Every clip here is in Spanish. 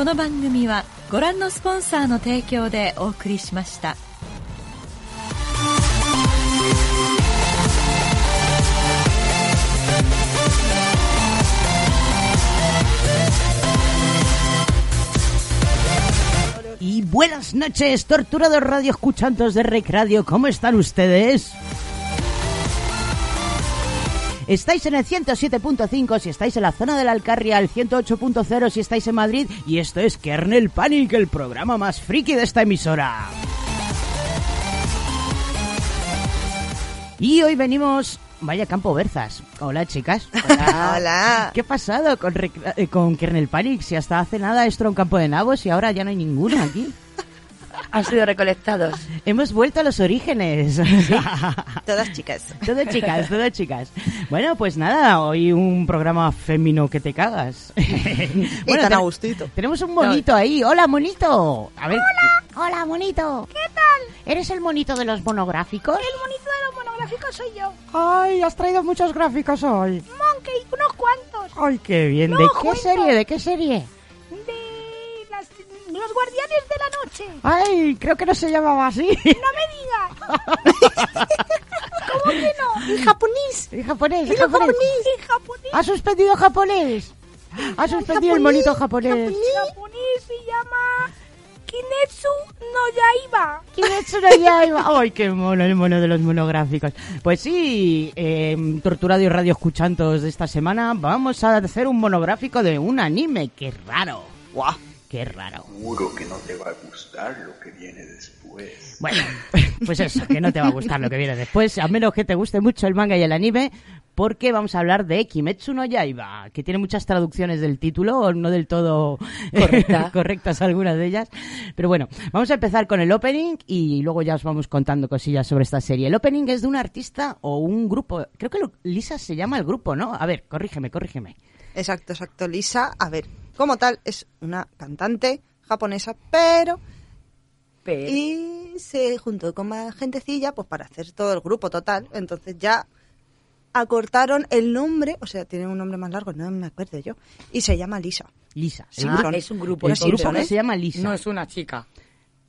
この番組はご覧のスポンサーの提供でお送りしました。Y buenas noches, torturados radio escuchantes de Rec Radio, ¿cómo están ustedes? Estáis en el 107.5 si estáis en la zona de la Alcarria, el 108.0 si estáis en Madrid y esto es Kernel Panic, el programa más friki de esta emisora. Y hoy venimos... Vaya campo Berzas. Hola chicas. Hola. ¿Qué ha pasado con, eh, con Kernel Panic? Si hasta hace nada esto era un campo de nabos y ahora ya no hay ninguno aquí. Han sido recolectados. Hemos vuelto a los orígenes. Todas chicas. Todo chicas, todo chicas. Bueno, pues nada, hoy un programa fémino que te cagas. bueno, tan a gustito. Tenemos un monito ahí. Hola, monito. A ver. Hola. Hola, monito. ¿Qué tal? ¿Eres el monito de los monográficos? El monito de los monográficos soy yo. Ay, has traído muchos gráficos hoy. Monkey, unos cuantos. Ay, qué bien. No, ¿De qué cuento. serie? ¿De qué serie? Los guardianes de la noche. Ay, creo que no se llamaba así. No me digas. ¿Cómo que no? En japonés. En japonés, en japonés. japonés. En japonés. ¿Ha suspendido japonés? Ha suspendido el monito japonés. En japonés se llama Kinetsu no Yaiba. Kimetsu no Yaiba. ¡Ay, qué mono el mono de los monográficos! Pues sí, eh, Torturado y Radio Escuchantos de esta semana vamos a hacer un monográfico de un anime. ¡Qué raro! Guau. ¡Qué raro! Seguro que no te va a gustar lo que viene después. Bueno, pues eso, que no te va a gustar lo que viene después, a menos que te guste mucho el manga y el anime, porque vamos a hablar de Kimetsu no Yaiba, que tiene muchas traducciones del título, no del todo Correcta. correctas algunas de ellas. Pero bueno, vamos a empezar con el opening y luego ya os vamos contando cosillas sobre esta serie. El opening es de un artista o un grupo, creo que lo- Lisa se llama el grupo, ¿no? A ver, corrígeme, corrígeme. Exacto, exacto. Lisa, a ver, como tal, es una cantante japonesa, pero... Y se juntó con más gentecilla pues para hacer todo el grupo total. Entonces ya acortaron el nombre, o sea, tiene un nombre más largo, no me acuerdo yo. Y se llama Lisa. Lisa. Sí, grupo, son- es un grupo no grupo son, que ¿eh? se llama Lisa. No es una chica.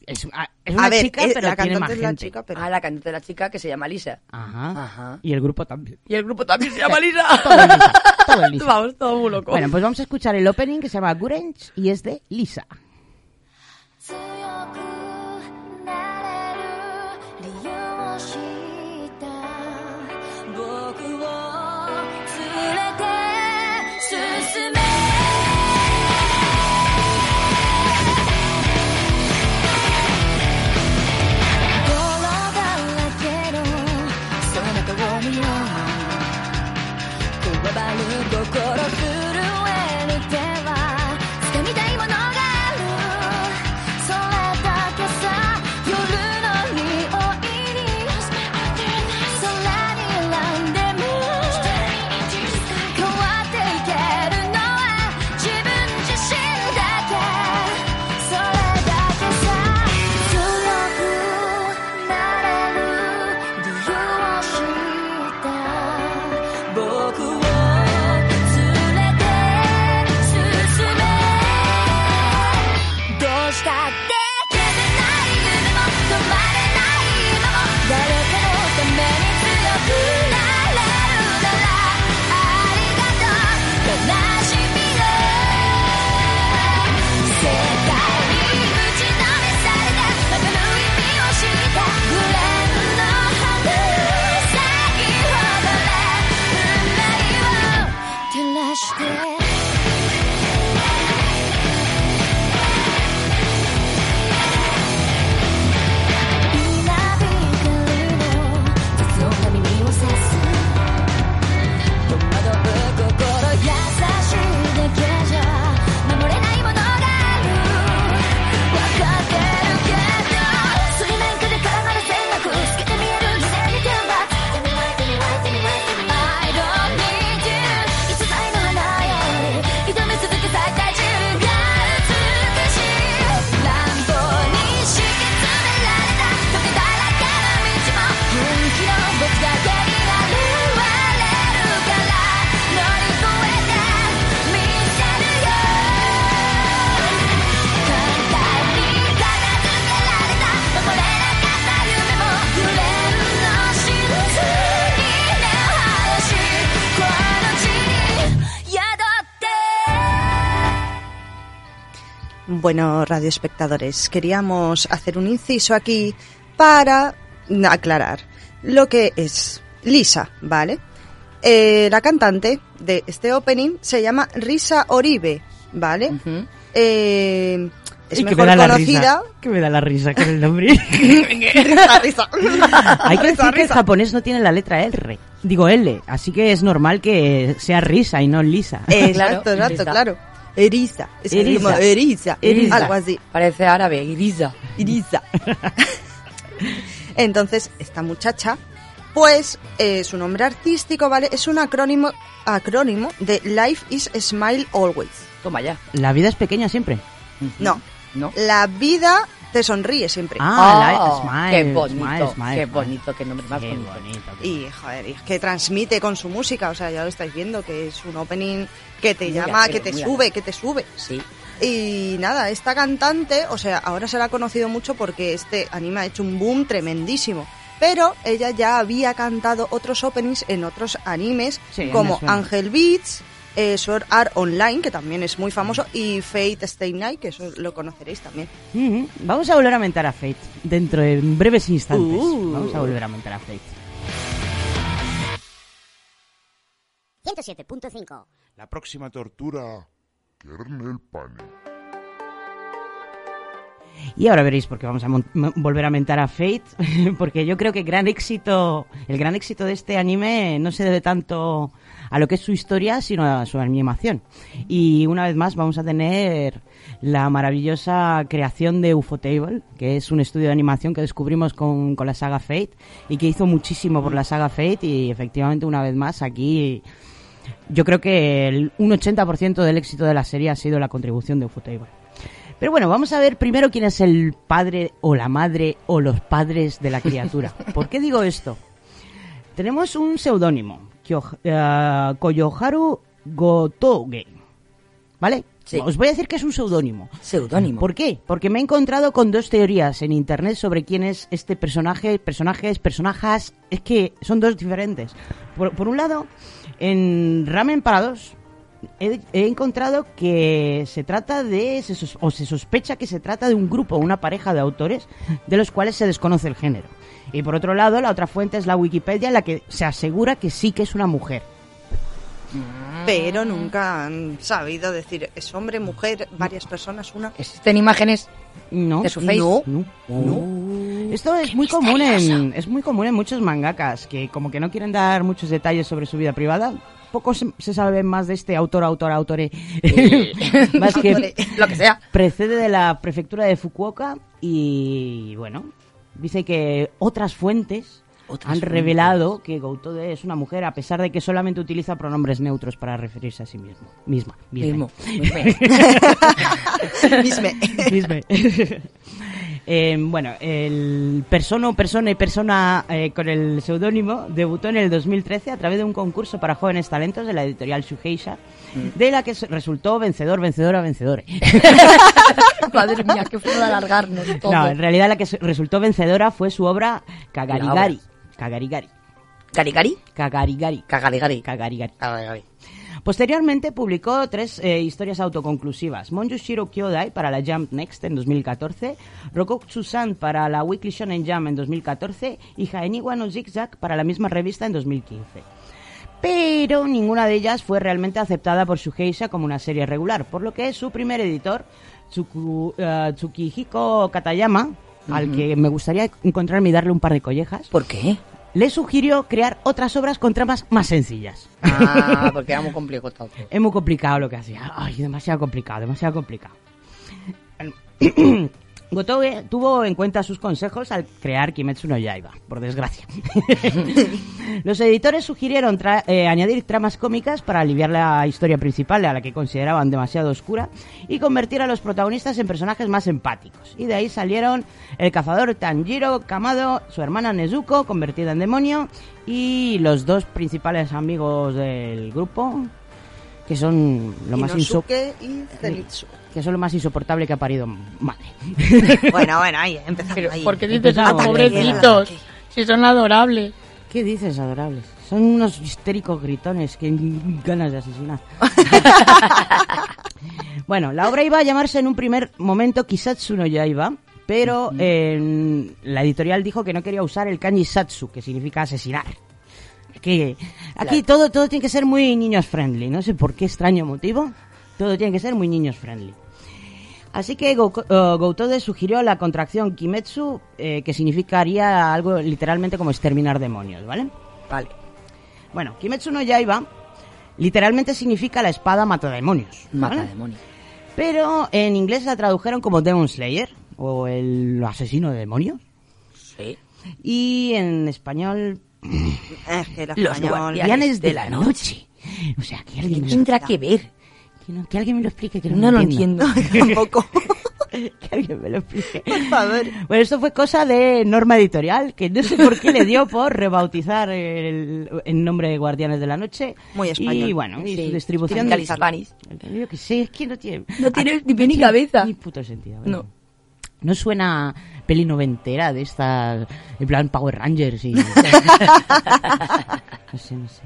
Es, ah, es a una ver, chica, es- pero la tiene cantante más es la gente. chica, pero... Ah, la cantante de la chica que se llama Lisa. Ajá. Ajá. Y el grupo también. Y el grupo también se llama Lisa. Todo Lisa, todo Lisa. Vamos, todo muy loco. Bueno, pues vamos a escuchar el opening que se llama Gurench y es de Lisa. 肩を見ようこわばる心 Bueno, radioespectadores, queríamos hacer un inciso aquí para aclarar lo que es Lisa, ¿vale? Eh, la cantante de este opening se llama Risa Oribe, ¿vale? Eh, es Y que mejor me da la conocida. risa. Que me da la risa con el nombre. Risa, risa. Hay que Risa, decir que el japonés no tiene la letra R. Digo L, así que es normal que sea risa y no lisa. Exacto, Claro, exacto, claro. Eriza. Es Eriza. como eriza. Eriza. Algo así. Parece árabe, Irisa. Iriza. Entonces, esta muchacha, pues, eh, su nombre artístico, ¿vale? Es un acrónimo, acrónimo de Life is Smile Always. Toma ya. La vida es pequeña siempre. No, ¿No? la vida te sonríe siempre. Ah, Oh, la- qué bonito, smile, smile, qué bonito, qué nombre más Qué bonito. bonito, qué Y, joder, y es que transmite con su música, o sea, ya lo estáis viendo, que es un opening que te llama, que te sube, que te sube. Sí. Y nada, esta cantante, o sea, ahora se la ha conocido mucho porque este anime ha hecho un boom tremendísimo. Pero ella ya había cantado otros openings en otros animes, Sí, como. Angel Beats, eh, Sword Art Online, que también es muy famoso, y Fate Stay Night, que eso lo conoceréis también. Vamos a volver a mentar a Fate dentro de breves instantes. Uh. Vamos a volver a mentar a Fate. 107.5. La próxima tortura. Kernel Panic. Y ahora veréis porque vamos a volver a mentar a Fate, porque yo creo que gran éxito, el gran éxito de este anime no se debe tanto a lo que es su historia, sino a su animación. Y una vez más vamos a tener la maravillosa creación de Ufotable, que es un estudio de animación que descubrimos con, con la saga Fate y que hizo muchísimo por la saga Fate y efectivamente una vez más aquí yo creo que el, un 80% del éxito de la serie ha sido la contribución de Ufotable. Pero bueno, vamos a ver primero quién es el padre o la madre o los padres de la criatura. ¿Por qué digo esto? Tenemos un seudónimo, Kyo- eh, Koyoharu Gotouge. ¿Vale? Sí. Os voy a decir que es un seudónimo. Seudónimo. ¿Por qué? Porque me he encontrado con dos teorías en internet sobre quién es este personaje, personajes, personajes. Es que son dos diferentes. Por, por un lado, en Ramen para dos he, he encontrado que se trata de, o se sospecha que se trata de un grupo, una pareja de autores de los cuales se desconoce el género. Y por otro lado, la otra fuente es la Wikipedia, en la que se asegura que sí que es una mujer. Pero nunca han sabido decir, es hombre, mujer, varias personas, una. ¿Existen imágenes? No. ¿De su face? No. No. Esto es muy común en es muy común en muchos mangakas que como que no quieren dar muchos detalles sobre su vida privada. Poco se, se sabe más de este autor, autor, autore. más que. Lo que sea. precede de la prefectura de Fukuoka y bueno, dice que otras fuentes Otras han fuentes. revelado que Goutode es una mujer a pesar de que solamente utiliza pronombres neutros para referirse a sí mismo. Misma. Mismo. Misme. Misme. Eh, bueno, el persona o persona y persona eh, con el seudónimo debutó en el 2013 a través de un concurso para jóvenes talentos de la editorial Shueisha, de la que resultó vencedor, vencedora, vencedor. Madre mía, qué forma de alargarnos todo. No, en realidad la que resultó vencedora fue su obra Kagarigari. Kagarigari. ¿Caricari? Kagarigari. Cagarigari. Kagarigari. Cagarigari. Posteriormente publicó tres eh, historias autoconclusivas. Monjushiro Kyodai para la Jump Next en 2014, Rokotsu-san para la Weekly Shonen Jump en 2014 y Jaeniwa no Zigzag para la misma revista en 2015. Pero ninguna de ellas fue realmente aceptada por Shueisha como una serie regular, por lo que su primer editor, Tsuku- eh, Tsukihiko Katayama, al que me gustaría encontrarme y darle un par de collejas, ¿Por qué? le sugirió crear otras obras con tramas más sencillas. Ah, porque era muy complicado todo. Es muy complicado lo que hacía. Ay, demasiado complicado, demasiado complicado. Gotoge tuvo en cuenta sus consejos al crear Kimetsu no Yaiba, por desgracia. Los editores sugirieron tra- eh, añadir tramas cómicas para aliviar la historia principal, a la que consideraban demasiado oscura, y convertir a los protagonistas en personajes más empáticos. Y de ahí salieron el cazador Tanjiro Kamado, su hermana Nezuko, convertida en demonio, y los dos principales amigos del grupo, que son lo más Inosuke y Zenitsu. Que son lo más insoportable que ha parido madre. Bueno, bueno, ahí empezamos. Pero, ahí. ¿por qué dices a Empezamos. pobrecitos? Si son adorables. ¿Qué dices, adorables? Son unos histéricos gritones que ganas de asesinar. Bueno, la obra iba a llamarse en un primer momento Kisatsu no Yaiba, pero eh, la editorial dijo que no quería usar el kanji satsu, que significa asesinar. Que aquí todo, todo tiene que ser muy niños friendly, no sé por qué extraño motivo, todo tiene que ser muy niños friendly. Así que eh, Goutode sugirió la contracción Kimetsu, eh, que significaría algo literalmente como exterminar demonios, ¿vale? Vale. Bueno, Kimetsu no Yaiba literalmente significa la espada mata demonios. Mata demonios. Pero en inglés la tradujeron como Demon Slayer o el asesino de demonios. Sí. Y en español, Es que el Los español... guardianes Guardianes de la noche. O sea, que alguien, Tendrá que ver. Que no- que alguien me lo explique. Que no, No lo lo entiendo. Tampoco. que alguien me lo explique. Por favor. Bueno, esto fue cosa de Norma Editorial, que no sé por qué le dio por rebautizar el, el nombre de Guardianes de la Noche. Muy español. Y bueno, y Sí, su distribución de. Yo que sé, es que no tiene... No tiene ni pie ni cabeza. Ni puto sentido. ¿verdad? No. No suena peli noventera de estas, en plan Power Rangers y... no sé, no sé.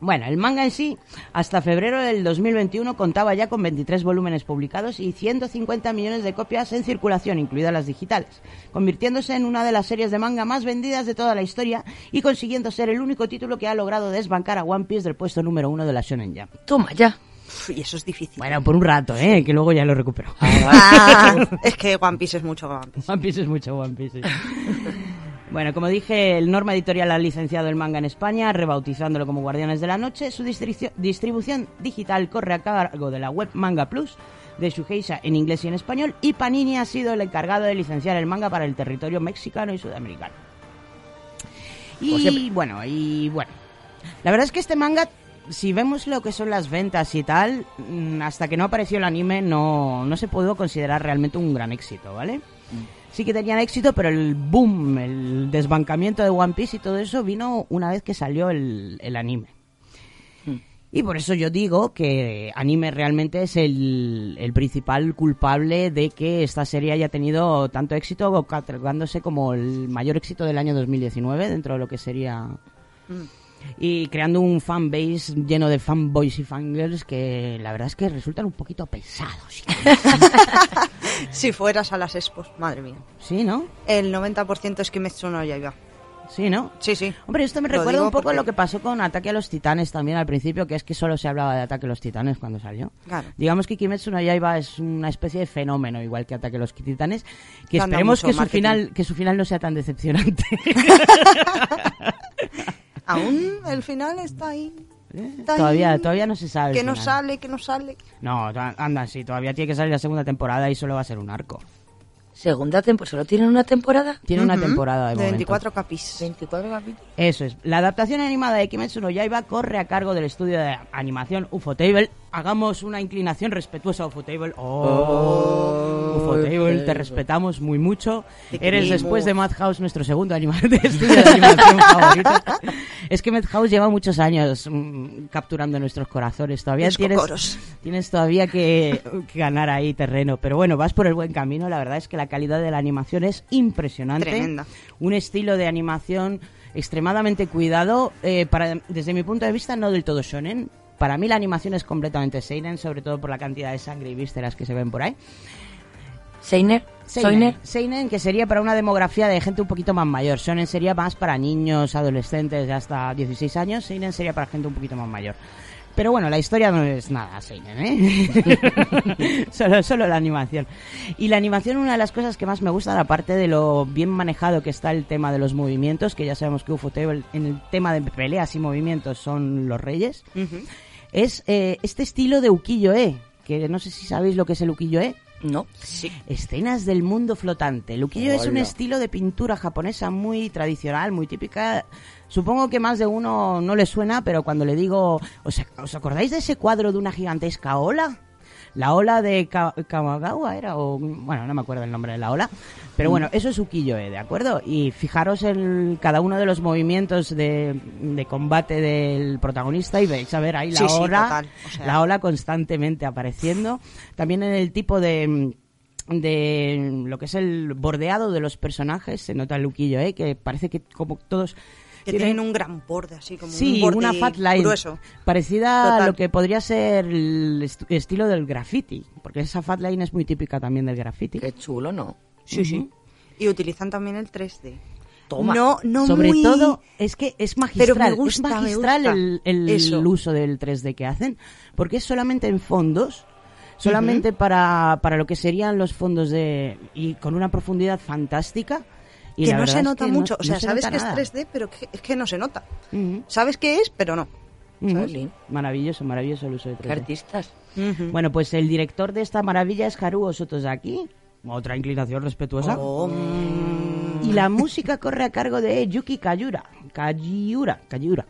Bueno, el manga en sí, hasta febrero del 2021 contaba ya con 23 volúmenes publicados y 150 millones de copias en circulación, incluidas las digitales, convirtiéndose en una de las series de manga más vendidas de toda la historia y consiguiendo ser el único título que ha logrado desbancar a One Piece del puesto número uno de la Shonen Jump. Toma ya. Uf, Y eso es difícil. Bueno, por un rato, ¿eh? Que luego ya lo recupero. Ah, es que One Piece es mucho One Piece. One Piece es mucho One Piece. sí. bueno, como dije, el Norma Editorial ha licenciado el manga en España, rebautizándolo como Guardianes de la Noche. Su distribución, digital corre a cargo de la web Manga Plus de Shueisha en inglés y en español. Y Panini ha sido el encargado de licenciar el manga para el territorio mexicano y sudamericano. Y siempre. bueno, y bueno. La verdad es que este manga, si vemos lo que son las ventas y tal, mm, hasta que no apareció el anime no, no se pudo considerar realmente un gran éxito, ¿vale? Sí que tenían éxito, pero el boom, el desbancamiento de One Piece y todo eso vino una vez que salió el, el anime. Y por eso yo digo que anime realmente es el, el principal culpable de que esta serie haya tenido tanto éxito, catalogándose como el mayor éxito del año 2019 dentro de lo que sería... Y creando un fanbase lleno de fanboys y fangirls que la verdad es que resultan un poquito pesados. Si fueras a las expos, madre mía. Sí, ¿no? El 90% es Kimetsu no Yaiba. Sí, ¿no? Sí, sí. Hombre, esto me Lo recuerda un poco porque- lo que pasó con Ataque a los Titanes también al principio, que es que solo se hablaba de Ataque a los Titanes cuando salió. Claro. Digamos que Kimetsu no Yaiba es una especie de fenómeno, igual que Ataque a los Titanes, que Gana esperemos que su, marketing. final, que su final no sea tan decepcionante. Aún el final está ahí. Está ahí. todavía, todavía no se sabe. Que no final. sale, que no sale. No, anda, sí, todavía tiene que salir la segunda temporada y solo va a ser un arco. Segunda temporada. ¿Solo tienen una temporada? Tiene una temporada de, de momento. 24 capis. 24 capítulos. Eso es. La adaptación animada de Kimetsu no Yaiba corre a cargo del estudio de animación Ufotable. Hagamos una inclinación respetuosa a Ufotable. Oh, Ufotable, te respetamos muy mucho. Eres queremos. después de Madhouse nuestro segundo anima- de estudio de animación favorito. Es que Madhouse lleva muchos años mm, capturando nuestros corazones. Todavía Los tienes, cocoros. tienes todavía que, que ganar ahí terreno. Pero bueno, vas por el buen camino. La verdad es que la calidad de la animación es impresionante Tremenda. un estilo de animación extremadamente cuidado, eh, para, desde mi punto de vista no del todo shonen. Para mí la animación es completamente seinen, sobre todo por la cantidad de sangre y vísceras que se ven por ahí. Seiner. Soiner. Seinen, que sería para una demografía de gente un poquito más mayor. Shonen sería más para niños, adolescentes de hasta 16 años. Seinen sería para gente un poquito más mayor. Pero bueno, la historia no es nada Seinen, ¿eh? solo, solo la animación. Y la animación, una de las cosas que más me gusta, aparte de lo bien manejado que está el tema de los movimientos, que ya sabemos que Ufotable en el tema de peleas y movimientos son los reyes, Ujú. Es eh, este estilo de ukiyo-e, que no sé si sabéis lo que es el ukiyo-e. No. Sí. Escenas del mundo flotante. El ukiyo es un Hola. estilo de pintura japonesa muy tradicional, muy típica. Supongo que más de uno no le suena, pero cuando le digo, ¿os, os acordáis de ese cuadro de una gigantesca ola? La ola de Ka- Kamagawa era, o bueno, no me acuerdo el nombre de la ola, pero bueno, eso es ukiyo-e, ¿de acuerdo? Y fijaros en cada uno de los movimientos de, de combate del protagonista y veis a ver ahí la Sí, ola, total, o sea- la ola constantemente apareciendo. También en el tipo de de lo que es el bordeado de los personajes se nota el luquillo, ¿eh? que parece que como todos Que Tienen- tienen un gran borde, así como Sí, un borde una fat line grueso. parecida a lo que podría ser el est- estilo del graffiti, porque esa fat line es muy típica también del graffiti. Qué chulo, ¿no? Sí, sí. Y utilizan también el 3D. Toma. No, no Sobre muy- todo es que es magistral, Pero me gusta, es me magistral gusta. el, uso del 3D que hacen, porque es solamente en fondos, solamente para, para lo que serían los fondos de y con una profundidad fantástica. Y que la no se es nota no- mucho. o no sea, se sabes que nada. es 3D, pero que, es que no se nota. Sabes que es, pero no. Maravilloso, maravilloso el uso de 3D. Qué artistas. Bueno, pues el director de esta maravilla es Haruo Sotozaki, otra inclinación respetuosa. Oh, Y la música corre a cargo de Yuki Kayura, Kajiura, Kajiura,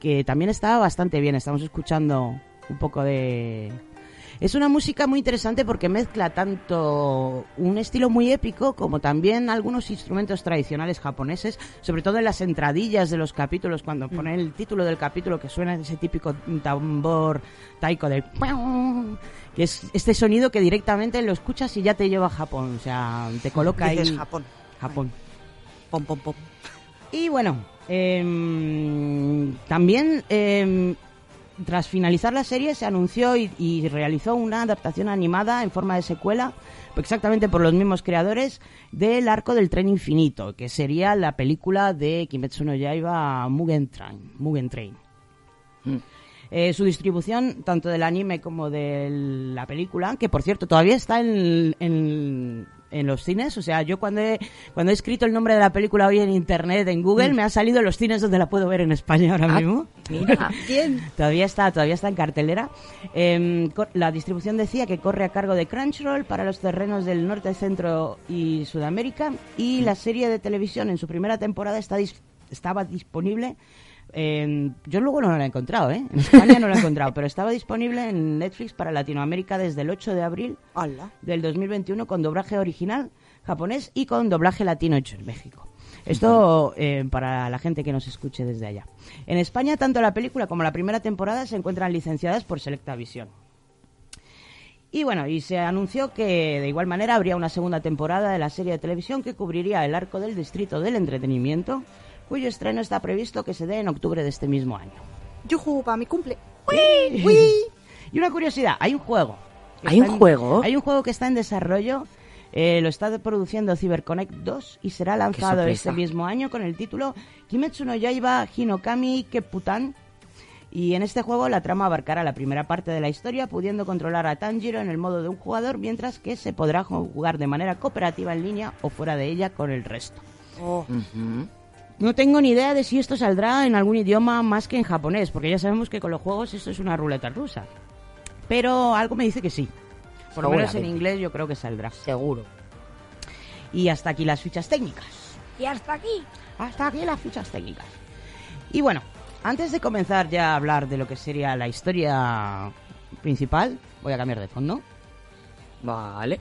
que también está bastante bien. Estamos escuchando un poco de... Es una música muy interesante porque mezcla tanto un estilo muy épico como también algunos instrumentos tradicionales japoneses, sobre todo en las entradillas de los capítulos, cuando pone el título del capítulo que suena ese típico tambor taiko de... que es este sonido que directamente lo escuchas y ya te lleva a Japón, o sea, te coloca Dices ahí... Japón. Japón. Pom, pom, pom. Y bueno, em, también em, tras finalizar la serie se anunció y, y realizó una adaptación animada en forma de secuela, exactamente por los mismos creadores, del Arco del Tren Infinito, que sería la película de Kimetsu no Yaiba Mugen Train. Mugen Train. Eh, su distribución, tanto del anime como de la película, que por cierto todavía está en, en, en los cines. O sea, yo cuando he, cuando he escrito el nombre de la película hoy en internet, en Google, me ha salido los cines donde la puedo ver en España ahora Ah, mismo. Mira. Bien. Todavía está, todavía está en cartelera. Em, la distribución decía que corre a cargo de Crunchyroll para los terrenos del norte, centro y Sudamérica. Y la serie de televisión en su primera temporada está dis- estaba disponible. En- yo luego no la he encontrado, ¿eh? En España no la he encontrado, pero estaba disponible en Netflix para Latinoamérica desde el 8 de abril Hola. del 2021 con doblaje original japonés y con doblaje latino hecho en México. Esto eh, para la gente que nos escuche desde allá. En España, tanto la película como la primera temporada se encuentran licenciadas por Selecta Visión. Y bueno, y se anunció que de igual manera habría una segunda temporada de la serie de televisión que cubriría el arco del distrito del entretenimiento, cuyo estreno está previsto que se dé en octubre de este mismo año. Yujú, para mi cumple. Y una curiosidad, hay un juego. ¿Hay un en- juego? Hay un juego que está en desarrollo, eh, lo está produciendo CyberConnect 2 y será lanzado este mismo año con el título Kimetsu no Yaiba Hinokami Keputan. Y en este juego la trama abarcará la primera parte de la historia, pudiendo controlar a Tanjiro en el modo de un jugador, mientras que se podrá jugar de manera cooperativa en línea o fuera de ella con el resto. Oh. No tengo ni idea de si esto saldrá en algún idioma más que en japonés, porque ya sabemos que con los juegos esto es una ruleta rusa. Pero algo me dice que sí. Por lo menos en Seguramente. inglés yo creo que saldrá. Seguro. Y hasta aquí las fichas técnicas. Y hasta aquí. Hasta aquí las fichas técnicas. Y bueno, antes de comenzar ya a hablar de lo que sería la historia principal, voy a cambiar de fondo. Vale.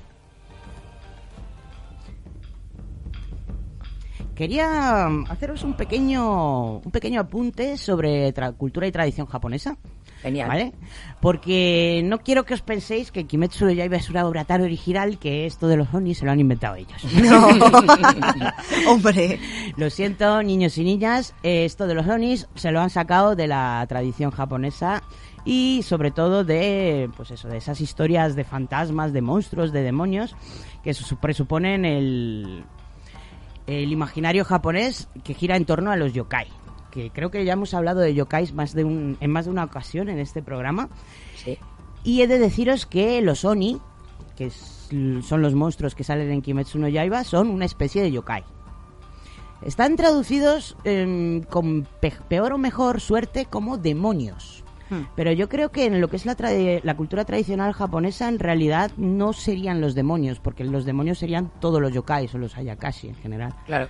Quería mm, haceros un pequeño, un pequeño apunte sobre cultura y tradición japonesa. Genial. ¿Vale? Porque no quiero que os penséis que Kimetsu no Yaiba es una obra tan original que esto de los Onis se lo han inventado ellos. hombre. Lo siento, niños y niñas, esto de los Onis se lo han sacado de la tradición japonesa y sobre todo de pues eso, de esas historias de fantasmas, de monstruos, de demonios que su- presuponen el el imaginario japonés que gira en torno a los yokai. Que creo que ya hemos hablado de yokais más de un, en más de una ocasión en este programa. Sí. Y he de deciros que los Oni, que es- son los monstruos que salen en Kimetsu no Yaiba, son una especie de yokai. Están traducidos em, con pe- peor o mejor suerte como demonios. Hmm. Pero yo creo que en lo que es la, tradi- la cultura tradicional japonesa, en realidad no serían los demonios, porque los demonios serían todos los yokais o los ayakashi en general. Claro.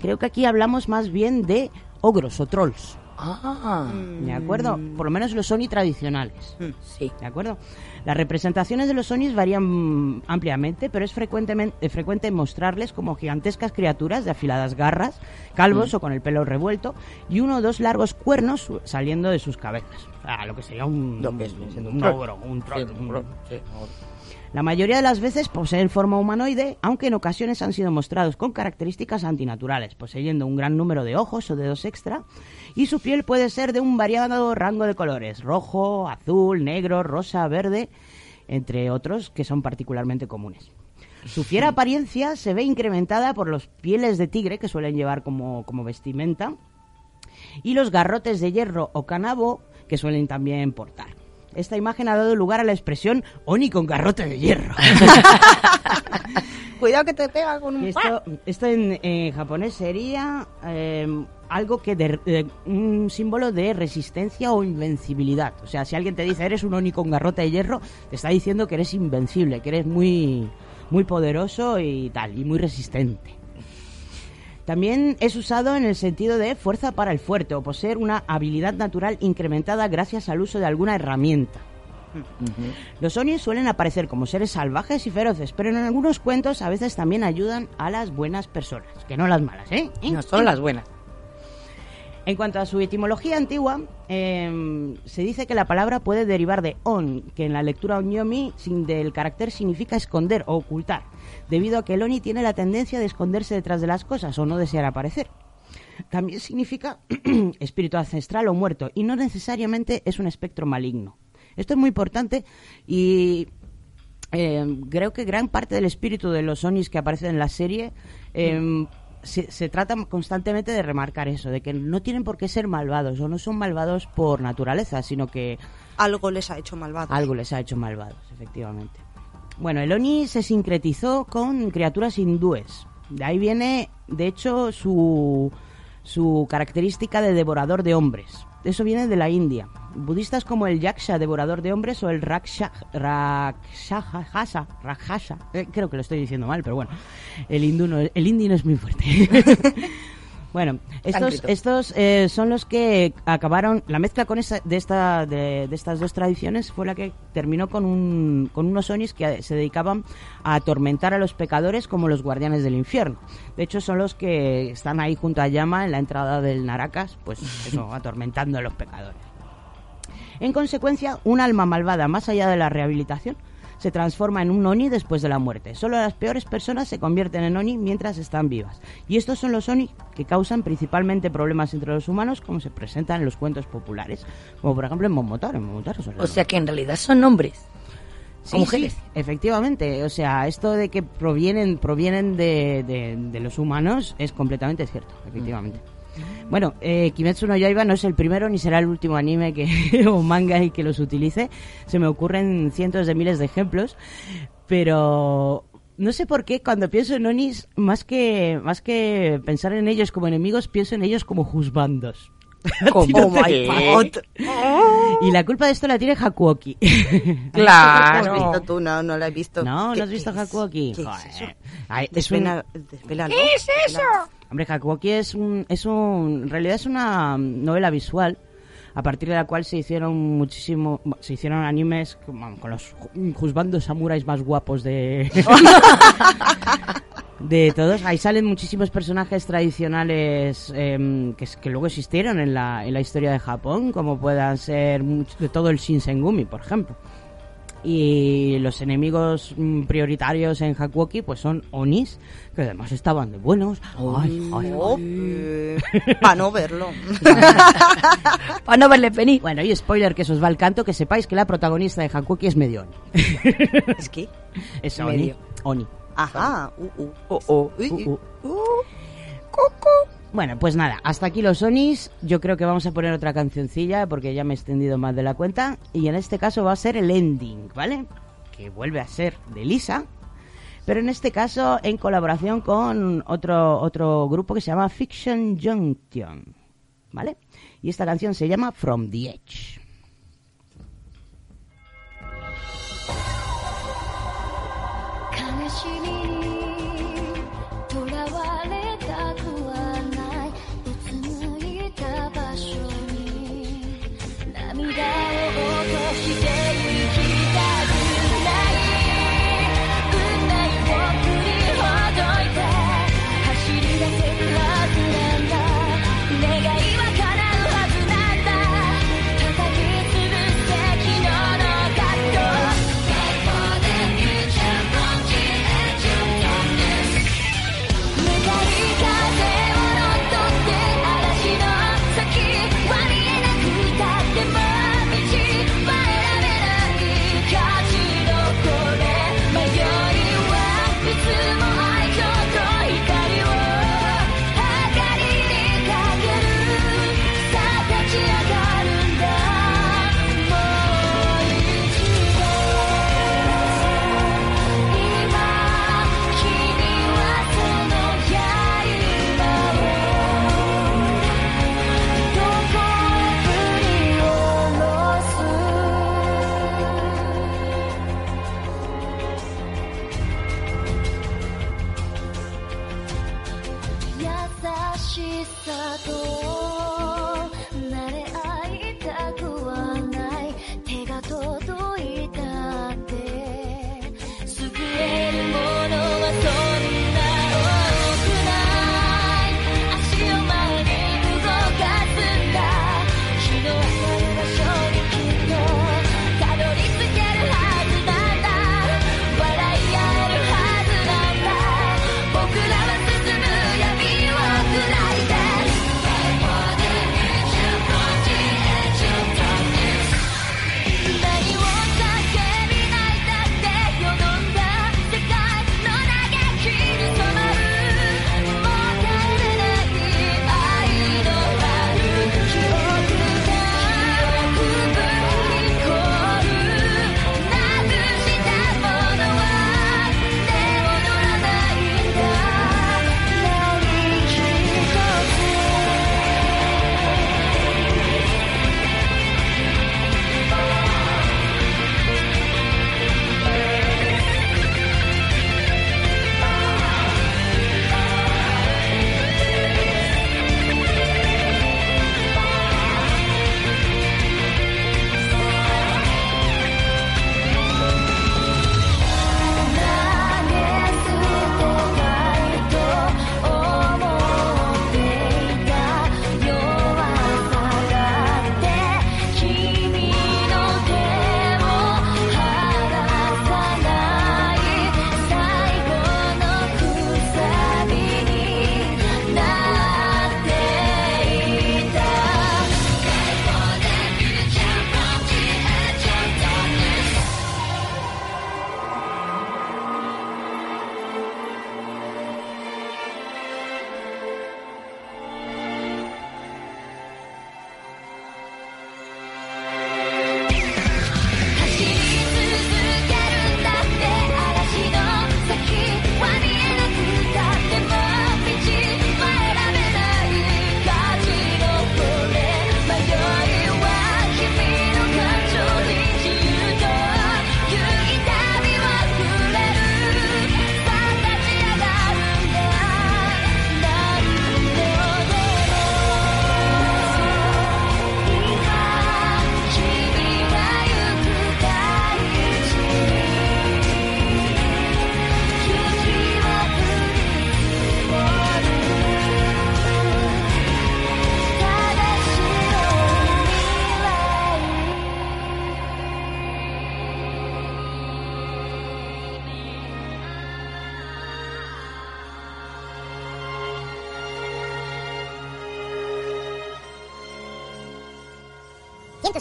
Creo que aquí hablamos más bien de ogros o trolls, Ah, ¿de acuerdo? Por lo menos los Oni tradicionales. sí. ¿De acuerdo? Las representaciones de los Onis varían mm, ampliamente, pero es frecuentemente, eh, frecuente mostrarles como gigantescas criaturas de afiladas garras, calvos o con el pelo revuelto, y uno o dos largos cuernos saliendo de sus cabezas. Ah, lo que sería un, ogro, un troll. Sí, un- un troll, sí. La mayoría de las veces poseen forma humanoide, aunque en ocasiones han sido mostrados con características antinaturales, poseyendo un gran número de ojos o dedos extra, y su piel puede ser de un variado rango de colores, rojo, azul, negro, rosa, verde, entre otros que son particularmente comunes. Su fiera apariencia se ve incrementada por los pieles de tigre que suelen llevar como, como vestimenta y los garrotes de hierro o canabo que suelen también portar. Esta imagen ha dado lugar a la expresión Oni con garrote de hierro. Cuidado que te pega con un... Esto, esto en, en japonés sería eh, algo que de- de- un símbolo de resistencia o invencibilidad. O sea, si alguien te dice eres un Oni con garrote de hierro, te está diciendo que eres invencible, que eres muy, muy poderoso y tal, y muy resistente. También es usado en el sentido de fuerza para el fuerte o poseer una habilidad natural incrementada gracias al uso de alguna herramienta. Los Onis suelen aparecer como seres salvajes y feroces, pero en algunos cuentos a veces también ayudan a las buenas personas, que no las malas. ¿Eh? No son las buenas. En cuanto a su etimología antigua, eh, se dice que la palabra puede derivar de on, que en la lectura onyomi del carácter significa esconder o ocultar, debido a que el oni tiene la tendencia de esconderse detrás de las cosas o no desear aparecer. También significa espíritu ancestral o muerto y no necesariamente es un espectro maligno. Esto es muy importante y eh, creo que gran parte del espíritu de los Onis que aparecen en la serie eh, se, se trata constantemente de remarcar eso, de que no tienen por qué ser malvados o no son malvados por naturaleza, sino que Algo les ha hecho malvado. algo les ha hecho malvados, efectivamente. Bueno, el Oni se sincretizó con criaturas hindúes. De ahí viene, de hecho, su, su característica de devorador de hombres. Eso viene de la India. Budistas como el Yaksha, devorador de hombres, o el Raksha, Rakshasa, Rakshasa, eh, creo que lo estoy diciendo mal, pero bueno, el hindú no, el hindi no es muy fuerte. bueno, estos, estos eh, son los que acabaron, la mezcla con esa, de, esta, de, de estas dos tradiciones fue la que terminó con, un, con unos onis que se dedicaban a atormentar a los pecadores como los guardianes del infierno. De hecho, son los que están ahí junto a Yama en la entrada del Naracas, pues eso, atormentando a los pecadores. En consecuencia, un alma malvada más allá de la rehabilitación se transforma en un Oni después de la muerte. Solo las peores personas se convierten en Oni mientras están vivas. Y estos son los Oni que causan principalmente problemas entre los humanos, como se presentan en los cuentos populares. Como por ejemplo en Momotaro. En Momotaro son O sea que en realidad son hombres. Sí, mujeres. sí, efectivamente. O sea, esto de que provienen, provienen de, de- de los humanos es completamente cierto, efectivamente. Bueno, eh, Kimetsu no Yaiba no es el primero ni será el último anime que, o manga y que los utilice. Se me ocurren cientos de miles de ejemplos, pero no sé por qué cuando pienso en Onis, más que, más que pensar en ellos como enemigos, pienso en ellos como juzbandos. ¿Cómo? Oh my God. Y la culpa de esto la tiene Hakuoki. ¿Lo has Claro. visto tú? No, no lo he visto. No, ¿Qué- ¿no has visto? Hakuoki? ¿Qué Joder. es eso? Ay, es un-. ¿Qué es eso? Hombre, Hakuoki es un, es un, en realidad es una novela visual a partir de la cual se hicieron muchísimo, se hicieron animes con, con los ju- juzbandos samuráis más guapos de de todos. Ahí salen muchísimos personajes tradicionales em, que, que luego existieron en la, en la historia de Japón, como puedan ser much- de todo el Shinsengumi, por ejemplo. Y los enemigos mm, prioritarios en Hakuoki pues son Onis, que además estaban de buenos. Ay, ay, ay. Para no verlo. Para no verle venir. Bueno, y spoiler que se os va el canto, que sepáis que la protagonista de Hakuoki es medio Oni. es que. Es Oni. Medio. Oni. Ajá. Uh, uh. Oh, oh. Uy, Uh. Bueno, pues nada, hasta aquí los Onis. Yo creo que vamos a poner otra cancioncilla porque ya me he extendido más de la cuenta. Y en este caso va a ser el ending, ¿vale? Que vuelve a ser de Lisa. Pero en este caso en colaboración con otro, otro grupo que se llama Fiction Junction, ¿vale? Y esta canción se llama From the Edge. しに囚われたくはない。うつむいた場所に。涙を落としている。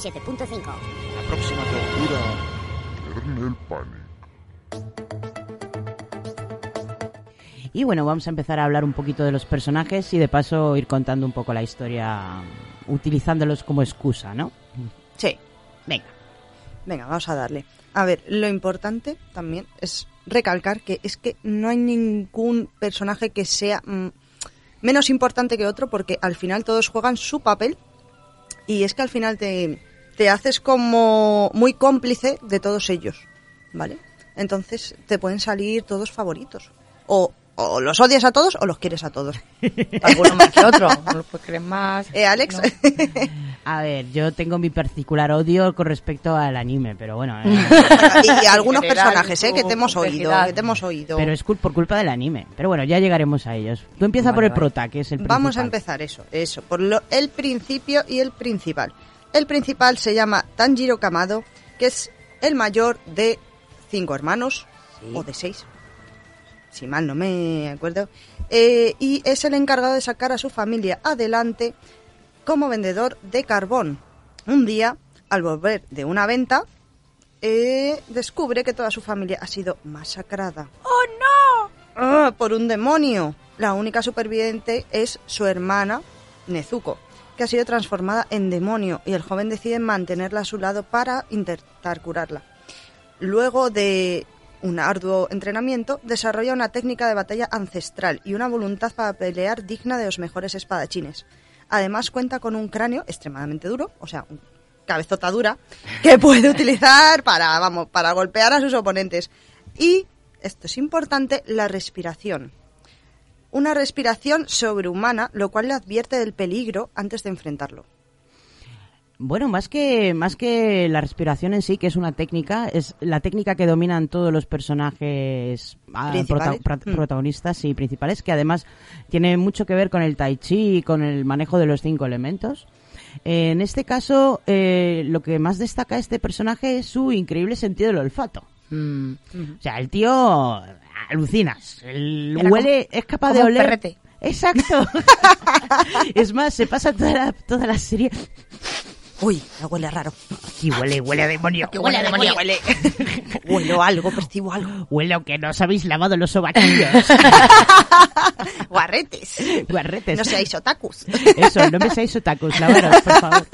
La próxima tortura, Kernel Panic. Y bueno, vamos a empezar a hablar un poquito de los personajes y de paso ir contando un poco la historia utilizándolos como excusa, ¿no? Sí. Venga. Venga, vamos a darle. A ver, lo importante también es recalcar que es que no hay ningún personaje que sea mm, menos importante que otro porque al final todos juegan su papel y es que al final te, te haces como muy cómplice de todos ellos, ¿vale? Entonces te pueden salir todos favoritos. O, o los odias a todos o los quieres a todos. Alguno más que otro. No lo puedes creer más. ¿Eh, Alex? No. A ver, yo tengo mi particular odio con respecto al anime, pero bueno, eh, y, y algunos personajes, ¿eh? Que te hemos oído, que te hemos oído. pero es cul- por culpa del anime. Pero bueno, ya llegaremos a ellos. Tú empieza Vale, por el vale. prota, que es el principal. Vamos a empezar eso, eso, por lo, el principio y el principal. El principal se llama Tanjiro Kamado, que es el mayor de cinco hermanos, o de seis, si mal no me acuerdo, eh, y es el encargado de sacar a su familia adelante como vendedor de carbón. Un día, al volver de una venta, eh, descubre que toda su familia ha sido masacrada. ¡Oh, no! por un demonio. La única superviviente es su hermana, Nezuko, que ha sido transformada en demonio y el joven decide mantenerla a su lado para intentar curarla. Luego de un arduo entrenamiento, desarrolla una técnica de batalla ancestral y una voluntad para pelear digna de los mejores espadachines. Además cuenta con un cráneo extremadamente duro, o sea, un cabezota dura, que puede utilizar para, vamos, para golpear a sus oponentes. Y, esto es importante, la respiración. Una respiración sobrehumana, lo cual le advierte del peligro antes de enfrentarlo. Bueno, más que, más que la respiración en sí, que es una técnica, es la técnica que dominan todos los personajes ah, prota- Mm. protagonistas y principales, que además tiene mucho que ver con el tai chi y con el manejo de los cinco elementos. Eh, en este caso, eh, lo que más destaca este personaje es su increíble sentido del olfato. Mm. O sea, el tío alucinas. El Era huele, es capaz de un oler. perrete. Exacto. es más, se pasa toda la, toda la serie. Uy, me huele raro. Y huele, huele a demonio. huele a demonio. Huele, huelo algo, percibo algo. Huele a que no os habéis lavado los sobaquillos. Guarretes. Guarretes. No seáis otakus. Eso, no me seáis otakus, lavaros, por favor.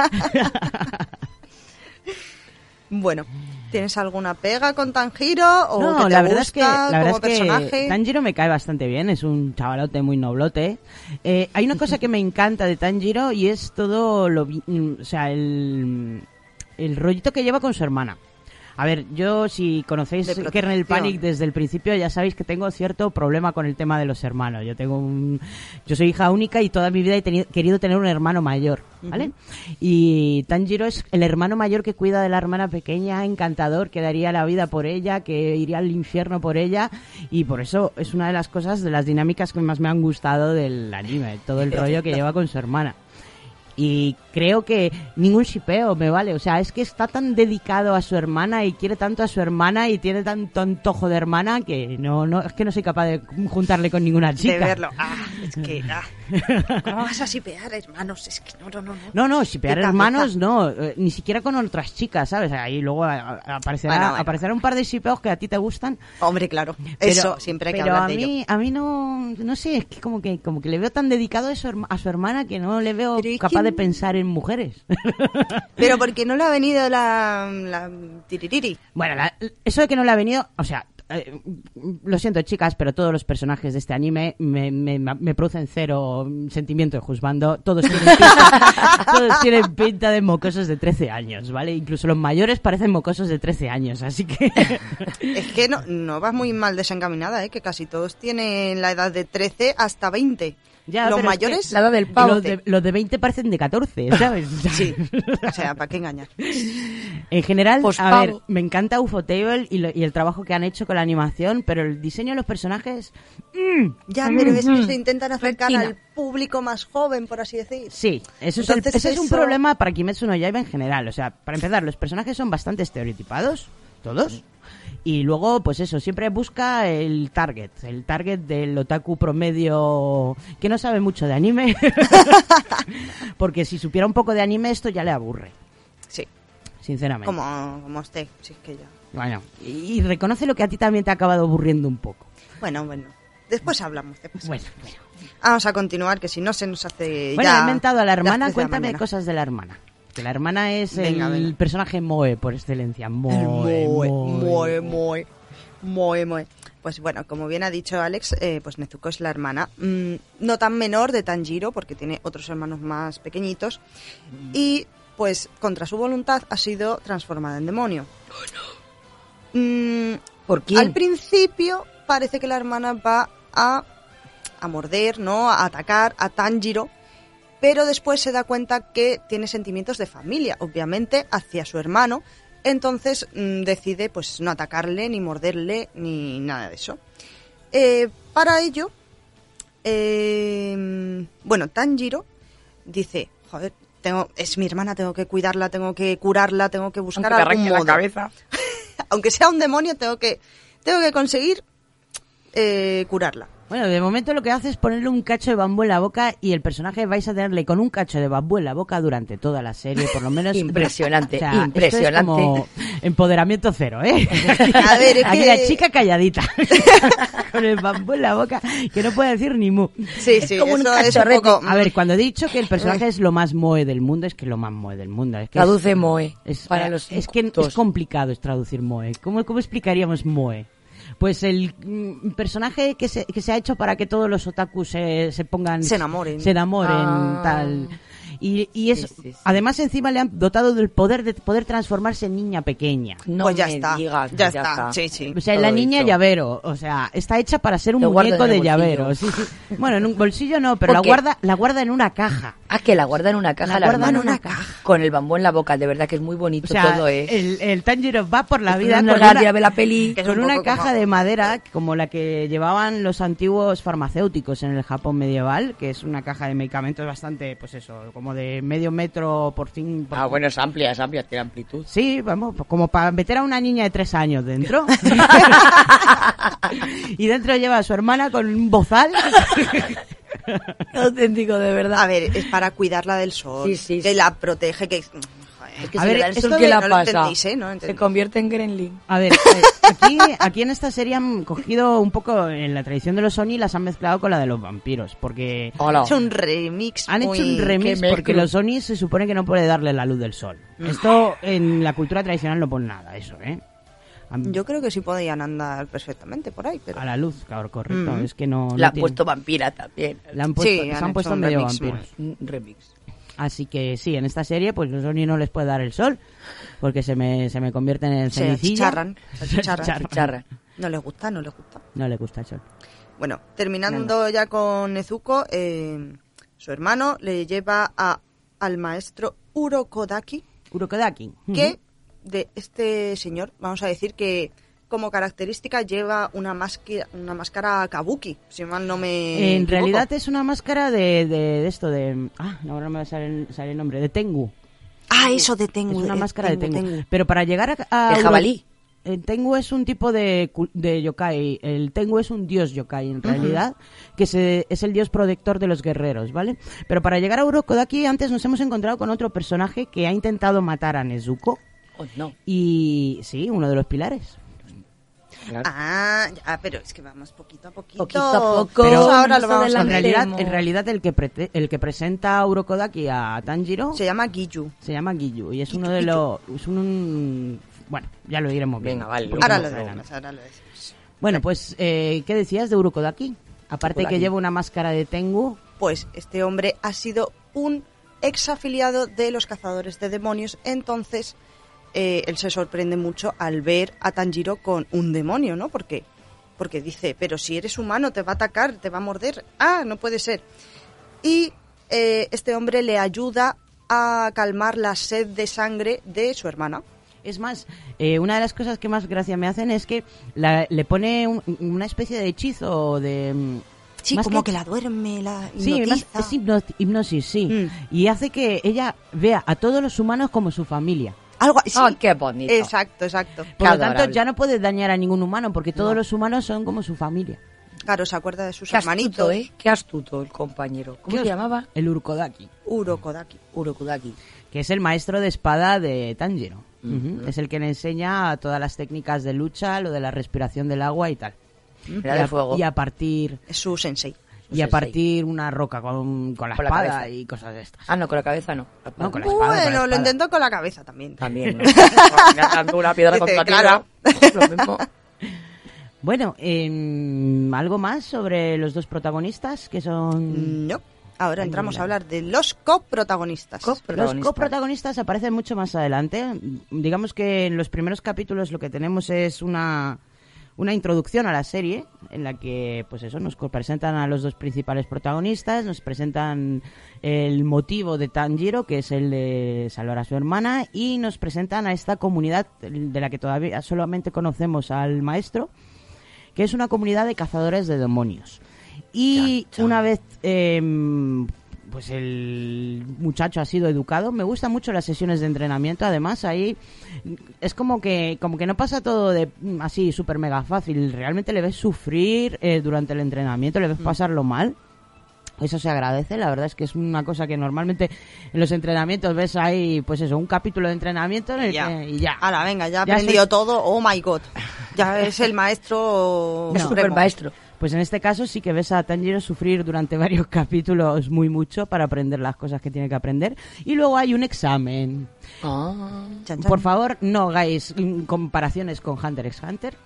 Bueno, ¿tienes alguna pega con Tanjiro o No, que te la verdad es que, la verdad como es que personaje? Tanjiro me cae bastante bien, es un chavalote muy noblote. Eh, hay una cosa que me encanta de Tanjiro y es todo lo, mm, o sea, el, el rollito que lleva con su hermana. A ver, yo si conocéis Kernel. Panic desde el principio ya sabéis que tengo cierto problema con el tema de los hermanos. Yo tengo un, yo soy hija única y toda mi vida he tenido- querido tener un hermano mayor, ¿vale? Y Tanjiro es el hermano mayor que cuida de la hermana pequeña, encantador, que daría la vida por ella, que iría al infierno por ella y por eso es una de las cosas, de las dinámicas que más me han gustado del anime, todo el rollo que lleva con su hermana. Y creo que ningún shipeo me vale. O sea, es que está tan dedicado a su hermana y quiere tanto a su hermana y tiene tanto antojo de hermana que no, no, es que no soy capaz de juntarle con ninguna chica. De verlo. Ah, es que... ah. ¿Cómo vas a sipear, hermanos? Es que no, no, no. no. No, no, shipear hermanos no, eh, ni siquiera con otras chicas, ¿sabes? Ahí luego a- a- aparecerá, Bueno, bueno. aparecerá un par de shipeos que a ti te gustan. Hombre, claro. Pero, Eso, siempre hay que pero hablar a de mí, ello. a mí no, no sé, es que como que, como que le veo tan dedicado a su, herma- a su hermana que no le veo capaz que- de pensar en mujeres. Pero porque no le ha venido la, la tiririri. Bueno, la- eso de que no le ha venido, o sea, eh, lo siento chicas, pero todos los personajes de este anime me, me, me producen cero sentimiento de juzgando. Todos tienen, pinta, todos tienen pinta de mocosos de 13 años, ¿vale? Incluso los mayores parecen mocosos de 13 años, así que... Es que no, no vas muy mal desencaminada, ¿eh? Que casi todos tienen la edad de 13 hasta 20. Ya, Los pero es que mayores... La del pavo. los, de, los de 20 parecen de 14, ¿sabes? Sí. O sea, ¿para qué engañar? En general, Pues a ver, me encanta Ufotable y, lo- y el trabajo que han hecho con la animación, pero el diseño de los personajes, Ya, pero es que se intentan acercar Retina. al público más joven, por así decir. sí, eso es, el- ese es un problema para Kimetsu no Yaiba en general. O sea, para empezar, los personajes son bastante estereotipados, todos. Y luego, pues eso, siempre busca el target, el target del otaku promedio que no sabe mucho de anime. Porque si supiera un poco de anime, esto ya le aburre, Sí, sinceramente. como, como usted, si es que ya. Bueno, y, y reconoce lo que a ti también te ha acabado aburriendo un poco. Bueno, bueno. Después hablamos, después. Bueno, bueno. Vamos a continuar, que si no se nos hace Bueno, ya he inventado a la hermana, de la cuéntame mañana. cosas de la hermana. Que la hermana es Venga, el venga. personaje Moe por excelencia. Moe, Moe, Moe. Moe, Moe, Moe. Pues bueno, como bien ha dicho Alex, eh, pues Nezuko es la hermana, mm, no tan menor de Tanjiro, porque tiene otros hermanos más pequeñitos, y pues contra su voluntad ha sido transformada en demonio. Mm, ¿Por quién? Al principio parece que la hermana va a, a morder, ¿no? A atacar a Tanjiro, pero después se da cuenta que tiene sentimientos de familia, obviamente, hacia su hermano. Entonces mm, decide pues no atacarle, ni morderle, ni nada de eso. Eh, para ello, eh, bueno, Tanjiro dice, joder, tengo, es mi hermana, tengo que cuidarla, tengo que curarla, tengo que buscar Aunque te algún la modo cabeza. aunque sea un demonio, tengo que, tengo que conseguir eh, curarla. Bueno, de momento lo que hace es ponerle un cacho de bambú en la boca y el personaje vais a tenerle con un cacho de bambú en la boca durante toda la serie, por lo menos. Impresionante, O sea, esto es impresionante. como empoderamiento cero, ¿eh? A ver, es Aquí que- la chica calladita, con el bambú en la boca, que no puede decir ni mu. Sí, sí, como un eso es un poco... A ver, cuando he dicho que el personaje es lo más moe del mundo, es que lo más moe del mundo. Es que Traduce es, Moe es, para eh, los es que es complicado es traducir moe. ¿Cómo, cómo explicaríamos moe? Pues el mm, personaje que se, que se ha hecho para que todos los otakus se, se pongan... Se enamoren. Se enamoren, Ah. tal... Y, y es, Sí, sí, sí. además encima le han dotado del poder de poder transformarse en niña pequeña. No pues ya me está. digas, ya, está. Sí, sí. O sea, Todo la niña llavero, o sea, está hecha para ser un Lo muñeco de llavero. Sí, sí. Bueno, en un bolsillo no, pero ¿Por la qué? guarda, la guarda en una caja. Ah, que la guarda en una caja. La la guarda en una caja. Con el bambú en la boca, de verdad que es muy bonito O sea, todo, ¿eh? el, el Tanjiro va por la vida Con una la peli. Con un una caja como- de madera como la que llevaban los antiguos farmacéuticos en el Japón medieval, que es una caja de medicamentos bastante, pues eso, como de medio metro por fin. por- Ah, bueno, es amplia, es amplia, tiene amplitud. Sí, vamos, como para meter a una niña de tres años dentro. y dentro lleva a su hermana con un bozal. Auténtico, de verdad. A ver, es para cuidarla del sol. Sí, sí, que sí. la protege, que... Es que A si ver, esto ¿qué la no pasa? ¿eh? No Se convierte en Gremlin. A ver, eh, aquí, aquí en esta serie han cogido un poco en la tradición de los Oni y las han mezclado con la de los vampiros, porque Hola. Han hecho un remix han muy- hecho un remix porque los Oni se supone que no puede darle la luz del sol. Esto en la cultura tradicional no pone nada, eso, ¿eh? Yo creo que sí podían andar perfectamente por ahí, pero... A la luz, claro, correcto. Mm. Es que no. no La han puesto vampira también. le han puesto, Sí, se han puesto medio vampiros. Un remix. Así que sí, en esta serie, pues los Oni no les puede dar el sol, porque se me, se me convierten en Se cenicilla. se achicharran. achicharran. Charra. No les gusta, no les gusta. No le gusta el sol. Bueno, terminando ya con Nezuko, eh, su hermano le lleva a, al maestro Urokodaki, Urokodaki. que de este señor, vamos a decir que como característica lleva una máscara, una máscara kabuki, si mal no me En equivoco. realidad es una máscara de, de, de esto, de... Ah, no, ahora no me va a salir, salir el nombre, de Tengu. Ah, eso de Tengu. es una eh, máscara de Tengu, Tengu. Tengu. Pero para llegar a... a jabalí. El Tengu es un tipo de, cul- de yokai. El Tengu es un dios yokai, en realidad, que se, es el dios protector de los guerreros, ¿vale? Pero para llegar a Urokodaki, antes nos hemos encontrado con otro personaje que ha intentado matar a Nezuko. Oh, no. Y sí, uno de los pilares. Claro. Ah, ya, pero es que vamos poquito a poquito. Poquito a poco, Pero ahora lo vamos a En realidad, en realidad el que prete- el que presenta a Urokodaki a Tanjiro Se llama Giyu. se llama Giyu y es Giyu, uno de los es un bueno, ya lo iremos viendo. Venga, vale, Ahora lo ahora lo decimos. Bueno, pues eh, ¿qué decías de Urokodaki? Aparte Urokodaki. que lleva una máscara de Tengu, Pues este hombre ha sido un ex afiliado de los cazadores de demonios, entonces eh, él se sorprende mucho al ver a Tanjiro con un demonio, ¿no? Porque porque dice, pero si eres humano te va a atacar, te va a morder. Ah, no puede ser. Y eh, este hombre le ayuda a calmar la sed de sangre de su hermana. Es más, eh, una de las cosas que más gracia me hacen es que la- le pone un- una especie de hechizo de... mm, Sí, más como que, la duerme, la Sí, más- es hipno- hipnosis, sí. Mm. Y hace que ella vea a todos los humanos como su familia. Algo así. Ah, qué bonito. Exacto, exacto. Por Qué lo tanto, ya no puede dañar a ningún humano porque todos No. los humanos son como su familia. Claro, se acuerda de sus Qué hermanitos. astuto, ¿eh? Qué astuto el compañero. ¿Cómo ¿Qué se llamaba? El Urokodaki. Urokodaki. Urokudaki. que es el maestro de espada de Tanjiro. Ujú. Es el que le enseña todas las técnicas de lucha, lo de la respiración del agua y tal. Era y, de a, fuego. y a partir Es su sensei. Y a partir una roca con, con la Con espada cabeza. y cosas de estas. Ah, no, con la cabeza no. No, con la espada, con la Bueno, lo intentó con la cabeza también. También, ¿no? Dando una piedra Dice, contra claro. tierra. Lo mismo. Bueno, em, algo más sobre los dos protagonistas que son No. Ahora entramos a hablar de los coprotagonistas. Los Protagonista. coprotagonistas aparecen mucho más adelante. Digamos que en los primeros capítulos lo que tenemos es una, una introducción a la serie en la que, pues eso, nos presentan a los dos principales protagonistas, nos presentan el motivo de Tanjiro, que es el de salvar a su hermana, y nos presentan a esta comunidad de la que todavía solamente conocemos al maestro, que es una comunidad de cazadores de demonios. Y una vez em, pues el muchacho ha sido educado, me gustan mucho las sesiones de entrenamiento, además ahí es como que como que no pasa todo de mm, así súper mega fácil, realmente le ves sufrir eh, durante el entrenamiento, le ves pasarlo mal. Eso se agradece, la verdad es que es una cosa que normalmente en los entrenamientos ves ahí, pues eso, un capítulo de entrenamiento en el Ya. que- y ya. Ahora, venga, ya ha Ya aprendido soy- todo. Oh my god. Ya es el maestro No. supremo. Super maestro. Pues en este caso sí que ves a Tanjiro sufrir durante varios capítulos muy mucho para aprender las cosas que tiene que aprender. Y luego hay un examen. Ah. Chan, chan. Por favor, no hagáis comparaciones con Hunter x Hunter.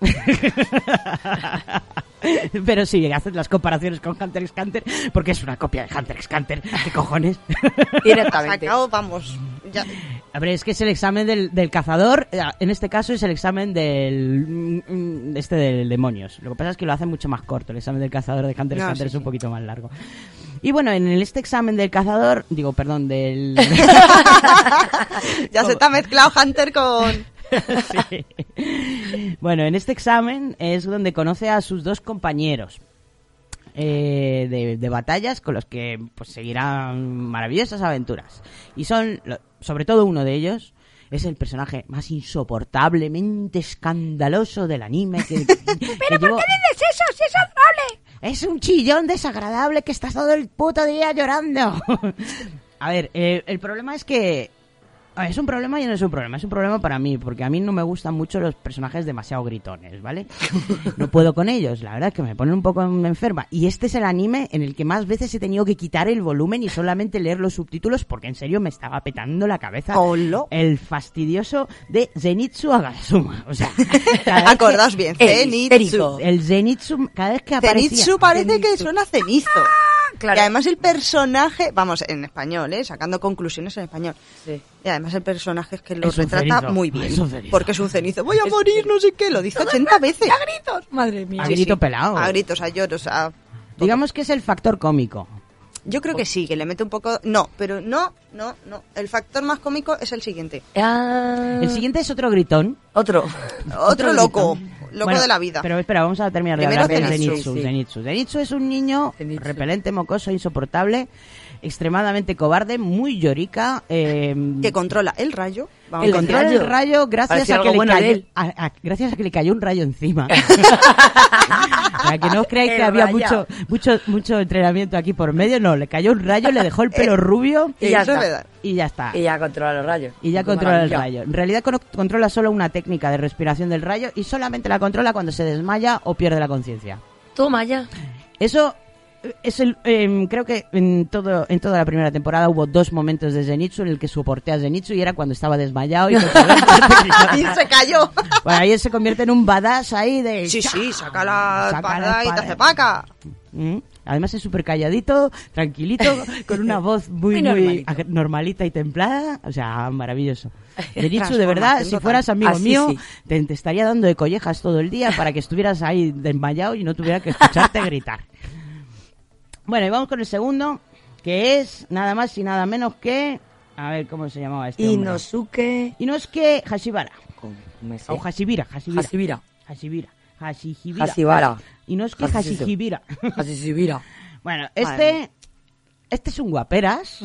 Pero sí, haced las comparaciones con Hunter x Hunter porque es una copia de Hunter x Hunter. ¿Qué cojones? Directamente. Sacado, vamos. Ya. A ver, es que es el examen del, del cazador. eh, En este caso es el examen del. mm, mm, Este del demonios. Lo que pasa es que lo hace mucho más corto. El examen del cazador de Hunter x No, Hunter sí, es un sí. poquito más largo. Y bueno, en este examen del cazador. Digo, perdón, del. Ya se ha mezclado Hunter con. Sí. Bueno, en este examen es donde conoce a sus dos compañeros eh, de, de batallas con los que pues seguirán maravillosas aventuras. Y son, sobre todo uno de ellos, es el personaje más insoportablemente escandaloso del anime. Que, ¿Pero por qué dices eso? ¡Si es adorable! es un chillón desagradable que estás todo el puto día llorando. A ver, eh, el problema es que... a ver, Es un problema y no es un problema. Es un problema para mí, porque a mí no me gustan mucho los personajes demasiado gritones, ¿vale? No puedo con ellos, la verdad es que me ponen un poco enferma. Y este es el anime en el que más veces he tenido que quitar el volumen y solamente leer los subtítulos porque en serio me estaba petando la cabeza Olo. el fastidioso de Zenitsu Agasuma. O sea, Acordaos bien, Zenitsu. el Zenitsu, cada vez que aparecía... Zenitsu parece que suena cenizo. Claro. Y además el personaje, vamos, en español, ¿eh? sacando conclusiones en español. Sí. Y además el personaje es que lo Es retrata cenizo, muy bien. es un cenizo. Porque es un cenizo. Voy a morir, no sé qué. Lo dice 80 veces. ¡A gritos! Madre mía. A grito pelado. A gritos, a lloros, a... Digamos que es el factor cómico. Yo creo que sí, que le mete un poco... No, pero no, no, no. El factor más cómico es el siguiente. Ah. El siguiente es otro gritón. Otro. Otro loco. gritón. Loco Bueno, de la vida. Pero espera, vamos a terminar de Primero hablar de Zenitsu, Zenitsu. Zenitsu. Zenitsu es un niño Zenitsu. repelente, mocoso, insoportable, extremadamente cobarde, muy llorica. eh, Que controla el rayo. Vamos el decir. del rayo gracias a, que le bueno cayó, él. a- a- gracias a que le cayó un rayo encima. Para que no os creáis que El había rayo. mucho, mucho, mucho entrenamiento aquí por medio, no, le cayó un rayo, le dejó el pelo Eh, rubio Y ya está. y ya está. Y ya controla los rayos. Y ya controla el rayo. En realidad controla solo una técnica de respiración del rayo y solamente la controla cuando se desmaya o pierde la conciencia. Toma ya. Eso es el em, creo que en todo en toda la primera temporada hubo dos momentos de Zenitsu en el que soporté a Zenitsu y era cuando estaba desmayado y Y se cayó. Bueno, ahí se convierte en un badass ahí de Sí, sí, saca la espada y te hace paca. Mm. Además es súper calladito, tranquilito, con una voz muy, Muy muy normalita y templada. O sea, maravilloso. Zenitsu, de verdad, si fueras amigo Así mío, sí. te, te estaría dando de collejas todo el día para que estuvieras ahí desmayado y no tuviera que escucharte gritar. Bueno, y vamos con el segundo, que es nada más y nada menos que... A ver, ¿cómo se llamaba este? Inosuke. Inosuke Hashibara. O Hashibira, Hashibira. Hashibira. Hashibira. Hashihibira. Hashibara. Inosuke Hashisu. Hashihibira. Hashibira. Bueno, este... Este es un guaperas.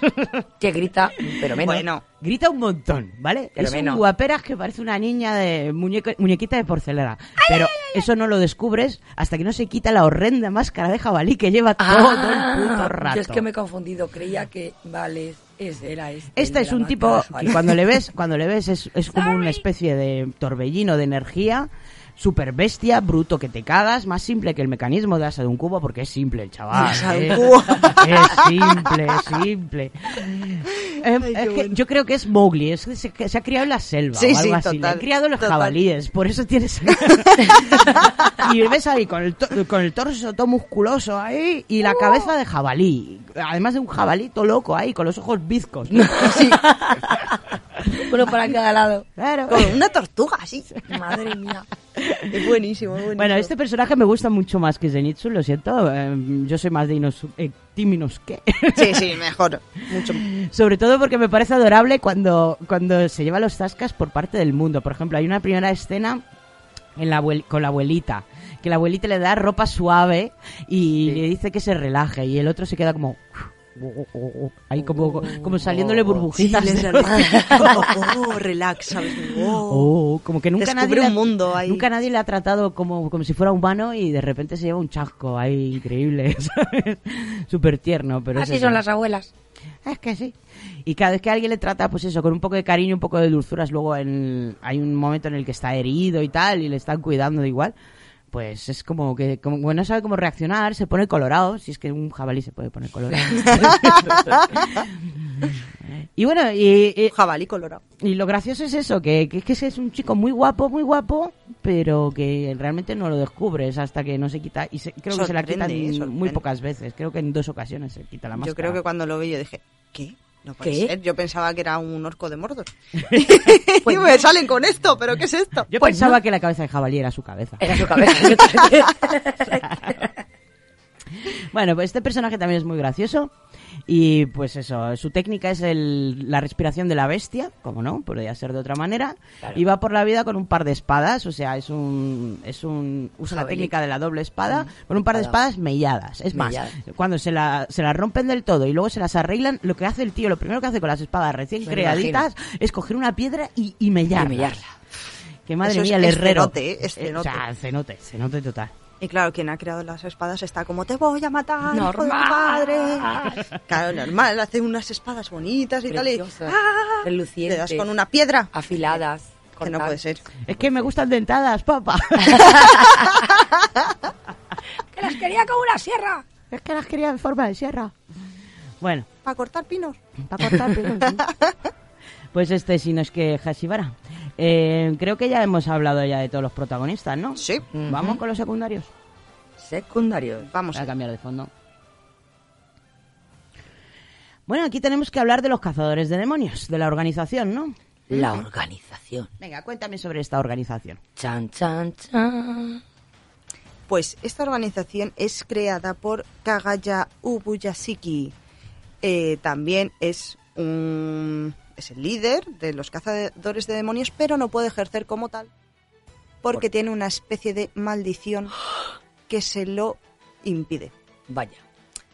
Que grita, pero menos. Bueno, Grita un montón, ¿vale? Pero es un menos. guaperas que parece una niña de muñeca- muñequita de porcelana. Pero eso no lo descubres hasta que no se quita la horrenda máscara de jabalí que lleva todo el puto rato. Ah, Yo es que me he confundido. Creía que, vale, es, era este. Este es un tipo que cuando le ves, cuando le ves es, es como una especie de torbellino de energía, super bestia, bruto que te cagas, más simple que el mecanismo de asa de un cubo porque es simple el chaval. ¿eh? un cubo. Es simple, es simple. Eh, es que yo creo que es Mowgli, es que se, que se ha criado en la selva Sí, o algo sí, así. Le total, han criado los total. jabalíes, por eso tienes y ves ahí con el, to- con el torso todo musculoso ahí y la cabeza de jabalí. Además de un jabalí todo loco ahí, con los ojos bizcos. Uno para cada lado. Claro. una tortuga así. Madre mía. Es buenísimo, es buenísimo. Bueno, este personaje me gusta mucho más que Zenitsu, lo siento. eh, yo soy más de Inosu, eh, Team Inosuke. Sí, sí, mejor. Mucho. Sobre todo porque me parece adorable cuando, cuando se lleva los tascas por parte del mundo. Por ejemplo, hay una primera escena en la abuel- con la abuelita, que la abuelita le da ropa suave y le dice que se relaje y el otro se queda como... Ahí como, como saliéndole burbujitas. Sí, de oh, oh, relax, ¿sabes? Oh. Oh, como que nunca Descubre nadie, le ha- un mundo ahí. nunca nadie le ha tratado como, como si fuera humano y de repente se lleva un chasco ahí increíble, ¿sabes? Súper tierno, pero Así son las abuelas. Es que sí. Y cada vez que alguien le trata, pues eso, con un poco de cariño, un poco de dulzuras, luego en- hay un momento en el que está herido y tal, y le están cuidando de igual, pues es como que como no sabe cómo reaccionar, se pone colorado, si es que un jabalí se puede poner colorado. y bueno, y, y- Jabalí colorado. y lo gracioso es eso, que, que, que es un chico muy guapo, muy guapo, pero que realmente no lo descubres hasta que no se quita, y se- creo que se la quitan Sorprende, muy pocas veces, creo que en dos ocasiones se quita la máscara. Yo creo que cuando lo vi yo dije, ¿qué? No puede ¿Qué? ser. Yo pensaba que era un orco de Mordor. Pues y me salen con esto, ¿pero qué es esto? Yo Pues pensaba no. que la cabeza de jabalí era su cabeza. Era su cabeza. Bueno, pues este personaje también es muy gracioso. Y pues eso, su técnica es el- la respiración de la bestia, como no, podría ser de otra manera. Claro. Y va por la vida con un par de espadas, o sea, es un. Es un usa la técnica de la doble espada, con un par de Espada. espadas melladas. Es más, cuando se la, se la rompen del todo y luego se las arreglan, lo que hace el tío, lo primero que hace con las espadas recién Me creaditas es coger una piedra y, y mellarla. Y mellarla. Que madre Eso mía, el es herrero. cenote, ¿eh? Es Eh, cenote. o sea, cenote, cenote total. Y claro, quien ha creado las espadas está como, te voy a matar, hijo de tu Normal. padre. Claro, normal, hace unas espadas bonitas y tal. Y, Preciosas, ¡ah! relucientes. Das con una piedra. Afiladas. Que no puede ser. Es que me gustan dentadas, papá. Que las quería con una sierra. Es que las quería en forma de sierra. Bueno, Para cortar pinos. para cortar sí. Pues este sí no es que Hashibara. Eh, creo que ya hemos hablado ya de todos los protagonistas, ¿no? Sí. Vamos con los secundarios. Secundarios. Vamos. Voy a cambiar de fondo. Bueno, aquí tenemos que hablar de los cazadores de demonios, de la organización, ¿no? La organización. Venga, cuéntame sobre esta organización. Chan, chan, chan. Pues esta organización es creada por Kagaya Ubuyashiki. Eh, también es un es el líder de los cazadores de demonios, pero no puede ejercer como tal porque tiene una especie de maldición que se lo impide. Vaya.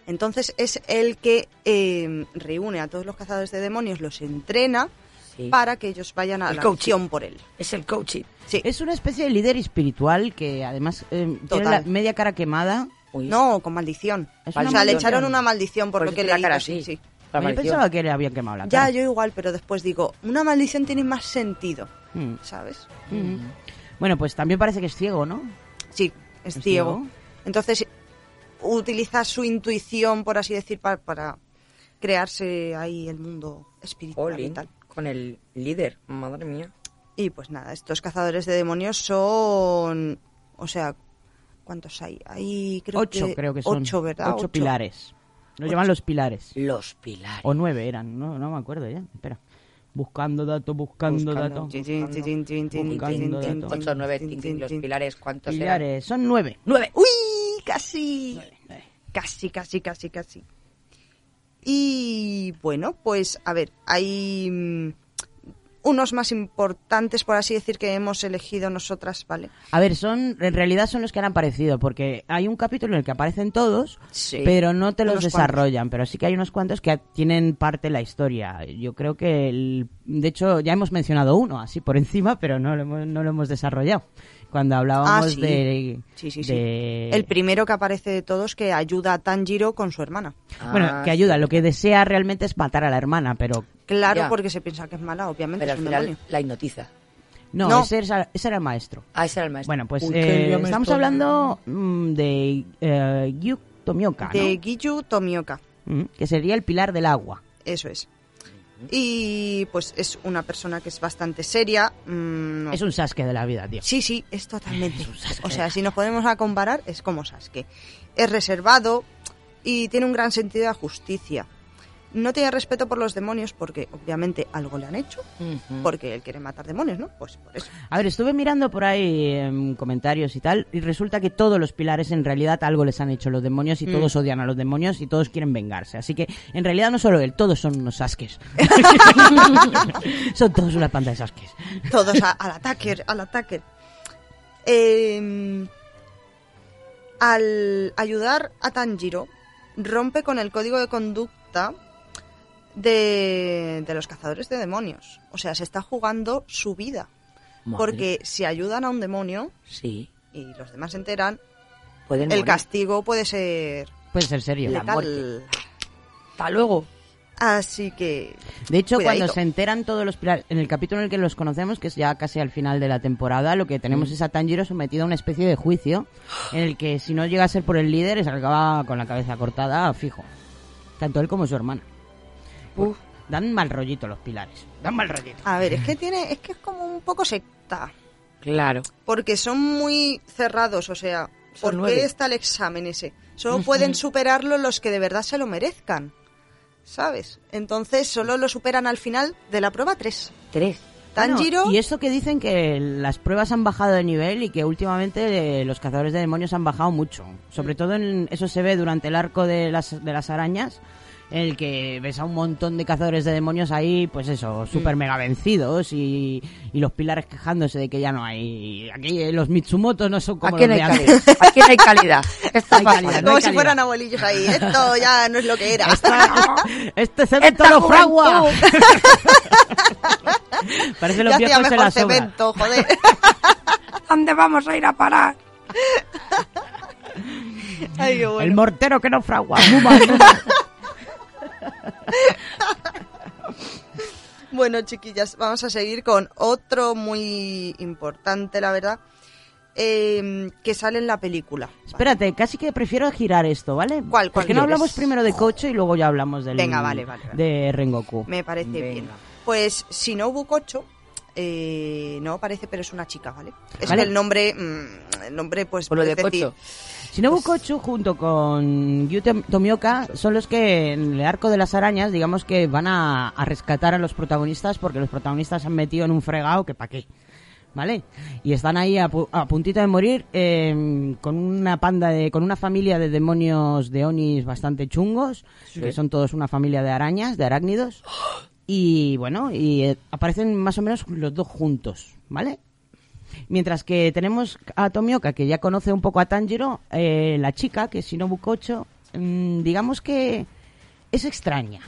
Entonces es el que eh, reúne a todos los cazadores de demonios, los entrena Sí. para que ellos vayan a El la coaching. por él. Es el coaching. Sí. Es una especie de líder espiritual que además eh, tiene la media cara quemada. Uy, No, con maldición. Es o sea, le echaron una maldición por Por lo que le cara sí, así. sí. Yo pensaba que le habían quemado la Ya, cara. yo igual, pero después digo, una maldición tiene más sentido, Mm, ¿sabes? mm. Bueno, pues también parece que es ciego, ¿no? Sí, es ¿Es ciego. ciego? Entonces, utiliza su intuición, por así decir, para, para crearse ahí el mundo espiritual y tal. con el líder. Madre mía. Y pues nada, estos cazadores de demonios son... O sea, ¿cuántos hay? Hay creo ocho, que... creo que son. Ocho, ¿verdad? Ocho, pilares. Los llaman los pilares. Los pilares. O nueve eran, no, no me acuerdo ya. Espera. Buscando datos, buscando, datos. Ocho, nueve, los pilares, ¿cuántos eran? Pilares, son nueve. Nueve. ¡Uy! Casi. Casi, casi, casi, casi. Y bueno, pues a ver, hay mm, unos más importantes, por así decir, que hemos elegido nosotras, ¿vale? A ver, son, en realidad son los que han aparecido, porque hay un capítulo en el que aparecen todos, Sí. pero no te los desarrollan, pero sí que hay unos cuantos que tienen parte de la historia. Yo creo que, el- de hecho, ya hemos mencionado uno, así por encima, pero no lo hemos, no lo hemos desarrollado. Cuando hablábamos Ah, sí. de... Sí, sí, sí. de- El primero que aparece de todos que ayuda a Tanjiro con su hermana. Bueno, Ah, que ayuda, lo que desea realmente es matar a la hermana, pero... Claro, Ya. porque se piensa que es mala, obviamente. Pero es al un final demonio. la hipnotiza. No, No. Ese, era, ese era el maestro. Ah, ese era el maestro. Bueno, pues Uy, eh, estamos estoy- hablando mm, de eh, Gyu Tomioka, ¿no? De Giyu Tomioka. Mm, que sería el pilar del agua. Eso es. Y pues es una persona que es bastante seria. mm, no. Es un Sasuke de la vida, tío. Sí, sí, es totalmente. Es un Sasuke. O sea, si nos podemos a comparar, es como Sasuke. Es reservado y tiene un gran sentido de justicia. No tiene respeto por los demonios porque obviamente algo le han hecho, porque él quiere matar demonios, ¿no? Pues por eso. A ver, estuve mirando por ahí en comentarios y tal, y resulta que todos los pilares en realidad algo les han hecho los demonios y Mm. todos odian a los demonios y todos quieren vengarse. Así que en realidad no solo él, todos son unos Saskes. son todos una panda de Saskes. Todos a- al ataque, al ataque. Eh, al ayudar a Tanjiro, rompe con el código de conducta de, de los cazadores de demonios. O sea, se está jugando su vida. Madre. Porque si ayudan a un demonio Sí. y los demás se enteran, Pueden el morir. castigo puede ser Puede ser serio. La letal. muerte. Hasta luego. Así que... De hecho, Cuidadito. cuando se enteran todos los pilares, en el capítulo en el que los conocemos, que es ya casi al final de la temporada, lo que Mm. tenemos es a Tanjiro sometido a una especie de juicio, en el que si no llega a ser por el líder, se acaba con la cabeza cortada fijo. Tanto él como su hermana. Uf. Dan mal rollito los pilares. Dan mal rollito. A ver, es que tiene, es que es como un poco secta, Claro. porque son muy cerrados, o sea, ¿por nueve. qué está el examen ese? Solo pueden superarlo los que de verdad se lo merezcan, ¿sabes? Entonces solo lo superan al final de la prueba 3. Tres. Tanjiro, Bueno, y eso que dicen que las pruebas han bajado de nivel y que últimamente eh, los cazadores de demonios han bajado mucho. Sobre todo en, eso se ve durante el arco de las, de las arañas, el que ves a un montón de cazadores de demonios ahí, pues eso, súper mega vencidos y, y los pilares quejándose de que ya no hay... Aquí eh, los Mitsumoto no son como Aquí los no hay de antes. calidad. Aquí no hay calidad. Esto Hay pasa. calidad, no como hay si calidad. fueran abuelillos ahí, esto ya no es lo que era. Este cemento Esta lo fragua. Parece los viejos en la cemento, joder. ¿Dónde vamos a ir a parar? Ay, qué El bueno. mortero que no fragua. Muy mal, muy mal. Bueno, chiquillas, vamos a seguir con otro muy importante, la verdad, eh, que sale en la película. Espérate, casi que prefiero girar esto, ¿vale? ¿Cuál, cuál Porque no hablamos primero de Kocho y luego ya hablamos del Venga, vale, vale, vale. de Rengoku. Me parece Venga. bien. Pues Shinobu Kocho, eh, no parece, pero es una chica, ¿vale? Es que el nombre, mm, el nombre, pues, Por lo de decir, Kocho. Shinobu junto con Yu Tom- Tomioka son los que en el arco de las arañas, digamos que van a, a rescatar a los protagonistas porque los protagonistas se han metido en un fregado que pa' qué. ¿Vale? Y están ahí a, pu- a puntito de morir eh, con una panda de, con una familia de demonios de onis bastante chungos, que son todos una familia de arañas, de arácnidos. Y bueno, y eh, aparecen más o menos los dos juntos, ¿vale? Mientras que tenemos a Tomioka, que ya conoce un poco a Tanjiro, eh, la chica, que es Shinobu Kocho, mm, digamos que es extraña,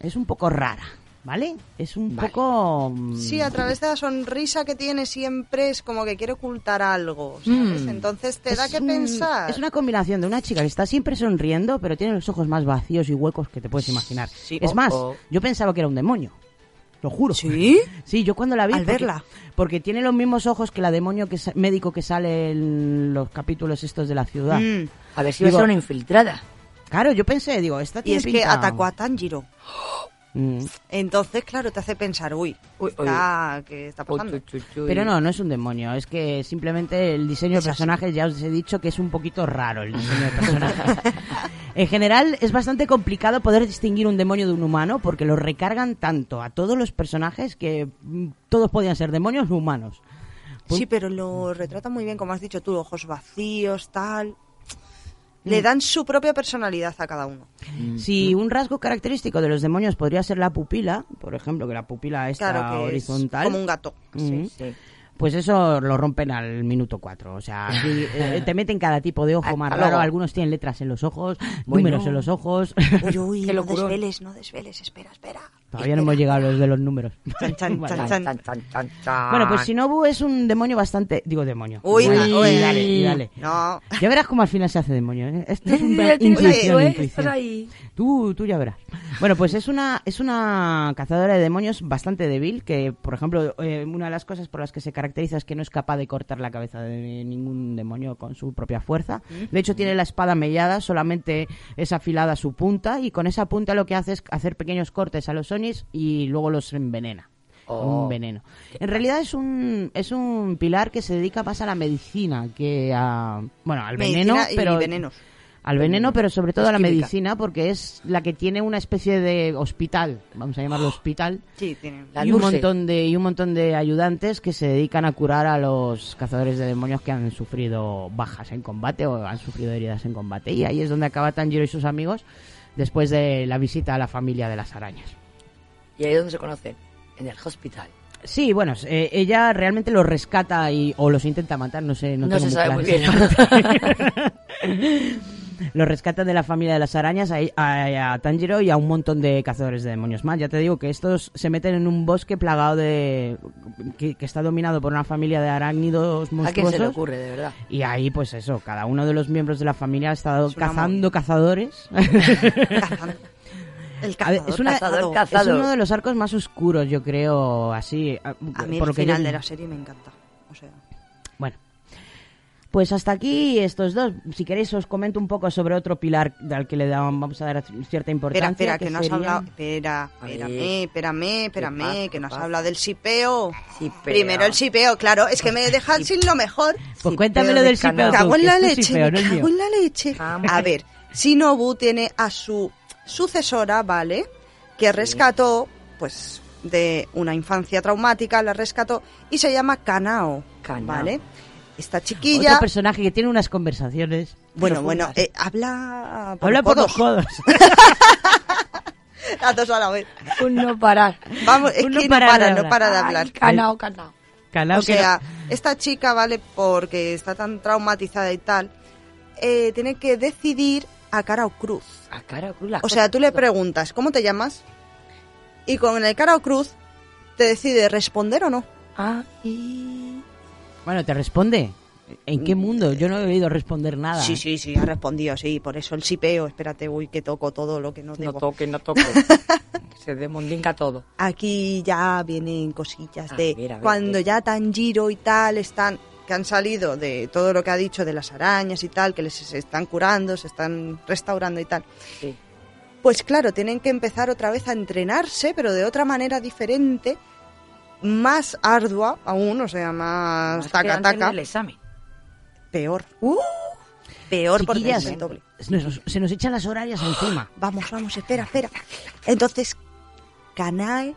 es un poco rara, ¿vale? Es un Vale. poco... mm, Sí, a través de la sonrisa que tiene siempre es como que quiere ocultar algo, ¿sabes? Mm. Entonces te da que un- pensar. Es una combinación de una chica que está siempre sonriendo, pero tiene los ojos más vacíos y huecos que te puedes imaginar. Sí, es oh, más, oh. yo pensaba que era un demonio. Lo juro. ¿Sí? Sí, yo cuando la vi. Al porque- verla. Porque tiene los mismos ojos que la demonio que médico que sale en los capítulos estos de la ciudad. Mm. A ver si va a ser una infiltrada. Claro, yo pensé, digo, esta Y tiene es que pinta- atacó a Tanjiro. Mm. Entonces, claro, te hace pensar, uy, Uy, está, ¿qué está pasando? Uy, uy, uy, uy. Pero no, no es un demonio, es que simplemente el diseño de así. personajes, ya os he dicho que es un poquito raro el diseño de personajes. en general es bastante complicado poder distinguir un demonio de un humano porque lo recargan tanto a todos los personajes que mm, todos podían ser demonios o humanos. Sí, pero lo retrata muy bien, como has dicho tú, ojos vacíos, tal. Le dan su propia personalidad a cada uno. Si un rasgo característico de los demonios podría ser la pupila, por ejemplo, que la pupila está Claro que horizontal, es como un gato. Mm. Sí. Pues eso lo rompen al minuto cuatro. O sea, aquí, eh, te meten cada tipo de ojo más luego. raro. Algunos tienen letras en los ojos, Bueno. números en los ojos. Uy, uy, no desveles, no desveles, espera, espera. Todavía no hemos llegado a los de los números. Chan, chan, Vale. chan. Bueno, pues Shinobu es un demonio bastante... Digo demonio. Uy, uy. y dale, dale. No, Ya verás cómo al final se hace demonio. ¿eh? Esto es un intuición, ¿eh? intuición. Ahí. Tú, tú ya verás. Bueno, pues es una, es una cazadora de demonios bastante débil, que, por ejemplo, eh, una de las cosas por las que se caracteriza es que no es capaz de cortar la cabeza de ningún demonio con su propia fuerza. De hecho, tiene la espada mellada, solamente es afilada su punta, y con esa punta lo que hace es hacer pequeños cortes a los onis y luego los envenena. con Oh. Un veneno. En realidad es un, es un pilar que se dedica más a la medicina que a... Bueno, al veneno, medicina y pero... venenos. Al veneno, pero sobre todo Es a la química. medicina, porque es la que tiene una especie de hospital, vamos a llamarlo hospital, Sí, tienen. La y un Nurse. montón de y un montón de ayudantes que se dedican a curar a los cazadores de demonios que han sufrido bajas en combate o han sufrido heridas en combate. Y ahí es donde acaba Tanjiro y sus amigos después de la visita a la familia de las arañas. Y ahí es donde se conocen. En el hospital. Sí, bueno, eh, ella realmente los rescata y, o los intenta matar, no sé, no, No tengo se sabe claro. muy bien. Los rescatan de la familia de las arañas a, a- a Tanjiro y a un montón de cazadores de demonios más. Ya te digo que estos se meten en un bosque plagado de... que, que está dominado por una familia de arácnidos ¿A quién monstruosos. se le ocurre, de verdad? Y ahí, pues eso, cada uno de los miembros de la familia ha estado Es cazando cazadores. El A cazador, es, una- cazador, es uno de los arcos más oscuros, yo creo, así. A mí por el lo que final yo- de la serie me encanta. Pues hasta aquí estos dos. Si queréis os comento un poco sobre otro pilar al que le damos, vamos a dar cierta importancia. espera, espera, que, no has sería- hablado. Espera, espérame, espérame, espérame, pasa, que qué no has hablado del sipeo. Sipeo. Primero el sipeo, claro, es que me dejan sin lo mejor. Pues cuéntame lo del de sipeo. cago en que la leche, sipeo, no cago en la leche. A ver, Shinobu tiene a su sucesora, ¿vale? Que rescató, pues, de una infancia traumática, la rescató y se llama Kanao, Kanao. ¿vale? Esta Otro chiquilla, personaje que tiene unas conversaciones. bueno, bueno, eh, habla por Habla los por los codos. Las dos a la vez. Un no parar. Vamos, es Un que no no parar para, de no hablar. para de hablar. Ay, canao, canao. Calao O no- sea, esta chica, ¿vale? Porque está tan traumatizada y tal, eh, tiene que decidir a cara o cruz. A cara o cruz O sea, tú le preguntas, ¿cómo te llamas? Y con el cara o cruz te decide responder o no. Ah, y... Bueno, te responde. ¿En qué mundo? Yo no he oído responder nada. Sí, sí, sí, ha respondido, sí. Por eso el sipeo, espérate, uy, que toco todo lo que no No debo. toque, no toque. Se demondinga todo. Aquí ya vienen cosillas A de ver, a ver, cuando ya Tanjiro y tal están que han salido de todo lo que ha dicho de las arañas y tal, que les se están curando, se están restaurando y tal. Sí. Pues claro, tienen que empezar otra vez a entrenarse, pero de otra manera diferente, más ardua aún, o sea, más, taca taca, del examen. peor. Peor porque es el doble. se nos, se nos echan las horarias encima. Vamos, vamos, espera, espera. Entonces, Kanae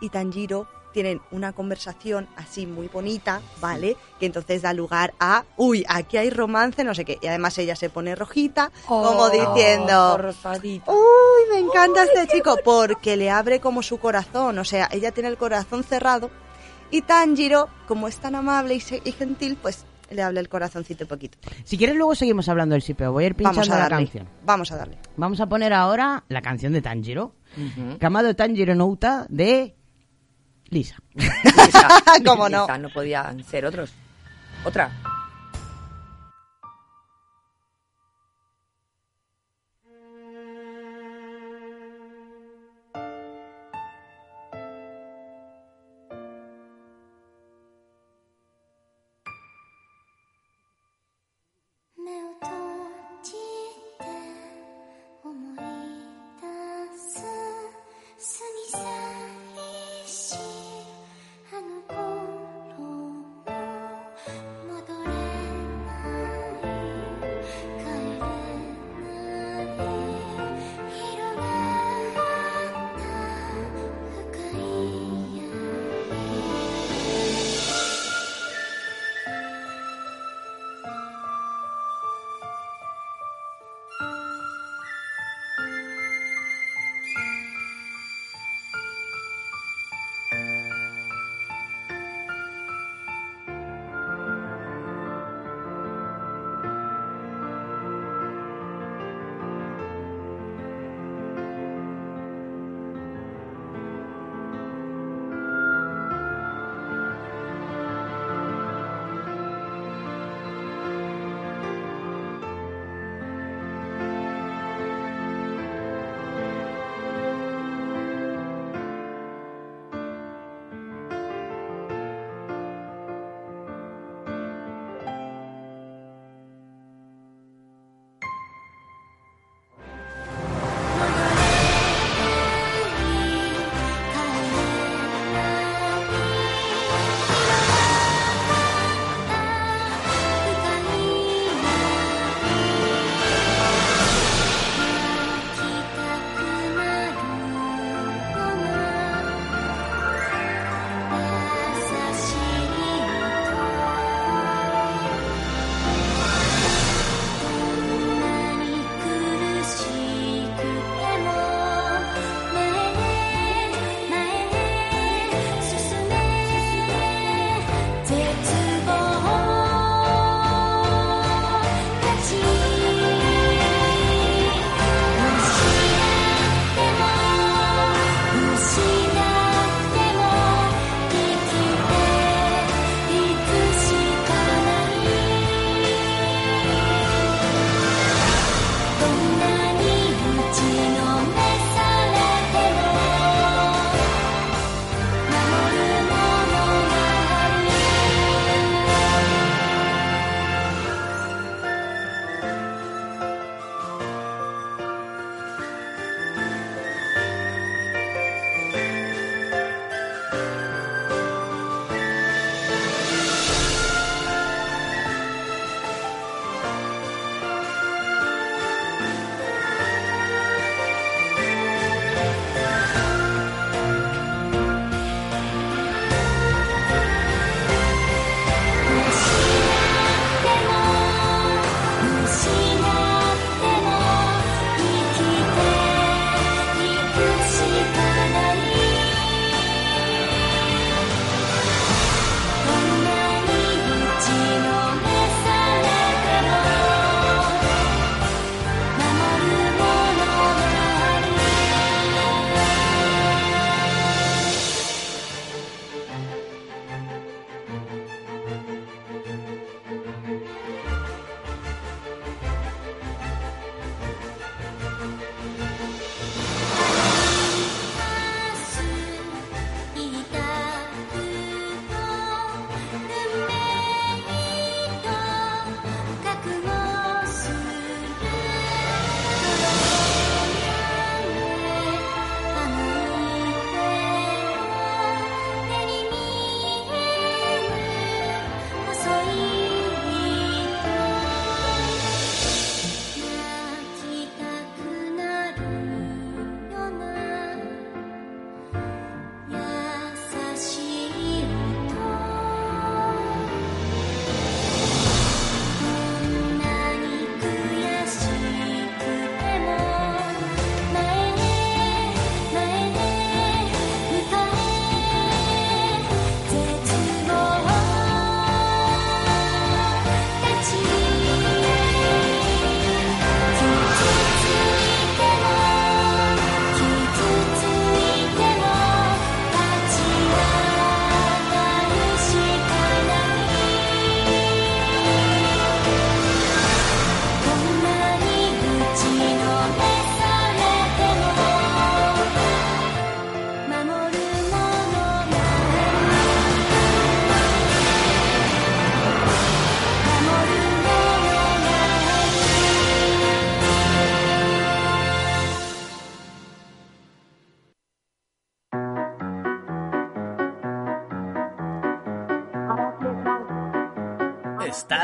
y Tanjiro tienen una conversación así muy bonita, ¿vale? Que entonces da lugar a, uy, aquí hay romance, no sé qué. Y además ella se pone rojita, como Oh, diciendo, uy, me encanta este chico, porque le abre como su corazón, o sea, ella tiene el corazón cerrado. Y Tanjiro, como es tan amable y, se- y gentil, pues le habla el corazoncito un poquito. Si quieres, luego seguimos hablando del sipeo. Voy a ir pinchando Vamos a la darle. canción. Vamos a darle. Vamos a poner ahora la canción de Tanjiro. Ujú. Kamado Tanjiro Nouta de Lisa. Lisa. ¿Cómo no? Lisa, no podían ser otros. Otra.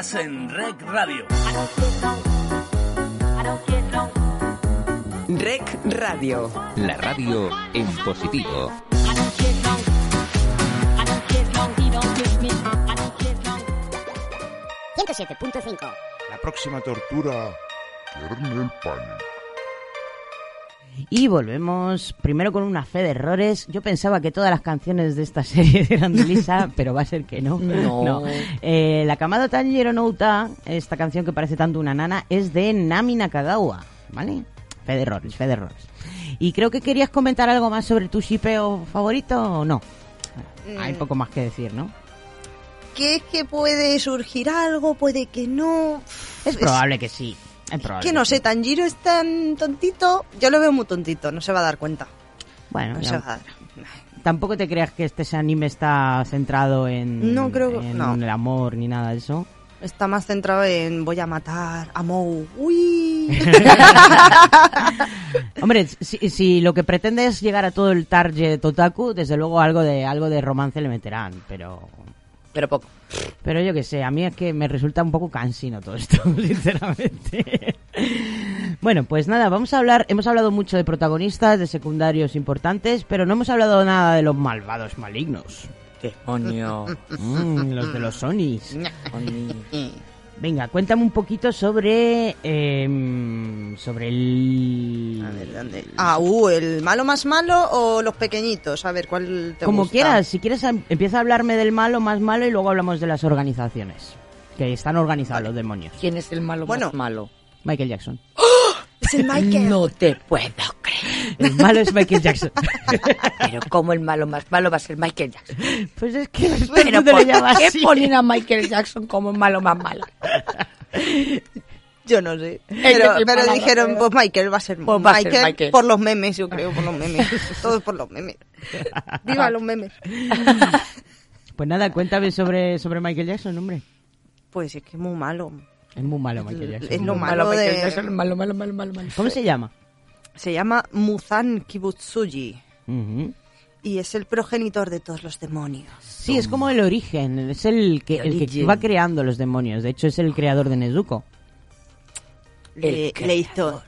Estás en Rec Radio. Rec Radio. La radio en positivo. La próxima tortura, Kernel Panic. Y volvemos primero con una fe de errores. Yo pensaba que todas las canciones de esta serie eran de Lisa, pero va a ser que no. No. Eh, la Kamado Tanjiro no Uta, esta canción que parece tanto una nana, es de Nami Nakagawa, ¿vale? Fe de errores, fe de errores. Y creo que querías comentar algo más sobre tu shipeo favorito o no. Hay Mm. poco más que decir, ¿no? Que es que puede surgir algo, puede que no. Es probable que sí. Que no sé, Tanjiro es tan tontito. Yo lo veo muy tontito, no se va a dar cuenta. Bueno, No se va a dar. tampoco te creas que este anime está centrado en, No creo- en no. el amor ni nada de eso. Está más centrado en voy a matar a Mou. Uy. Hombre, si, si lo que pretende es llegar a todo el target otaku, desde luego algo de algo de romance le meterán, pero Pero poco. pero yo que sé, a mí es que me resulta un poco cansino todo esto, sinceramente. Bueno, pues nada, vamos a hablar, hemos hablado mucho de protagonistas, de secundarios importantes, pero no hemos hablado nada de los malvados malignos. Demonio. Mm, los de los Sonys. Venga, cuéntame un poquito sobre em, sobre el A ver, ¿dónde? Ah, uh, ¿el malo más malo o los pequeñitos? A ver, ¿cuál te Como gusta? quieras, si quieres em- empieza a hablarme del malo más malo y luego hablamos de las organizaciones. Que están organizados los demonios. ¿Quién es el malo Bueno. más malo? Michael Jackson. Es el Michael. No te puedo creer. El malo es Michael Jackson. Pero ¿cómo el malo más malo va a ser Michael Jackson? pues es que Pero ¿por le qué así. ponen a Michael Jackson como el malo más malo? Yo no sé. Pero, pero dijeron, pero- pues Michael va a ser Pues va a ser Michael, Michael. por los memes, yo creo, por los memes. Todo por los memes. Viva los memes. Pues nada, cuéntame sobre, sobre Michael Jackson, hombre. Pues es que es muy malo. Es muy malo Michael Jackson. Es lo Malo, malo Michael de... Jackson, malo, malo, malo, malo, malo. ¿Cómo se llama? Se llama Muzan Kibutsuji. Y es el progenitor de todos los demonios. Sí, es como el origen, es el que, El el que va creando los demonios. De hecho, es el creador de Nezuko. Le, El le hizo...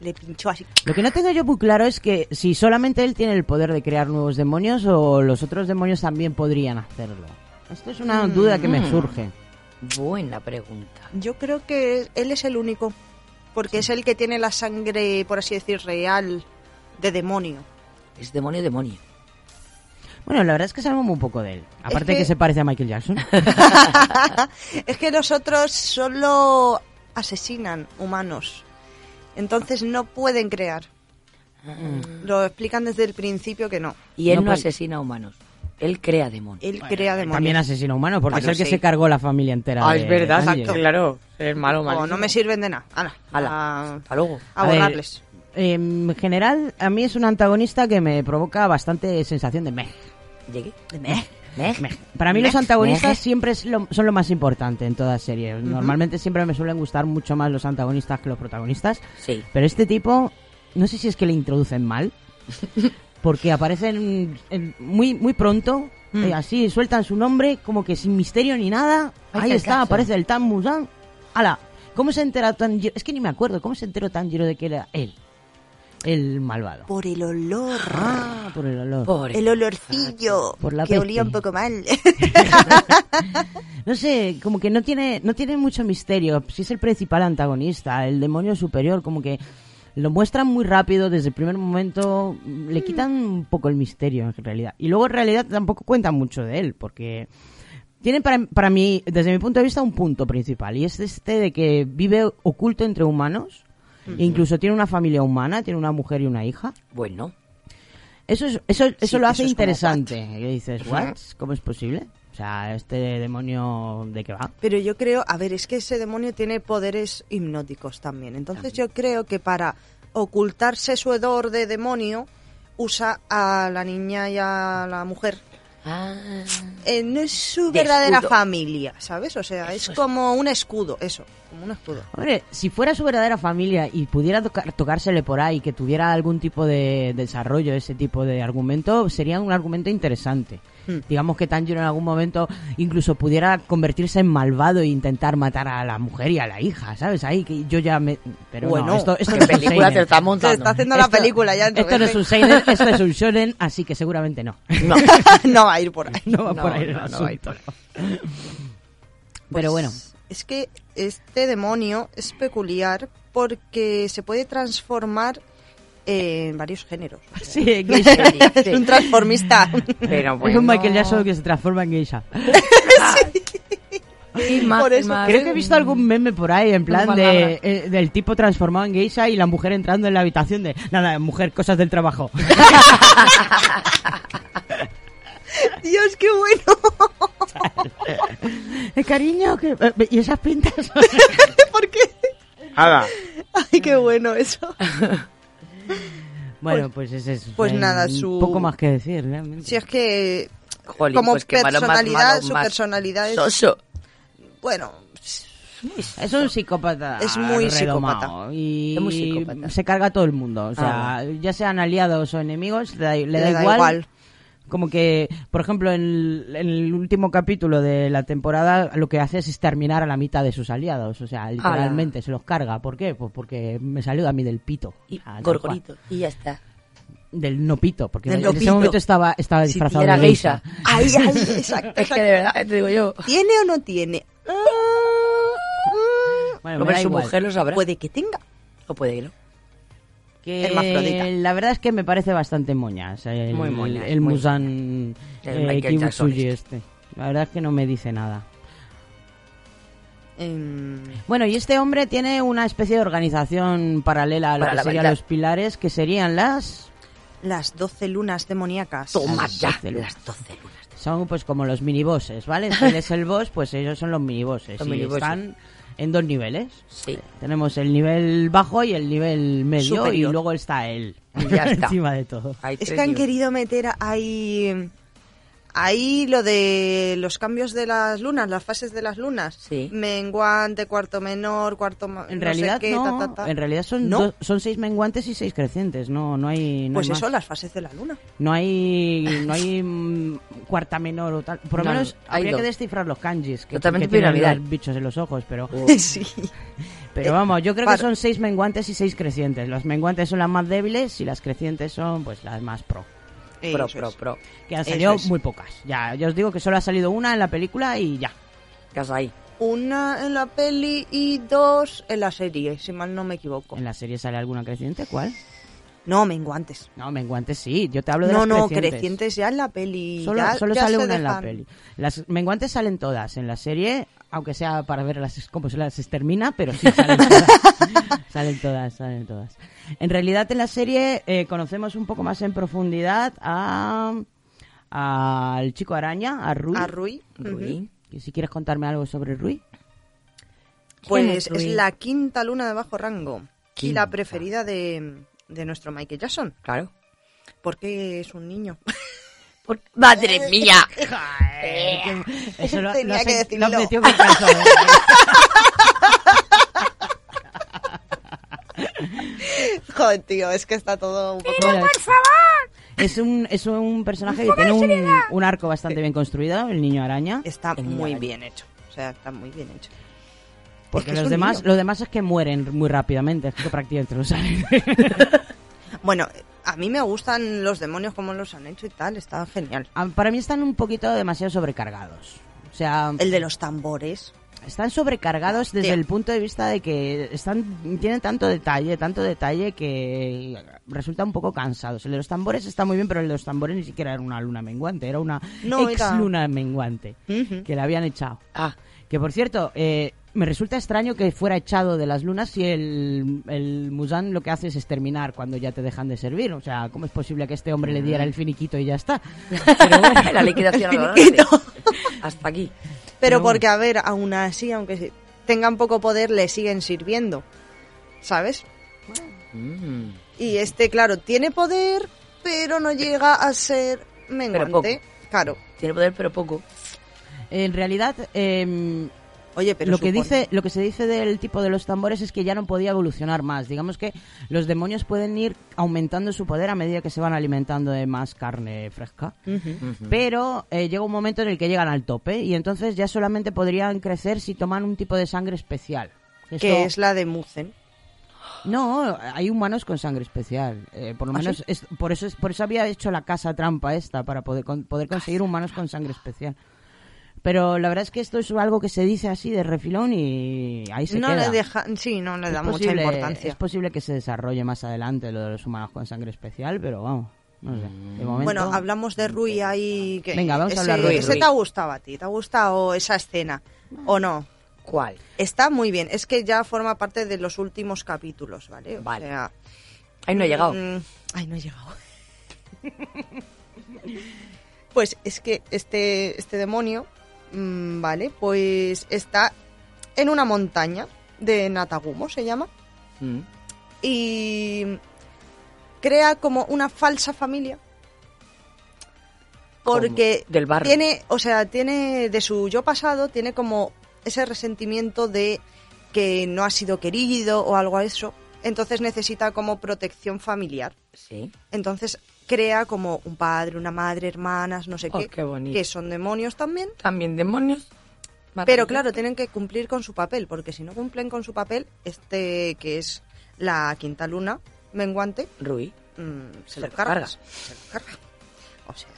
Le pinchó así. Lo que no tengo yo muy claro es que si solamente él tiene el poder de crear nuevos demonios o los otros demonios también podrían hacerlo. Esto es una duda que me Mm. surge. Buena pregunta. Yo creo que él es el único. Porque es el que tiene la sangre, por así decir, real de demonio. Es demonio, demonio. Bueno, la verdad es que sabemos muy poco de él. Aparte que- que... se parece a Michael Jackson. es que los otros solo asesinan humanos. Entonces no pueden crear. Lo explican desde el principio que no. Y él No no, puede- asesina humanos. Él crea demonios. Él crea demonios. También asesino humano, porque Bueno, es el que sí. se cargó la familia entera. Ah, de es verdad, Tanjiro. claro. Es malo, malo. O no me sirven de nada. Ala, Ala. a, Hasta luego. a A ver, borrarles. En general, a mí es un antagonista que me provoca bastante sensación de meh. Llegué. Meh. ¿Eh? Meh. Para mí los antagonistas siempre es lo- son lo más importante en toda serie. Normalmente siempre me suelen gustar mucho más los antagonistas que los protagonistas. Sí. Pero este tipo, no sé si es que le introducen mal, porque aparecen en- muy muy pronto, Mm. eh, así sueltan su nombre, como que sin misterio ni nada. Ahí está, aparece el Tan Musan. ¡Hala! ¿Cómo se entera Tanjiro? Es que ni me acuerdo, ¿cómo se enteró Tanjiro de que era él? El malvado. Por el olor. Ah, por el olor. Pobre. El olorcillo. Por la que peste. olía un poco mal. No sé, como que no tiene, no tiene mucho misterio. Si es el principal antagonista, el demonio superior, como que lo muestran muy rápido desde el primer momento, le quitan un poco el misterio en realidad. Y luego en realidad tampoco cuentan mucho de él, porque tiene para, para mí, desde mi punto de vista, un punto principal. Y es este de que vive oculto entre humanos. e incluso tiene una familia humana, tiene una mujer y una hija. Bueno. Eso, es, eso, eso Sí, lo eso hace es como interesante. Y dices, ¿what? ¿Cómo es posible? O sea, este demonio, ¿de qué va? Pero yo creo, a ver, es que ese demonio tiene poderes hipnóticos también. Entonces yo creo que para ocultarse su hedor de demonio, usa a la niña y a la mujer. Ah. Eh, no es su De verdadera escudo. familia, ¿sabes? O sea, es como un escudo, eso. Como un escudo. Hombre, si fuera su verdadera familia y pudiera tocar- tocársele por ahí, que tuviera algún tipo de desarrollo, ese tipo de argumento, sería un argumento interesante. Hmm. Digamos que Tanjiro en algún momento incluso pudiera convertirse en malvado e intentar matar a la mujer y a la hija, ¿sabes? Ahí que yo ya me... Pero Bueno, no, esto, esto ¿Qué no es un película te está Se montando? está haciendo la película ya. Esto no es un seinen, esto es un shonen, así que seguramente no. No. no va a ir por ahí. No va No, por ahí el no, no va a ir por Pero bueno, Pues, Es que este demonio es peculiar porque se puede transformar en varios géneros. O sea, sí, geisha. es un transformista. Pero Es bueno. un Michael Jackson que se transforma en geisha. Y más, Por eso más. Creo que he visto algún meme por ahí, en plan de, eh, del tipo transformado en geisha y la mujer entrando en la habitación de, nada, mujer, cosas del trabajo. Dios, qué bueno. Eh, cariño, que, eh, ¿y esas pintas? ¿Por qué? Hala. Ay, qué bueno eso. bueno, pues ese es pues eh, nada, un su- poco más que decir, realmente. Si es que Jolín, como pues qué malo, personalidad, malo, su más personalidad es soso. bueno, Es un psicópata. Es muy psicópata. Y Es muy psicópata. se carga a todo el mundo. O sea, Ah, ya sean aliados o enemigos, le da, le da le da igual. igual. Como que, por ejemplo, en el, en el último capítulo de la temporada, lo que hace es exterminar a la mitad de sus aliados. O sea, literalmente se los carga. ¿Por qué? Pues porque me salió a mí del pito. Y gorgorito. Y ya está. Del no pito, porque Del en no ese pito. momento estaba, estaba disfrazado era de geisha. geisha. ay, ay, exacto, Es que de verdad, te digo yo. ¿Tiene o no tiene? Bueno, su igual. mujer lo sabrá. puede que tenga. O puede que no. Que la verdad es que me parece bastante moñas el, Muy moñas, el muy Musan El eh, Kibutsuji este. La verdad es que no me dice nada. Em, Bueno, y este hombre tiene una especie de organización paralela a lo Para que serían los pilares, que serían las... las doce lunas demoníacas. Toma Las ya. doce lunas. Las 12 lunas. Son pues como los minibosses, ¿vale? Si él es el boss, pues ellos son los minibosses. Los y minibosses. están en dos niveles. Sí. Tenemos el nivel bajo y el nivel medio Superior. y luego está él. Y ya está. Encima de todo. Hay Es que han querido meter ahí ahí lo de los cambios de las lunas, las fases de las lunas. Sí. Menguante, cuarto menor, cuarto ma- En no realidad sé qué, no, ta, ta, ta. en realidad son son seis menguantes y seis crecientes, no no hay no Pues hay eso, más. las fases de la luna. no hay no hay mm, cuarta menor o tal, por lo No, menos hay habría dos. que descifrar los kanjis que, Totalmente que tienen piramidal. los bichos en los ojos, pero sí. pero vamos, yo creo que son seis menguantes y seis crecientes. Las menguantes son las más débiles y las crecientes son pues las más pro. Pro, pro, es. pro. Que han salido es. muy pocas. Ya, yo os digo que solo ha salido una en la película y ya. ¿Qué has ahí? Una en la peli y dos en la serie, si mal no me equivoco. ¿En la serie sale alguna creciente? ¿Cuál? No, menguantes. No, menguantes sí. Yo te hablo de No, las no, crecientes. crecientes ya en la peli. Solo, ya- solo ya sale una en la peli. Las menguantes salen todas en la serie, aunque sea para ver las, cómo se las extermina, pero sí salen todas. salen todas, salen todas. En realidad en la serie eh, conocemos un poco más en profundidad a al chico araña, a Rui. A Rui. Rui. Y Si quieres contarme algo sobre Rui. Pues ¿Quién es la quinta luna de bajo rango. Y la preferida de, de nuestro Michael Jackson. Claro. Porque es un niño. Por- ¡Madre mía! Eso lo, Tenía lo que sé- decirlo. lo metió bien calzado. Joder, tío, es que está todo un poco... Bueno, Es un, es un personaje que tiene un, un arco bastante bien construido, el niño araña. Está El muy bien hecho. O sea, está muy bien hecho. Porque Es los demás, lo demás es que mueren muy rápidamente, es que prácticamente lo saben. Bueno, a mí me gustan los demonios como los han hecho y tal. Está genial. Ah, Para mí están un poquito demasiado sobrecargados. O sea, El de los tambores. están sobrecargados desde Tío. el punto de vista de que están tienen tanto detalle, tanto detalle que resulta un poco cansados. El de los tambores está muy bien, pero el de los tambores ni siquiera era una luna menguante, era una No, ex era- luna menguante que le habían echado. Ah, Que por cierto, eh, me resulta extraño que fuera echado de las lunas si el, el Musan lo que hace es exterminar cuando ya te dejan de servir. O sea, ¿cómo es posible que este hombre le diera el finiquito y ya está? Pero bueno, la liquidación. Hasta aquí. Pero No. porque, a ver, aún así, aunque tengan poco poder, le siguen sirviendo. ¿Sabes? Mm. Y este, claro, tiene poder, pero no llega a ser menguante. poco. Claro. Tiene poder, pero poco. en realidad, eh, Oye, pero lo que dice, lo que se dice del tipo de los tambores es que ya no podía evolucionar más. Digamos que los demonios pueden ir aumentando su poder a medida que se van alimentando de más carne fresca. Pero eh, llega un momento en el que llegan al tope y entonces ya solamente podrían crecer si toman un tipo de sangre especial. que Esto- es la de Muzen. no, hay humanos con sangre especial. Eh, por lo ¿Ah, menos sí? es- por eso es, por eso había hecho la casa trampa esta para poder con- poder conseguir humanos con sangre especial. Pero la verdad es que esto es algo que se dice así de refilón y ahí se no queda. le deja, sí, no le Es da mucha posible- importancia. Es posible que se desarrolle más adelante lo de los humanos con sangre especial, pero vamos, no sé. De momento, Bueno, hablamos de Rui ahí. Que Venga, vamos a ese, hablar de Rui. ese te ha gustado a ti? ¿Te ha gustado esa escena? ¿O no? ¿Cuál? Está muy bien. Es que ya forma parte de los últimos capítulos, ¿vale? O Vale. sea, Ahí no he llegado. mm, ay, no he llegado. pues es que este, este demonio, mm, ¿vale? Pues está en una montaña de Natagumo, se llama. Mm. y crea como una falsa familia porque del barrio. tiene o sea tiene de su yo pasado tiene como ese resentimiento de que no ha sido querido o algo a eso entonces necesita como protección familiar Sí. entonces crea como un padre una madre hermanas no sé Oh, qué qué bonito. que son demonios también También demonios. pero claro, tienen que cumplir con su papel, porque si no cumplen con su papel, este que es la quinta luna menguante, Rui. mm, se, Se lo lo carga. carga. Se lo carga. O sea.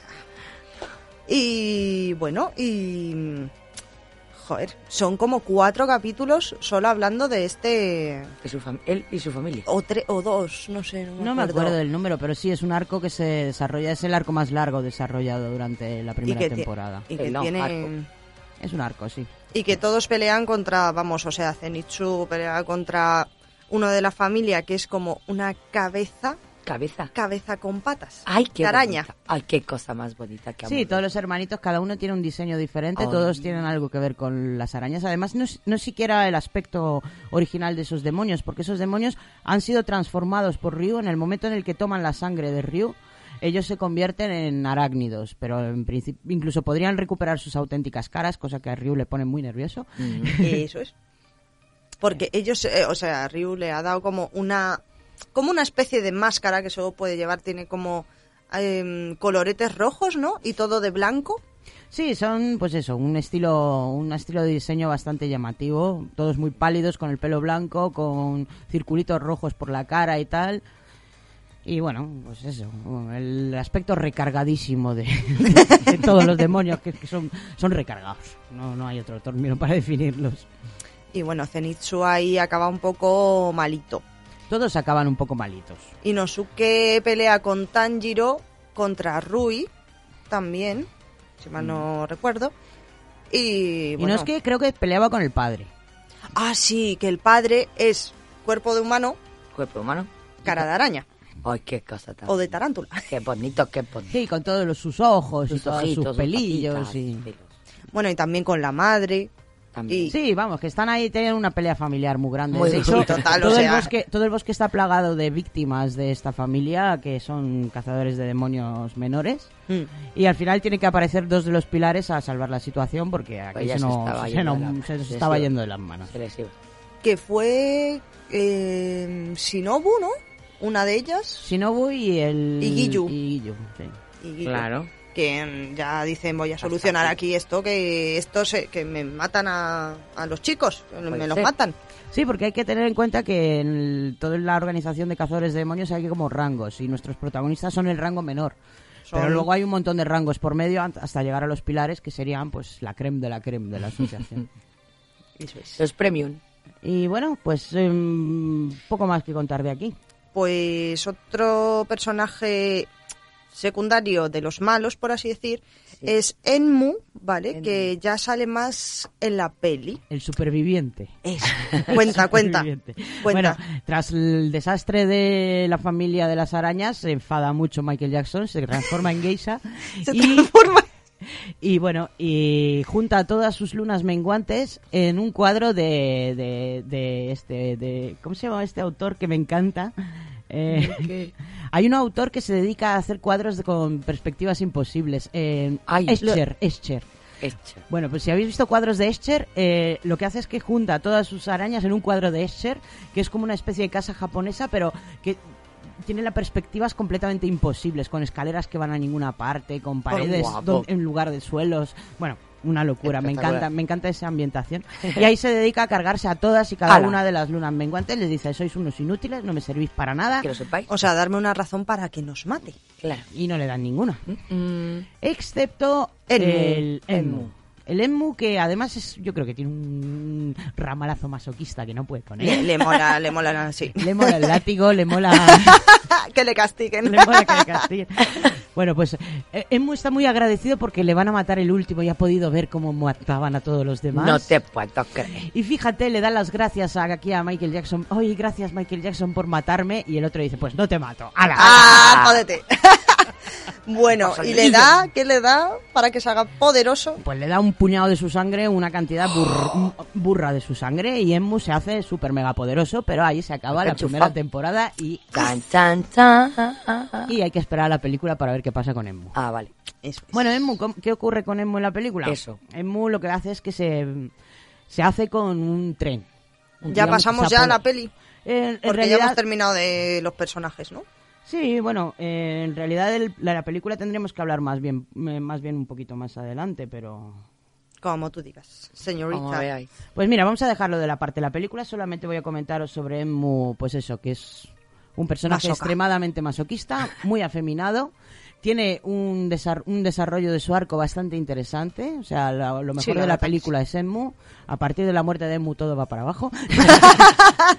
Y bueno, y. Joder, son como cuatro capítulos solo hablando de este. De su fam- él y su familia. O, tres o dos, no sé. No me, no me acuerdo del número, pero sí es un arco que se desarrolla, es el arco más largo desarrollado durante la primera temporada. Y que no, tiene. arco. Es un arco, sí. Y que todos pelean contra, vamos, o sea, Zenitsu pelea contra uno de la familia que es como una cabeza, Cabeza. cabeza con patas. Ay, qué araña. bonita. Ay, qué cosa más bonita que Sí, todos los hermanitos, cada uno tiene un diseño diferente, Ay. todos tienen algo que ver con las arañas. Además, no es, no es siquiera el aspecto original de esos demonios, porque esos demonios han sido transformados por Ryu en el momento en el que toman la sangre de Ryu. Ellos se convierten en arácnidos, pero en principio incluso podrían recuperar sus auténticas caras, cosa que a Ryu le pone muy nervioso. Mm. Eso es. Porque ellos, eh, o sea, Ryu le ha dado como una como una especie de máscara que solo puede llevar, tiene como em, coloretes rojos, ¿no? Y todo de blanco. Sí, son, pues eso, un estilo, un estilo de diseño bastante llamativo. Todos muy pálidos, con el pelo blanco, con circulitos rojos por la cara y tal. Y bueno, pues eso, el aspecto recargadísimo de, de todos los demonios, que, que son, son recargados. No, no hay otro término para definirlos. Y bueno, Zenitsu ahí acaba un poco malito. Todos acaban un poco malitos. Inosuke pelea con Tanjiro contra Rui también, si mal no recuerdo. Y Y bueno, no es que creo que peleaba con el padre. ah sí, que el padre es cuerpo de humano, Cuerpo humano. cara de araña Ay, qué cosa tan... o de tarántula. Qué bonito, qué bonito. Sí, con todos los, sus ojos y Sus todos ojitos, sus sus pelillos. patitas, y... pelos. Bueno, y también con la madre. También. Y Sí, vamos, que están ahí, tienen una pelea familiar muy grande. Muy de hecho, total, o todo, el sea- bosque, todo el bosque está plagado de víctimas de esta familia, que son cazadores de demonios menores. Mm. Y al final tienen que aparecer dos de los pilares a salvar la situación, porque aquí Pues se, nos- estaba se yendo nos- de la- se nos se estaba yendo de las manos. Que fue eh, Shinobu, ¿no? Una de ellas. Shinobu y el... Y Giyu. y Giyu, sí. Y Claro. Que mm, ya dicen, voy a solucionar aquí esto, que esto se, que me matan a, a los chicos, me los ser. matan. Sí, porque hay que tener en cuenta que en el- toda la organización de cazadores de demonios hay como rangos y nuestros protagonistas son el rango menor. Son- Pero luego hay un montón de rangos por medio hasta llegar a los pilares que serían pues la creme de la creme de la asociación. Eso es. Los premium. y bueno, pues em, poco más que contar de aquí. Pues otro personaje secundario de los malos, por así decir, es Enmu, ¿vale? Que ya sale más en la peli. El superviviente. Eso. Cuenta, cuenta. Bueno, tras el desastre de la familia de las arañas, se enfada mucho Michael Jackson, se transforma en geisha Se y, transforma. y bueno, y junta todas sus lunas menguantes en un cuadro de, de, de este, de, ¿cómo se llama este autor que me encanta? Eh, hay un autor que se dedica a hacer cuadros de- con perspectivas imposibles. Eh, Ay, Escher, Escher. Escher. Bueno, pues si habéis visto cuadros de Escher, eh, lo que hace es que junta todas sus arañas en un cuadro de Escher, que es como una especie de casa japonesa, pero que tiene las perspectivas completamente imposibles, con escaleras que van a ninguna parte, con paredes don- en lugar de suelos. Bueno, una locura, me encanta, me encanta esa ambientación. Y ahí se dedica a cargarse a todas y cada Ala. una de las lunas menguantes, les dice, sois unos inútiles, no me servís para nada, Que lo sepáis. O sea, darme una razón para que nos mate. Claro. y no le dan ninguna. Mm, Excepto Enmu. el Enmu. Enmu. El Enmu que además es, yo creo que tiene un ramalazo masoquista que no puede Le, poner. le mola, le mola, sí. Le mola el látigo, le mola, que le castiguen. le mola que le castiguen. Bueno, pues eh, Enmu está muy agradecido porque le van a matar el último y ha podido ver cómo mataban a todos los demás. no te puedo creer. Y fíjate, le dan las gracias a, aquí a Michael Jackson. Oye, gracias Michael Jackson por matarme. Y el otro dice, pues no te mato. ¡Hala! ¡Ah, jódete! bueno, y le da, ¿qué le da para que se haga poderoso? Pues le da un puñado de su sangre, una cantidad burr- burra de su sangre y Enmu se hace súper mega poderoso, pero ahí se acaba la primera temporada y, y hay que esperar a la película para ver qué pasa con Enmu. Ah, vale. Eso es. Bueno, ¿cómo- ¿qué ocurre con Enmu en la película? Eso. Enmu lo que hace es que se, se hace con un tren. ya Digamos pasamos ya a la peli. En, en Porque realidad, ya hemos terminado de los personajes, ¿no? Sí, bueno, eh, en realidad el- la, la película tendríamos que hablar más bien, eh, más bien un poquito más adelante, pero... Como tú digas, señorita. Veáis. Pues mira, vamos a dejarlo de la parte de la película. Solamente voy a comentaros sobre Emmu, pues eso, que es un personaje Masoca. extremadamente masoquista, muy afeminado. Tiene un, desar- un desarrollo de su arco bastante interesante. O sea, lo, lo mejor Sí, de la película es Emmu. A partir de la muerte de Emmu todo va para abajo.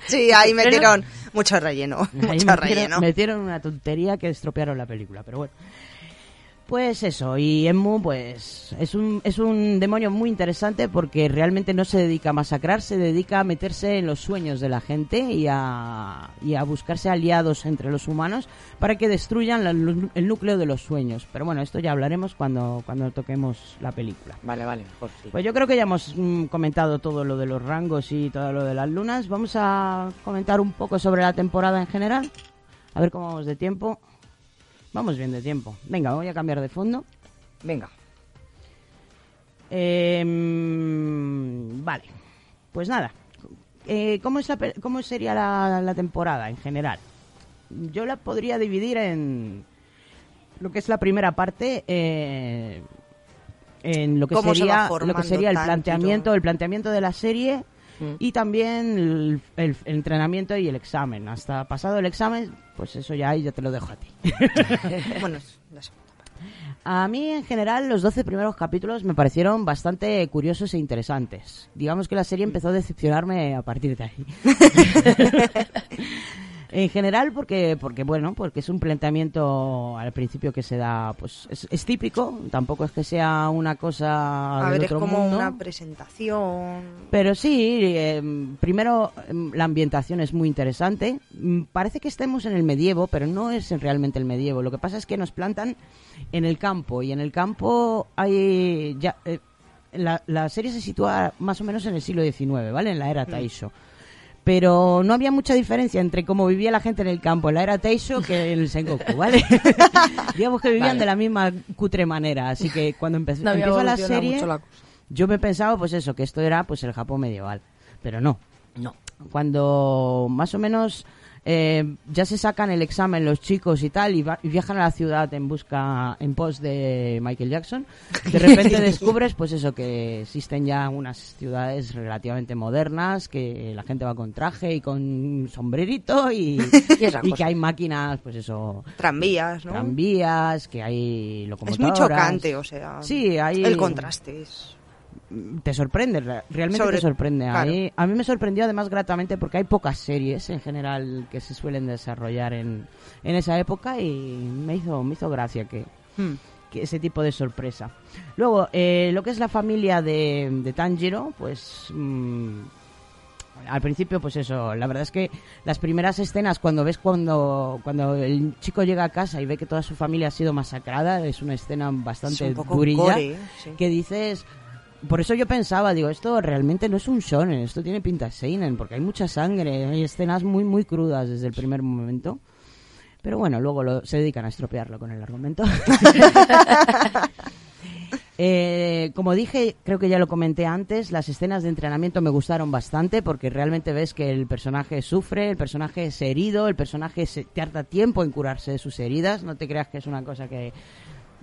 Sí, ahí metieron mucho relleno. Ahí Mucho metieron, relleno. metieron una tontería que estropearon la película, pero bueno. Pues eso, y Emmu pues es un, es un demonio muy interesante porque realmente no se dedica a masacrar, se dedica a meterse en los sueños de la gente y a, y a buscarse aliados entre los humanos para que destruyan la- el núcleo de los sueños. Pero bueno, esto ya hablaremos cuando, cuando toquemos la película. Vale, vale, mejor sí. Pues yo creo que ya hemos mm, comentado todo lo de los rangos y todo lo de las lunas. Vamos a comentar un poco sobre la temporada en general. A ver cómo vamos de tiempo. Vamos bien de tiempo. Venga, voy a cambiar de fondo. Venga. Eh, mm, vale. Pues nada. Eh, ¿cómo, es la ¿Cómo sería la, la temporada en general? Yo la podría dividir en lo que es la primera parte. eh, en lo que ¿Cómo se va sería lo que sería el planteamiento el planteamiento de la serie Mm. y también el, el- el entrenamiento y el examen hasta pasado el examen pues eso ya ahí ya te lo dejo a ti Bueno, sé. a mí, en general, los 12 primeros capítulos me parecieron bastante curiosos e interesantes. Digamos que la serie empezó a decepcionarme a partir de ahí. en general, porque, porque, bueno, porque es un planteamiento al principio que se da, pues, es, es típico, tampoco es que sea una cosa A del ver, es como mundo. una presentación. Pero sí, eh, primero em, la ambientación es muy interesante. Mm, Parece que estemos en el medievo, pero no es en- realmente el medievo. Lo que pasa es que nos plantan en el campo y en el campo hay ya eh, la, la serie se sitúa más o menos en el siglo XIX, ¿vale? En la era Taisho. Pero no había mucha diferencia entre cómo vivía la gente en el campo en la era Taisho que en el Sengoku, ¿vale? Digamos que vivían Vale. de la misma cutre manera. Así que cuando empe- No empieza la serie, la yo me pensaba, pues eso, que esto era pues el Japón medieval. Pero no. No. Cuando más o menos eh, ya se sacan el examen los chicos y tal y, va- y viajan a la ciudad en busca, en pos de Michael Jackson, de repente descubres pues eso, que existen ya unas ciudades relativamente modernas, que la gente va con traje y con sombrerito y, Y que hay máquinas, pues eso, Tranvías, ¿no? tranvías, que hay Es muy chocante, o sea. Sí, hay... El contraste es. Te sorprende, re- realmente Sobre- te sorprende. A, mí, a mí me sorprendió además gratamente porque hay pocas series en general que se suelen desarrollar en, en esa época y me hizo, me hizo gracia que, Hmm. que ese tipo de sorpresa. Luego, eh, lo que es la familia de, de Tanjiro, pues... mm, al principio, pues eso, la verdad es que las primeras escenas, cuando ves cuando, cuando el chico llega a casa y ve que toda su familia ha sido masacrada, es una escena bastante Es un poco durilla, gore, ¿eh? Sí. que dices... Por eso yo pensaba, digo, esto realmente no es un shonen, esto tiene pinta seinen, porque hay mucha sangre, hay escenas muy, muy crudas desde el primer momento. Pero bueno, luego lo- se dedican a estropearlo con el argumento. Eh, como dije, creo que ya lo comenté antes, las escenas de entrenamiento me gustaron bastante porque realmente ves que el personaje sufre, el personaje es herido, el personaje se tarda tiempo en curarse de sus heridas. No te creas que es una cosa que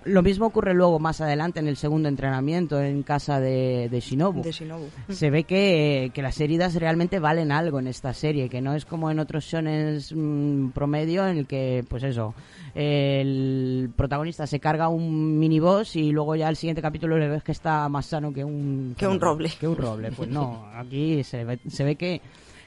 lo mismo ocurre luego más adelante en el segundo entrenamiento en casa de, de Shinobu. De Shinobu. Se ve que, que las heridas realmente valen algo en esta serie, que no es como en otros shonen mm, promedio en el que, pues eso, el protagonista se carga un miniboss y luego ya el siguiente capítulo le ves que está más sano que un... Que un roble. Que un roble. Pues no, aquí se ve, se ve que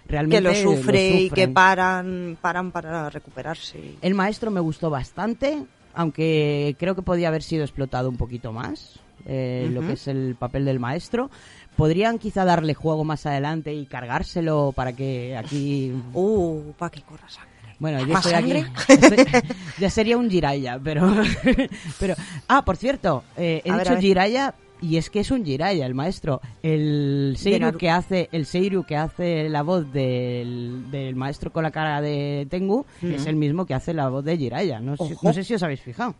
realmente Que lo sufre y que paran, paran para recuperarse. El maestro me gustó bastante, aunque creo que podía haber sido explotado un poquito más, eh, lo que es el papel del maestro. Podrían quizá darle juego más adelante y cargárselo para que aquí... Uh, para que corra sangre. Bueno, yo ¿Más estoy aquí... estoy- ya sería un Jiraiya, pero... pero ah, por cierto, eh, he A dicho ver. Y es que es un Jiraiya el maestro. El Seiru que hace el Seiru que hace la voz del, del maestro con la cara de Tengu es el mismo que hace la voz de Jiraiya. No, sé- no sé si os habéis fijado.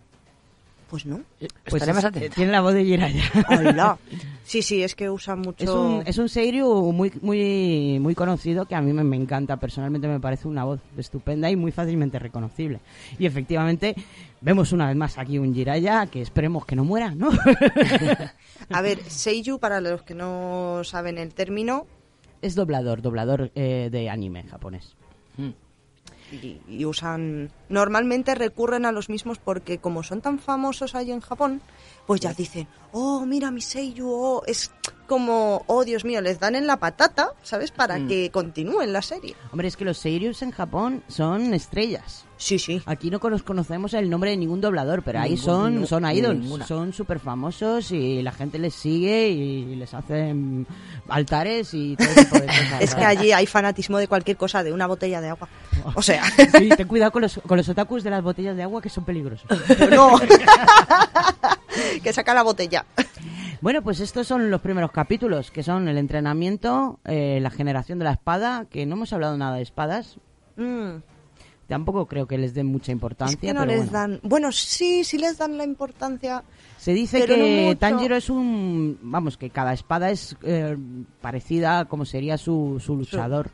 Pues no. Pues Estaremos es- atentos. tiene la voz de Jiraiya. Hola. Sí, sí, es que usa mucho. Es un, es un Seiru muy, muy, muy conocido que a mí me, me encanta. Personalmente me parece una voz estupenda y muy fácilmente reconocible. Y efectivamente, vemos una vez más aquí un Jiraiya que esperemos que no muera, ¿no? A ver, Seiyu, para los que no saben el término, es doblador, doblador eh, de anime japonés. y, y usan. Normalmente recurren a los mismos porque, como son tan famosos ahí en Japón, pues ya dicen, oh, mira mi Seiyu, oh, es como, oh, Dios mío, les dan en la patata, ¿sabes? Para Mm. que continúen la serie. Hombre, es que los Seirus en Japón son estrellas. Sí, sí. Aquí no conocemos el nombre de ningún doblador, pero ahí son, son idols, ninguna. son súper famosos y la gente les sigue y les hacen altares y todo tipo de cosas. Es que allí hay fanatismo de cualquier cosa, de una botella de agua. O sea, Sí, ten cuidado con los, con los otakus de las botellas de agua que son peligrosos. no. que saca la botella. Bueno, pues estos son los primeros capítulos, que son el entrenamiento, eh, la generación de la espada, que no hemos hablado nada de espadas. Mm, Tampoco creo que les den mucha importancia. es que no pero les bueno. dan. Bueno, sí, sí les dan la importancia. Se dice no que mucho. Tanjiro es un... Vamos, que cada espada es eh, parecida a como sería su, su luchador.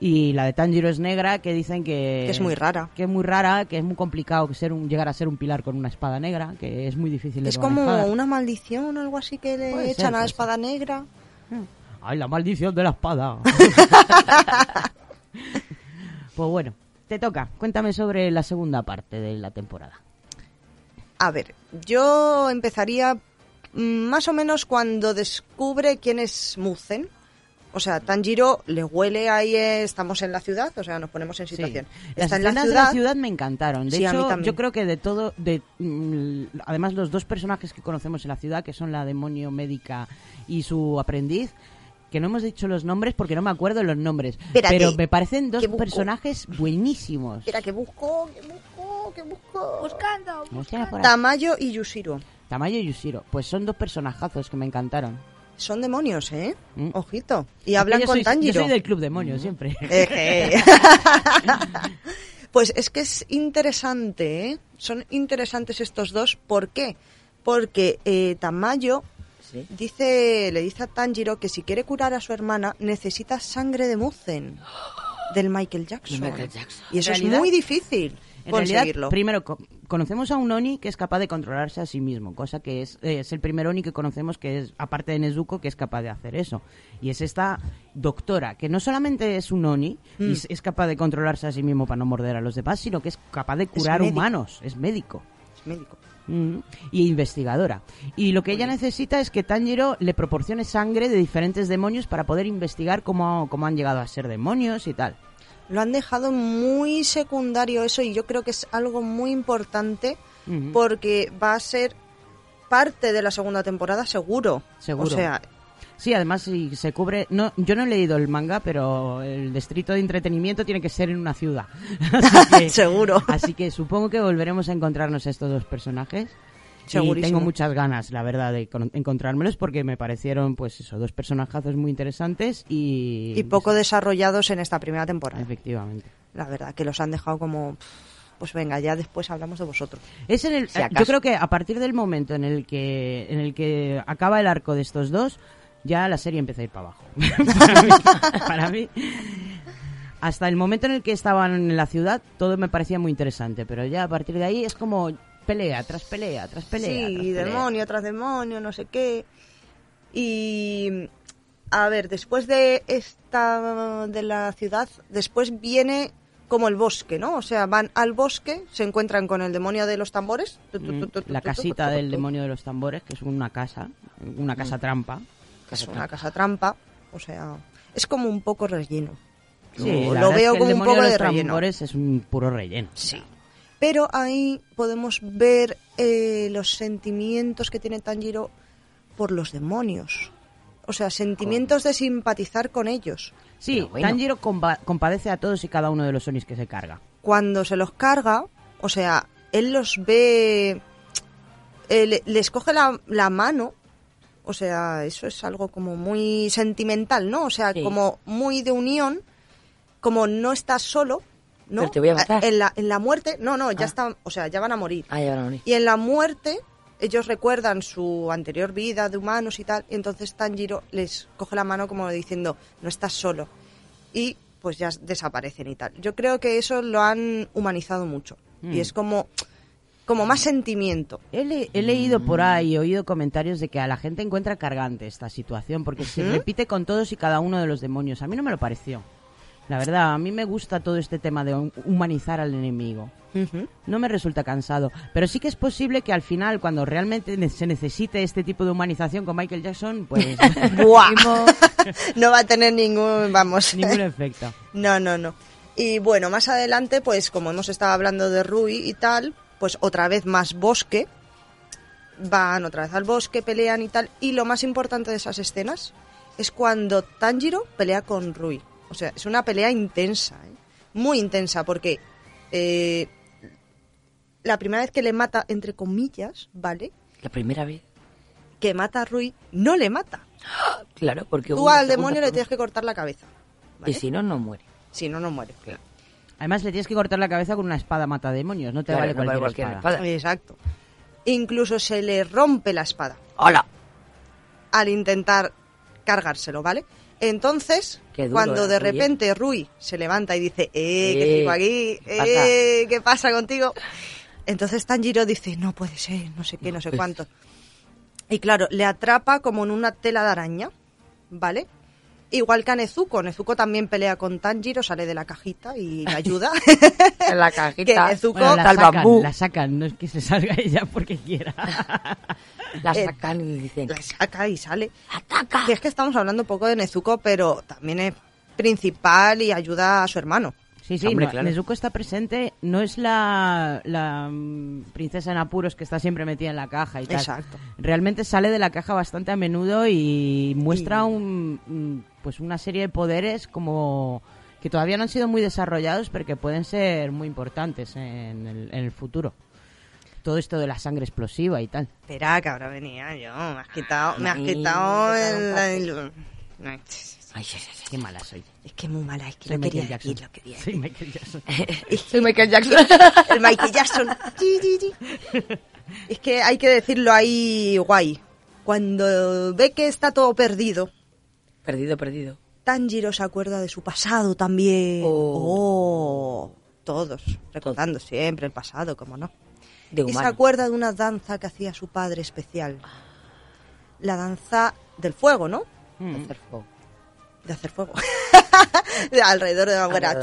Y la de Tanjiro es negra, que dicen que... Que es muy rara. Que es muy rara, que es muy complicado que ser un, llegar a ser un pilar con una espada negra, que es muy difícil de Es como una maldición o algo así que le Puede ser, echan a la espada negra. ¡Ay, la maldición de la espada! pues bueno, te toca. Cuéntame sobre la segunda parte de la temporada. A ver, yo empezaría mm, más o menos cuando descubre quién es Muzen. O sea, Tanjiro le huele ahí, eh, estamos en la ciudad, o sea, nos ponemos en situación. Sí. Las Está en la ciudad, de la ciudad me encantaron. De Sí, a mí hecho, yo creo que de todo, de mm, además los dos personajes que conocemos en la ciudad, que son la demonio médica y su aprendiz, que no hemos dicho los nombres porque no me acuerdo los nombres, Espérate, pero me parecen dos personajes buenísimos. Espera, que busco, que busco, que busco. Buscando. Tamayo y Yushiro. Tamayo y Yushiro, pues son dos personajazos que me encantaron. Son demonios, ¿eh? Mm. Ojito. Y Es hablan con soy- Tanjiro. Yo soy del club demonio siempre. Eh, eh. pues es que es interesante, ¿eh? Son interesantes estos dos. ¿Por qué? Porque eh, Tamayo dice, le dice a Tanjiro que si quiere curar a su hermana necesita sangre de Muzen del Michael Jackson. De Michael Jackson. Y eso es muy difícil En realidad, primero, co- conocemos a un Oni que es capaz de controlarse a sí mismo, cosa que es, eh, es el primer Oni que conocemos que es, aparte de Nezuko, que es capaz de hacer eso. Y es esta doctora, que no solamente es un Oni y Mm. es, es capaz de controlarse a sí mismo para no morder a los demás, sino que es capaz de curar humanos, es médico. Es médico. Mm, y investigadora. Y lo que ella necesita es que Tanjiro le proporcione sangre de diferentes demonios para poder investigar cómo, cómo han llegado a ser demonios y tal. Lo han dejado muy secundario eso y yo creo que es algo muy importante porque va a ser parte de la segunda temporada seguro. Seguro. O sea, Sí, además si se cubre, no, yo no he leído el manga, pero el distrito de entretenimiento tiene que ser en una ciudad. Así que, Seguro. Así que supongo que volveremos a encontrarnos a estos dos personajes. Y tengo muchas ganas, la verdad, de con- encontrármelos porque me parecieron, pues eso, dos personajazos muy interesantes y... y poco desarrollados en esta primera temporada. Efectivamente. La verdad, que los han dejado como pues venga, ya después hablamos de vosotros. Es en el, Si yo creo que a partir del momento en el que en el que acaba el arco de estos dos, ya la serie empieza a ir para abajo. para, mí, para mí, hasta el momento en el que estaban en la ciudad, todo me parecía muy interesante, pero ya a partir de ahí es como pelea tras pelea tras pelea. sí, tras pelea. demonio tras demonio, no sé qué. Y a ver, después de esta de la ciudad, después viene como el bosque, ¿no? O sea, van al bosque, se encuentran con el demonio de los tambores. tu, tu, Mm, tu, tu, tu, La tu, casita tu, tu, del demonio de los tambores, que es una casa, una casa trampa. Es una casa trampa, o sea, es como un poco relleno. Sí, Lo- es veo que como un poco de de relleno. es un puro relleno. Sí. Pero ahí podemos ver eh, los sentimientos que tiene Tanjiro por los demonios. O sea, sentimientos de simpatizar con ellos. Sí, bueno. Tanjiro compa- compadece a todos y cada uno de los Onis que se carga. Cuando se los carga, o sea, él los ve, eh, le- les coge la, la mano, o sea, eso es algo como muy sentimental, ¿no? O sea, como muy de unión, como no estás solo, ¿no? Pero te voy a matar. En la, en la muerte, no, no, ya Ah. están, o sea, ya van a morir. Ah, ya van a morir. Y en la muerte, ellos recuerdan su anterior vida de humanos y tal, y entonces Tanjiro les coge la mano como diciendo, no estás solo. Y pues ya desaparecen y tal. Yo creo que eso lo han humanizado mucho. Mm. Y es como, como más sentimiento. He, le- he leído por ahí, he oído comentarios de que a la gente encuentra cargante esta situación porque se repite con todos y cada uno de los demonios. A mí no me lo pareció. La verdad, a mí me gusta todo este tema de hu- humanizar al enemigo. No me resulta cansado. Pero sí que es posible que al final, cuando realmente se necesite este tipo de humanización con Michael Jackson, pues... No va a tener ningún, vamos. Ningún efecto. No, no, no. Y bueno, más adelante, pues como hemos estado hablando de Rui y tal, pues otra vez más bosque. Van otra vez al bosque, pelean y tal. Y lo más importante de esas escenas es cuando Tanjiro pelea con Rui. O sea, es una pelea intensa, ¿eh? muy intensa, porque eh, la primera vez que le mata, entre comillas, ¿vale? La primera vez. Que mata a Rui, no le mata. Claro, porque Tú al demonio le tienes que cortar la cabeza. Y si no, no muere. Si no, no muere. Además, le tienes que cortar la cabeza con una espada mata demonios. No te Claro, vale no vale cualquier, cualquier espada. espada. Exacto. Incluso se le rompe la espada. ¡Hola! Al intentar cargárselo, ¿vale? Entonces, duro cuando era de Rui, ¿eh? repente Rui se levanta y dice, eh, ¿qué Eh, sigo aquí? ¿qué pasa? Eh, ¿qué pasa contigo? Entonces Tanjiro dice, no puede ser, no sé qué, no sé pues. cuánto. Y claro, le atrapa como en una tela de araña, ¿vale? Igual que a Nezuko. Nezuko también pelea con Tanjiro, sale de la cajita y le ayuda. En la que cajita. Nezuko... Bueno, la Tal sacan, bambú. la sacan, no es que se salga ella porque quiera. La sacan y dicen... la saca y sale. ¡Ataca! Que es que estamos hablando un poco de Nezuko, pero también es principal y ayuda a su hermano. Sí, sí, Hombre, no, claro. Nezuko está presente, no es la, la mm, princesa en apuros que está siempre metida en la caja y tal. Exacto. Realmente sale de la caja bastante a menudo y muestra un, un- pues una serie de poderes como que todavía no han sido muy desarrollados, pero que pueden ser muy importantes en el, en el futuro. Todo esto de la sangre explosiva y tal. Espera, que ahora venía yo. Me has quitado, me has quitado el... el- Ay, Ay, ay, ay, Qué mala soy. Es que muy mala, es que Soy lo quería Michael decir, Jackson. lo quería Soy decir. Michael Jackson. Soy Michael Jackson. El Michael Jackson. Ti, ti, ti. Es que hay que decirlo ahí guay. Cuando ve que está todo perdido, perdido, perdido. Tanjiro se acuerda de su pasado también. Oh. Oh, todos, recordando siempre el pasado, como no. De y se acuerda de una danza que hacía su padre especial. La danza del fuego, ¿no? Mm. Hacer fuego. De hacer fuego. De alrededor de la hoguera.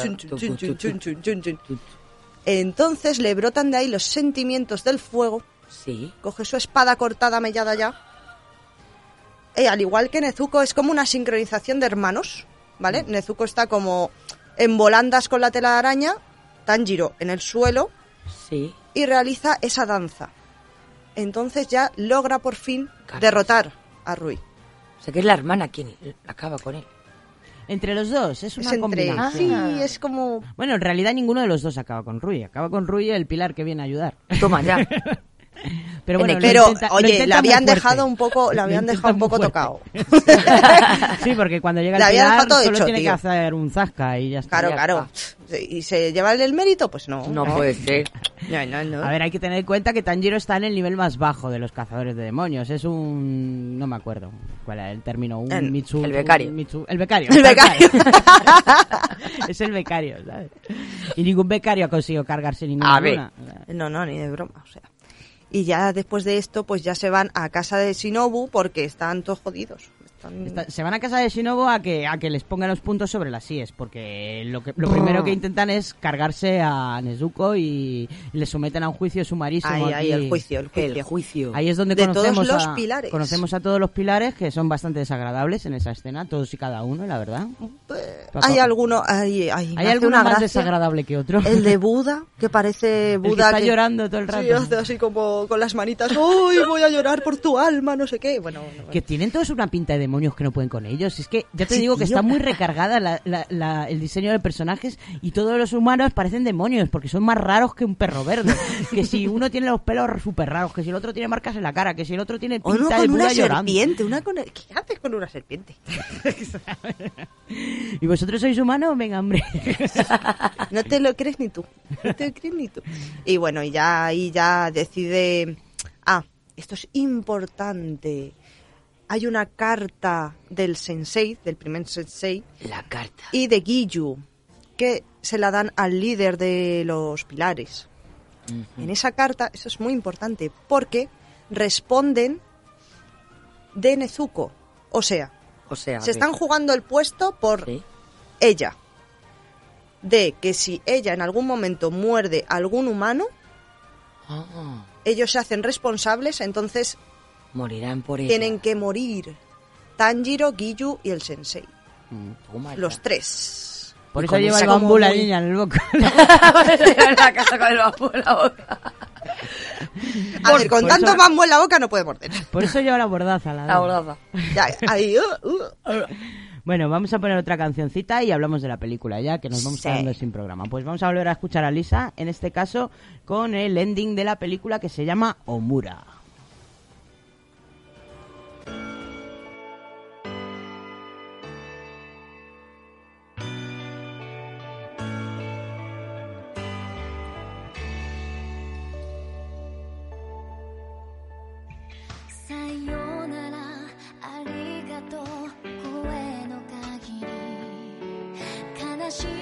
Entonces le brotan de ahí los sentimientos del fuego. Sí. Coge su espada cortada, mellada ya. Y al igual que Nezuko, es como una sincronización de hermanos. ¿Vale? Nezuko está como en volandas con la tela de araña. Tanjiro en el suelo. Sí. y realiza esa danza. Entonces ya logra por fin Carlos. derrotar a Rui. O sea que es la hermana quien acaba con él. Entre los dos, es una Es entre combinación. sí, es como Bueno, en realidad ninguno de los dos acaba con Rui. Acaba con Rui el pilar que viene a ayudar. Toma ya. Pero bueno, Pero, intenta- oye, la habían dejado un poco, la habían dejado un poco tocado. sí, porque cuando llega La el había pilar dejado todo solo hecho, tiene que hacer un zasca y ya está. Claro, Ya claro. está. ¿Y se lleva el mérito? Pues no. No puede ser. No, no, no. A ver, hay que tener en cuenta que Tanjiro está en el nivel más bajo de los cazadores de demonios. Es un... no me acuerdo cuál era el término. Un El- Mitsu- el becario. un Mitsu- el becario. El becario. es el becario, ¿sabes? Y ningún becario ha conseguido cargarse ninguna. A ver. No, no, ni de broma, o sea. Y ya después de esto, pues ya se van a casa de Shinobu porque están todos jodidos. Está- se van a casa de Shinobu a que, a que les pongan los puntos sobre las IES, porque lo, que, lo primero que intentan es cargarse a Nezuko y le someten a un juicio sumarísimo. Ahí, ahí, el juicio, el juicio. El juicio. Ahí es donde De conocemos, todos los a, pilares. conocemos a todos los pilares que son bastante desagradables en esa escena, todos y cada uno, la verdad. Hay alguno, hay, hay, ¿Hay alguno una más gracia. desagradable que otro? El de Buda, que parece El que Buda. está llorando todo el rato. Sí, hace así como con las manitas. ¡Uy, voy a llorar por tu alma! No sé qué. Bueno, bueno, Que tienen todos una pinta de demonios que no pueden con ellos. Es que ya te Sí, digo que tío. está muy recargada la- la- la- el diseño de personajes y todos los humanos parecen demonios porque son más raros que un perro verde. que si uno tiene los pelos súper raros, que si el otro tiene marcas en la cara, que si el otro tiene O pinta no de con una llorando. serpiente. Una con... ¿Qué haces con una serpiente? ¿Y vosotros sois humanos? Venga, hombre. No te lo crees ni tú. No te lo crees ni tú. Y bueno, y ya ahí ya decide. Ah, esto es importante. Hay una carta del sensei, del primer sensei, La carta. y de Giyu, que se la dan al líder de los pilares. En esa carta, eso es muy importante, porque responden de Nezuko. O sea, O sea, se están jugando el puesto por Sí. ella. De que si ella en algún momento muerde a algún humano, Ah, ellos se hacen responsables, entonces morirán por ella. tienen que morir. Tanjiro, Giyu y el sensei. Toma ya. Los tres. Por Y eso lleva el bambú la niña en el boca. en la casa con el bambú en la boca. A ver, con tanto eso- bambú en la boca no puede morder. Por eso lleva la bordaza. La bordaza. Ya, ahí, uh, uh. Bueno, vamos a poner otra cancioncita y hablamos de la película ya, que nos vamos Sí. quedando sin programa. Pues vamos a volver a escuchar a Lisa, en este caso con el ending de la película que se llama Omura. り悲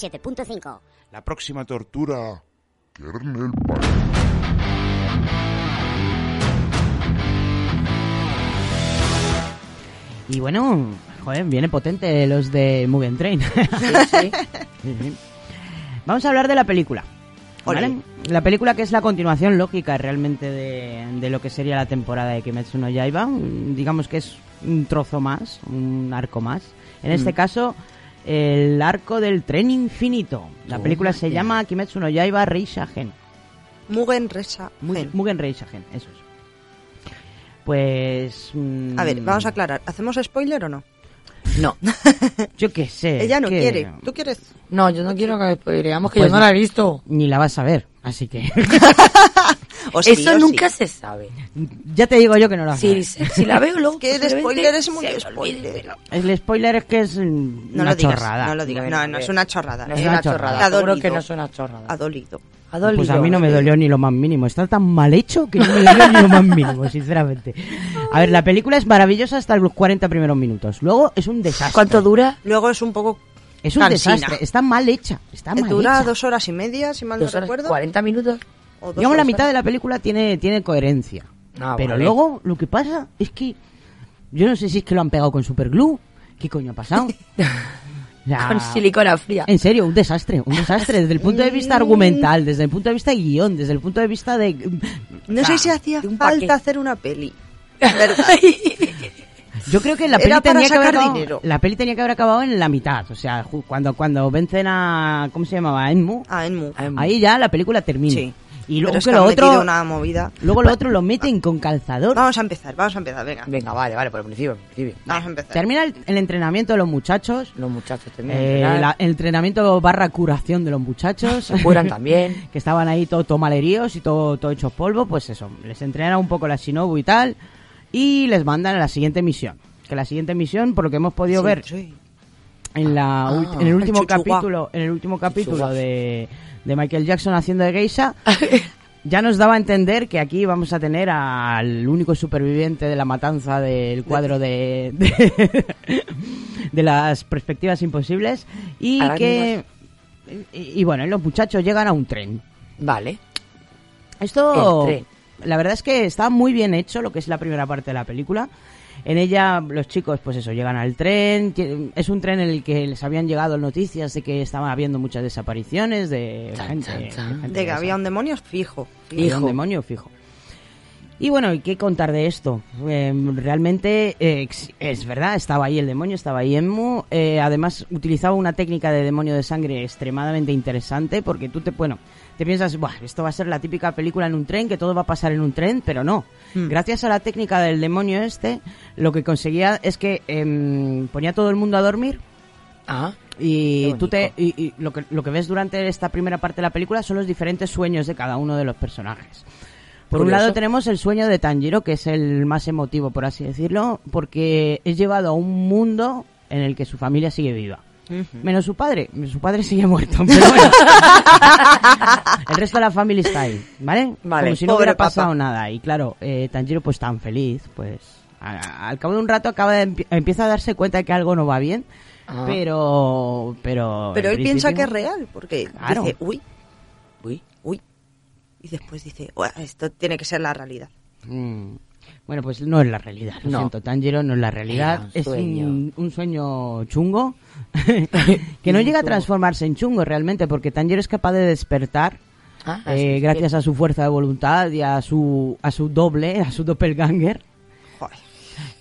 107.5. La próxima tortura. Kernel Pine. Y bueno, joder, viene potente los de Mugen Train. Sí, Sí, sí. Vamos a hablar de la película. La película que es la continuación lógica realmente de, de lo que sería la temporada de Kimetsu no Yaiba. Mm, Digamos que es un trozo más, un arco más. En este caso, el arco del tren infinito. La película se llama Kimetsu no Yaiba Reishagen. Mugen Resa Mu- Gen. Mugen Reishagen, eso es. Pues... mm, A ver, vamos a aclarar. ¿Hacemos spoiler o no? No, Yo qué sé. Ella no que quiere. ¿Tú quieres? no, yo no quiero que spoileamos, que Pues yo no la he visto. Ni la vas a ver, así que... O sí, Eso o nunca sí. se sabe. ya te digo yo que no la vas a Si, la veo luego... Que el spoiler es muy spoiler. olvide. El spoiler es que es No una lo digas, chorrada. no lo digas. No, a no es una chorrada. No ¿eh? es una chorrada. chorrada. Ha Seguro dolido. que no es una chorrada. Ha dolido. Ha dolido. Pues a mí no me dolió ni lo más mínimo. Está tan mal hecho que no me dolió ni lo más mínimo, sinceramente. A ver, la película es maravillosa hasta los 40 primeros minutos. Luego es un desastre. ¿Cuánto dura? Luego es un poco... Es un cansina. desastre. Está mal hecha. Está mal Dura hecha. dos horas y media, si mal no recuerdo. ¿40 minutos? O Digamos, la mitad de la película tiene, tiene coherencia. Ah, Pero vale. luego lo que pasa es que... Yo no sé si es que lo han pegado con superglue. ¿Qué coño ha pasado? Con silicona fría. En serio, un desastre, un desastre desde el punto de vista argumental, desde el punto de vista de guion, desde el punto de vista de... No o sea, sé si hacía falta paquete. hacer una peli. Yo creo que la peli tenía que haber acabado, dinero. la peli tenía que haber acabado en la mitad, o sea, cuando cuando vencen a ¿cómo se llamaba? A Enmu. Ah, Enmu. Ahí ya la película termina. Sí. Y luego Pero es que que lo han otro una movida. luego lo otro lo meten con calzador. Vamos a empezar, vamos a empezar, venga. Venga, vale, vale, por el principio. por el principio. Vamos a empezar. Termina el, el entrenamiento de los muchachos. Los muchachos terminan eh, la- el entrenamiento barra curación de los muchachos. se curan también. que estaban ahí todo, todo malheridos y todo, todo hechos polvo, pues eso, les entrenan un poco la Shinobu y tal, y les mandan a la siguiente misión. Que la siguiente misión, por lo que hemos podido Sí, ver sí. en la Ah, en el último el chuchuá. capítulo, en el último capítulo de, de Michael Jackson haciendo de geisha, ya nos daba a entender que aquí vamos a tener al único superviviente de la matanza del cuadro de de, de las perspectivas imposibles y que y, y bueno, los muchachos llegan a un tren. Vale. Esto, la verdad es que está muy bien hecho lo que es la primera parte de la película. En ella los chicos, pues eso, llegan al tren. Es un tren en el que les habían llegado noticias de que estaban habiendo muchas desapariciones de Chan, gente. chan, chan. gente De que había un demonio fijo. Había un demonio fijo. Y bueno, ¿y qué contar de esto? Eh, realmente eh, es verdad, estaba ahí el demonio, estaba ahí Enmu. Eh, además, utilizaba una técnica de demonio de sangre extremadamente interesante porque tú te, bueno, te piensas, Buah, esto va a ser la típica película en un tren, que todo va a pasar en un tren, pero no. Gracias a la técnica del demonio este, lo que conseguía es que em, ponía a todo el mundo a dormir Ah, y tú te bonito. y, y lo que lo que ves durante esta primera parte de la película son los diferentes sueños de cada uno de los personajes. Por un lado tenemos el sueño de Tanjiro, que es el más emotivo, por así decirlo, porque es llevado a un mundo en el que su familia sigue viva. Menos su padre, su padre sigue muerto, pero bueno. el resto de la familia está ahí, ¿vale? Vale. Como si no hubiera pasado nada. Y claro, eh, Tanjiro pues tan feliz, pues a- al cabo de un rato acaba de empie- empieza a darse cuenta de que algo no va bien, Ah. pero pero Pero él piensa que es real, porque Claro. dice, uy, uy. uy. Y después dice, "Uah, esto tiene que ser la realidad. Mm. Bueno, pues no es la realidad. Lo No. siento, Tanjiro no es la realidad. un es un, un sueño chungo que no llega a transformarse en chungo realmente, porque Tanjiro es capaz de despertar Ah, eh, gracias a su fuerza de voluntad y a su a su doble, a su doppelganger.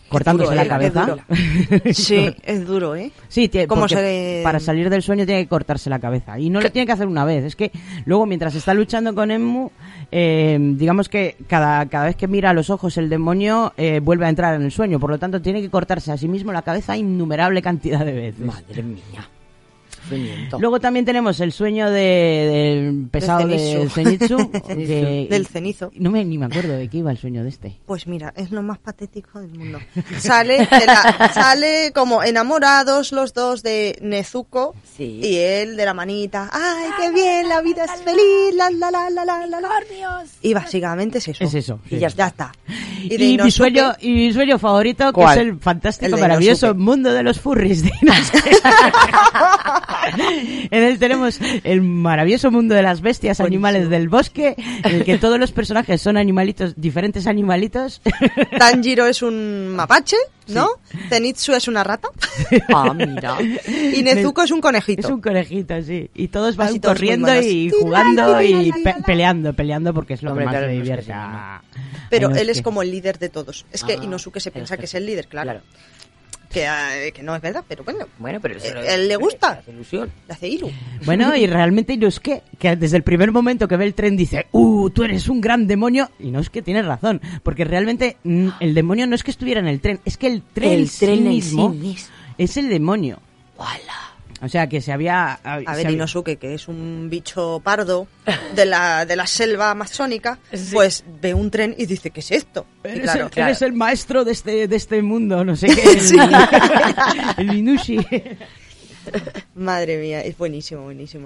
Cortándose duro, la ¿eh? Cabeza. Sí, es duro, ¿eh? Sí, ¿Cómo se- para salir del sueño tiene que cortarse la cabeza. Y no lo tiene que hacer una vez. Es que luego, mientras está luchando con Enmu, eh, digamos que cada, cada vez que mira a los ojos el demonio eh, vuelve a entrar en el sueño. Por lo tanto, tiene que cortarse a sí mismo la cabeza innumerable cantidad de veces. Madre mía. Sufrimiento. Luego también tenemos el sueño de- del pesado de Zenitsu. Zenitsu. que- Del cenizo. No me ni me acuerdo de qué iba el sueño de este. Pues mira, es lo más patético del mundo. Sale, de la- sale como enamorados los dos de Nezuko Sí. y él de la manita. ¡Ay, qué bien! La vida es feliz. La, la, la, la, la, la, la. Y básicamente es eso. Es eso, Y sí. ya, ya está. Y, de mi sueño y mi sueño favorito que es el fantástico El maravilloso Inosuke. mundo de los furries de Inosuke. En él tenemos el maravilloso mundo de las bestias, animales del bosque, en el que todos los personajes son animalitos, diferentes animalitos. Tanjiro es un mapache, ¿no? Zenitsu es una rata. Ah, mira. Y Nezuko es un conejito. Es un conejito, sí. Y todos van Así corriendo y Tira, jugando tira, y pe- peleando, peleando porque es lo Hombre, que más claro, divierte. sí, ¿no? a- Pero él es como el líder de todos. Es que Ah, Inosuke se piensa que es el líder, claro. Claro. Que, eh, que no es verdad, pero bueno. Bueno, pero eso Eh, lo- él le gusta. hace ilusión. Le hace Iru. Bueno, y realmente Inosuke, que desde el primer momento que ve el tren dice, ¡Uh, tú eres un gran demonio! Y no es que tiene razón, porque realmente mm, el demonio no es que estuviera en el tren, es que el tren, El sí tren en mismo sí mismo. es el demonio. ¡Hala! O sea, que se había... A se ver, había- Inosuke, que es un bicho pardo de la, de la selva amazónica, Sí. pues ve un tren y dice, ¿qué es esto? Eres, claro, el, eres el maestro de este, de este mundo, no sé qué. El, Sí. el Minushi. Madre mía, es buenísimo, buenísimo.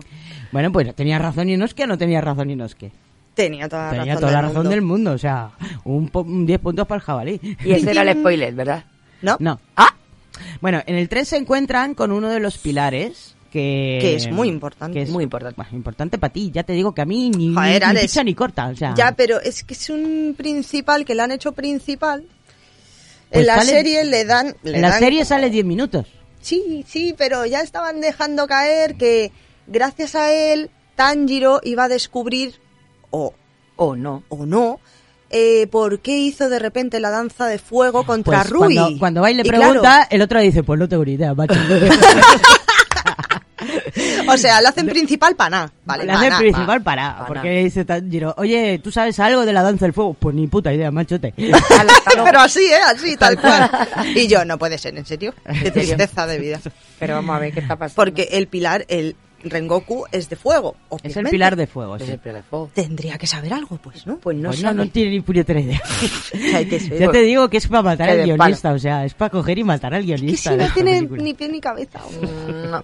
Bueno, pues tenía razón Inosuke o no tenía razón Inosuke. Tenía toda la Tenía razón toda la del razón mundo. del mundo, o sea, un, po- un 10 puntos para el jabalí. Y ese era el spoiler, ¿verdad? ¿No? No. ¡Ah! Bueno, en el tren se encuentran con uno de los pilares que... Que es muy importante. que es Muy importante. Bueno, importante para ti, ya te digo que a mí ni, Joder, ni, ni Alex. picha ni corta, o sea... Ya, pero es que es un principal que le han hecho principal. Pues en la sale- serie le dan... le en la dan serie como- sale 10 minutos. Sí, sí, pero ya estaban dejando caer que gracias a él Tanjiro iba a descubrir, o, ¿O no? o no, eh, por qué hizo de repente la danza de fuego contra Pues Rui. Cuando, cuando va y le Y pregunta, claro, el otro dice, pues no tengo ni idea, macho. o sea, lo hacen principal para nada. Vale, le pa' hace na, principal pa'. para, pa' porque nada. dice Tanjiro, oye, ¿tú sabes algo de la danza del fuego? Pues ni puta idea, machote. Pero así, ¿eh? Así, tal cual. Y yo, no puede ser, ¿en serio? Qué tristeza de vida. Pero vamos a ver qué está pasando. Porque el pilar, el Rengoku, es de fuego. es el obviamente. pilar de fuego, Es el pilar de fuego. Tendría que saber algo, pues, ¿no? Pues no Pues no, sabe. no tiene ni puñetera idea. Ya te digo que es para matar al palo. guionista, o sea, es para coger y matar al Que guionista. si de no tiene película. ni pie ni cabeza. Mm, No.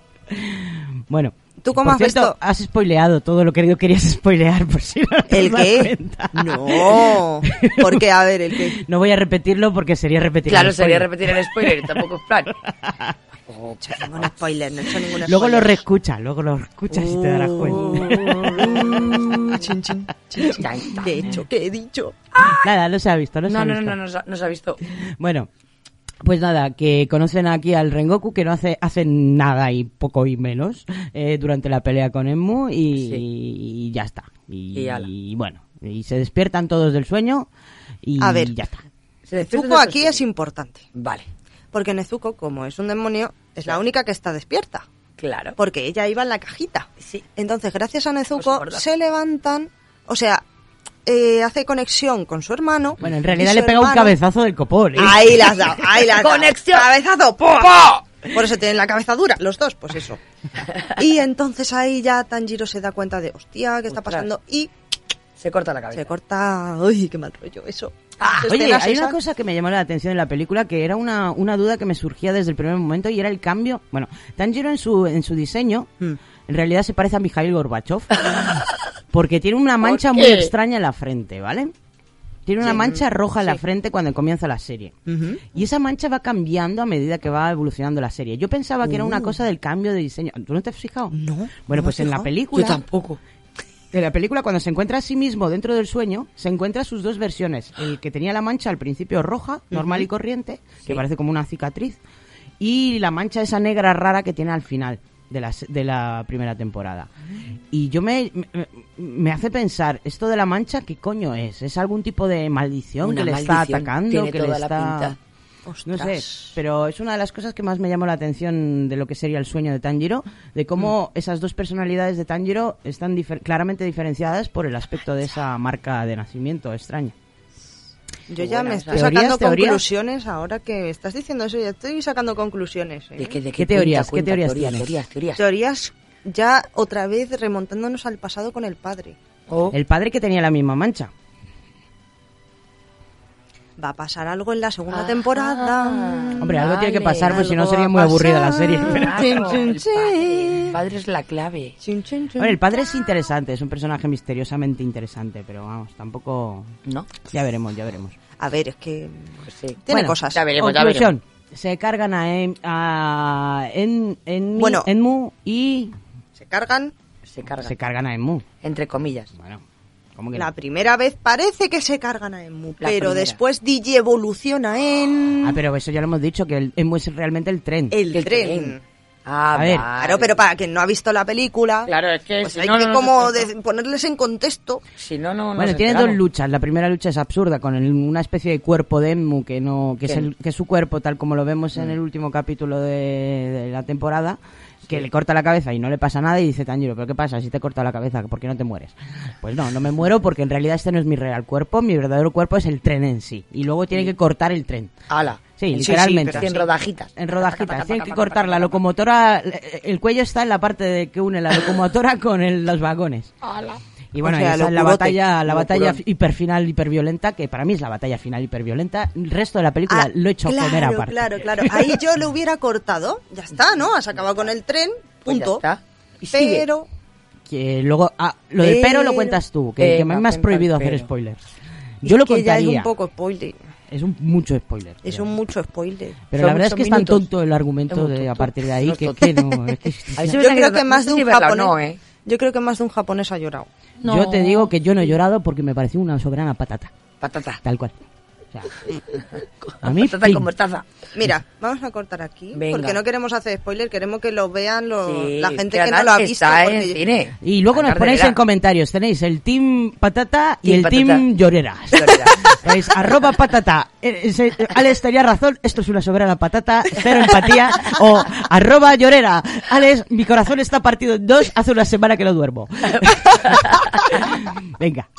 Bueno. ¿Tú cómo por has cierto, visto? has spoileado todo lo que yo querías spoilear, por si no te ¿El qué? cuenta. No. Porque, a ver, el qué. No voy a repetirlo porque sería repetir Claro, el sería repetir el spoiler y tampoco es plan. No he hecho ningún spoiler, no he hecho ningún Luego lo spoiler. reescucha, luego lo escuchas y te darás cuenta. Uh, chin, chin, chin, chin. Ya está. ¿Qué he hecho? ¿Qué he dicho? Nada, no se ha visto, no se No, ha no, visto. no, no, no, se ha- no se ha visto. Bueno, pues nada, que conocen aquí al Rengoku que no hace, hace nada y poco y menos eh, durante la pelea con Enmu y, Sí. y ya está. Y, Y ala. y bueno, y se despiertan todos del sueño y A ver. ya está. Se despierta Nezuko de aquí es importante. Vale, Porque Nezuko, como es un demonio, es la única que está despierta. claro. Porque ella iba en la cajita. Sí. Entonces, gracias a Nezuko, se levantan. O sea, eh, hace conexión con su hermano. Bueno, en realidad le pega un cabezazo del copón. ¿eh? Ahí las has dado, ahí las has dado. ¡Conexión! ¡Cabezazo! ¡Po! Por eso tienen la cabeza dura, los dos, pues eso. Y entonces ahí ya Tanjiro se da cuenta de, hostia, ¿qué está pasando? Y Se corta la cabeza. se corta. ¡Uy, qué mal rollo eso! Ah, Oye, hay una cosa que me llamó la atención en la película que era una, una duda que me surgía desde el primer momento y era el cambio. Bueno, Tanjiro en su, en su diseño Hmm. en realidad se parece a Mikhail Gorbachev porque tiene una mancha ¿Por muy extraña en la frente, ¿vale? Tiene una Sí, mancha roja en la frente cuando comienza la serie. Y esa mancha va cambiando a medida que va evolucionando la serie. Yo pensaba que era una Uh. cosa del cambio de diseño. ¿Tú no te has fijado? No, Bueno, no pues en la película... Yo tampoco. En la película, cuando se encuentra a sí mismo dentro del sueño, se encuentra sus dos versiones. El que tenía la mancha al principio roja, normal y corriente, que parece como una cicatriz, y la mancha esa negra rara que tiene al final de la, de la primera temporada. Y yo me, me, me hace pensar, esto de la mancha, ¿qué coño es? ¿Es algún tipo de maldición Una que le está atacando? tiene que toda le la está... No sé, pero es una de las cosas que más me llamó la atención de lo que sería el sueño de Tanjiro, de cómo esas dos personalidades de Tanjiro están difer- claramente diferenciadas por el aspecto de esa marca de nacimiento extraña. Yo ya me estoy ¿Teorías, sacando teorías? conclusiones ahora que estás diciendo eso. Ya estoy sacando conclusiones. ¿eh? ¿De qué, de ¿Qué teorías? Cuenta, ¿Qué teorías? Teorías, teorías. Teorías ya otra vez remontándonos al pasado con el padre. Oh, El padre que tenía la misma mancha. Va a pasar algo en la segunda Ajá. temporada. Hombre, algo tiene que pasar, pues si no sería muy aburrida la serie. claro, el padre. El padre es la clave. Bueno, el padre es interesante, es un personaje misteriosamente interesante, pero vamos, tampoco... ¿No? Ya veremos, ya veremos. A ver, es que Pues sí. tiene Bueno, cosas. Ya veremos, ya Conclusión. se cargan a, em, a en, Enmi- Bueno. Enmu y Se cargan. Se carga. se cargan a Enmu. Entre comillas. Bueno, ¿cómo que La no? primera vez parece que se cargan a Enmu, La pero primera. después DJ evoluciona en Ah, pero eso ya lo hemos dicho, que el Enmu es realmente el tren. el El tren. tren. Ah, A ver. Claro, pero para quien no ha visto la película, Claro, es que pues si hay no, que no, como de- ponerles en contexto. Si no, no, no Bueno, tiene dos luchas. La primera lucha es absurda, con el- una especie de cuerpo de Enmu, que, no, que, es el- que es su cuerpo, tal como lo vemos en el último capítulo de, de la temporada, que le corta la cabeza y no le pasa nada y dice Tanjiro, ¿pero qué pasa si te corta la cabeza? ¿Por qué no te mueres? Pues no, no me muero porque en realidad este no es mi real cuerpo, mi verdadero cuerpo es el tren en sí. Y luego tiene que cortar el tren. Ala. Sí, sí, literalmente. En rodajitas. En rodajitas. Tienen que cortar la locomotora. El cuello está en la parte de que une la locomotora con el- los vagones. Y bueno, O sea, esa es la batalla, la batalla hiperfinal, hiperviolenta, que para mí es la batalla final hiperviolenta. El resto de la película Ah, lo he hecho claro, comer aparte. Claro, claro. Ahí yo lo hubiera cortado. Ya está, ¿no? Has acabado con el tren, Pues ya punto. está. Pero Que luego, ah, lo del pero lo cuentas tú, que, que a mí me has prohibido hacer spoilers. Yo lo es que ya es contaría. un poco spoiler. Es un mucho spoiler. Es pero- un mucho spoiler. Pero Son la verdad es que es tan minutos. tonto el argumento de a partir de ahí No que, no. es que- creo que más de un japonés. ¿eh? Yo creo que más de un japonés ha llorado. No. Yo te digo que yo no he llorado porque me pareció una soberana patata. Patata. Tal cual. O sea, a mí, Patata con mostaza. Mira, vamos a cortar aquí. Venga. Porque no queremos hacer spoiler, queremos que lo vean los- Sí, la gente que no lo ha visto. Está porque en yo- cine. Y luego nos ponéis en comentarios, tenéis el Team Patata y Team el Patata. Team Lloreras. Llorera. Veis, arroba patata. Eh, ese- Alex tenía razón, esto es una soberana patata, cero empatía. O arroba llorera. Alex, mi corazón está partido en dos, hace una semana que no duermo. Venga,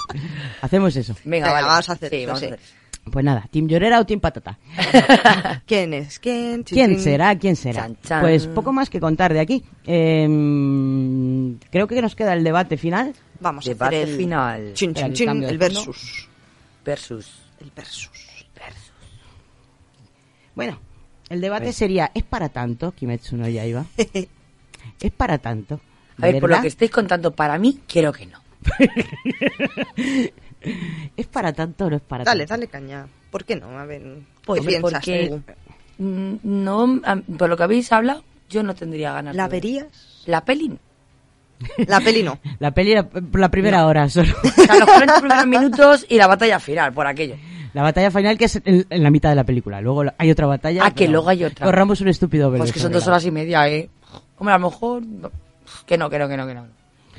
hacemos eso. Venga, Venga, vale. vamos a hacer Sí, eso, vamos sí. a hacer. Pues nada, Team Llorera o Team Patata. ¿Quién es? ¿Quién? ¿Quién será? ¿Quién será? Chan, chan. Pues poco más que contar de aquí. Eh, creo que nos queda el debate final. Vamos a Debate hacer el final. Chin, el chin, versus. Versus. El versus. Bueno, el debate sería, ¿es para tanto Kimetsu no Yaiba? ¿Es para tanto? A ver, ¿De por lo que estáis contando, para mí, creo que no. ¿Es para tanto o no es para Dale, tanto? dale caña. ¿Por qué no? A ver, ¿qué Pues, piensas porque tú? mm, no, por lo que habéis hablado, yo no tendría ganas. ¿La de verías? La peli. La peli no. La peli por la primera hora solo. O sea, los 40 primeros minutos y la batalla final, por aquello. La batalla final que es en, en la mitad de la película. Luego la- hay otra batalla. Ah, que luego hay otra. Corramos un estúpido Pues que son dos la- horas y media, ¿eh? Hombre, a lo mejor... Que no, que no, que no, que no.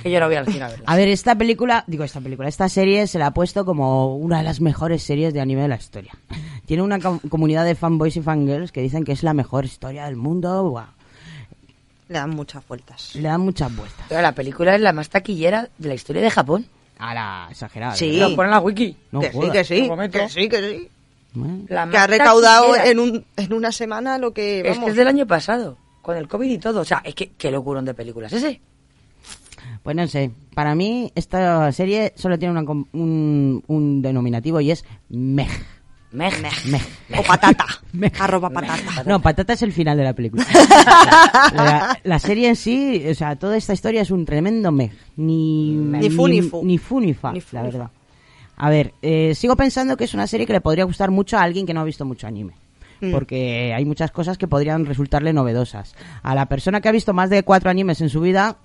Que yo no voy al cine a verla. A ver, esta película, digo esta película, esta serie se la ha puesto como una de las mejores series de anime de la historia. Tiene una com- comunidad de fanboys y fangirls que dicen que es la mejor historia del mundo. Le dan muchas vueltas. le dan muchas vueltas. Pero la película es la más taquillera de la historia de Japón. A la exagerada. Sí. ¿verdad? Lo pone en la wiki. No que sí, que sí, que sí, que sí. Bueno. La Que ha recaudado en, un, en una semana lo que... Es que Vamos, es del año pasado, con el COVID y todo. O sea, es que qué locurón de películas ese. Pues no sé, para mí esta serie solo tiene una un, un denominativo y es mej. Mej. Mej. O patata. Mej. Arroba patata. No, patata es el final de la película. la, la serie en sí, o sea, toda esta historia es un tremendo mej. Ni, Ni fu ni fu. Ni fu ni fa, Ni fu la verdad. A ver, eh, sigo pensando que es una serie que le podría gustar mucho a alguien que no ha visto mucho anime. Mm. Porque hay muchas cosas que podrían resultarle novedosas. A la persona que ha visto más de cuatro animes en su vida,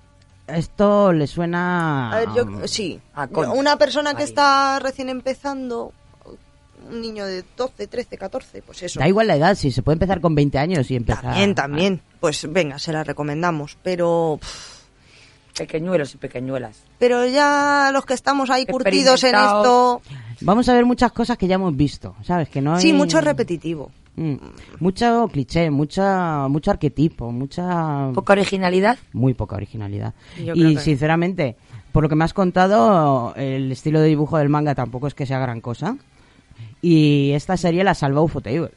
esto le suena... A ver, yo sí. a. Una persona que Ahí. está recién empezando, un niño de 12, 13, 14, pues eso. Da igual la edad, si se puede empezar con 20 años y empezar... También, también. Pues venga, se la recomendamos. Pero pff, Pequeñuelos y pequeñuelas. pero ya los que estamos ahí curtidos en esto, Vamos a ver muchas cosas que ya hemos visto, ¿sabes? Que no hay... sí, mucho repetitivo. Mm, mucho cliché, mucha, mucho arquetipo, mucha... Poca originalidad. Muy poca originalidad. Yo Y que- sinceramente, por lo que me has contado, el estilo de dibujo del manga tampoco es que sea gran cosa. Y esta serie la salva Ufotable.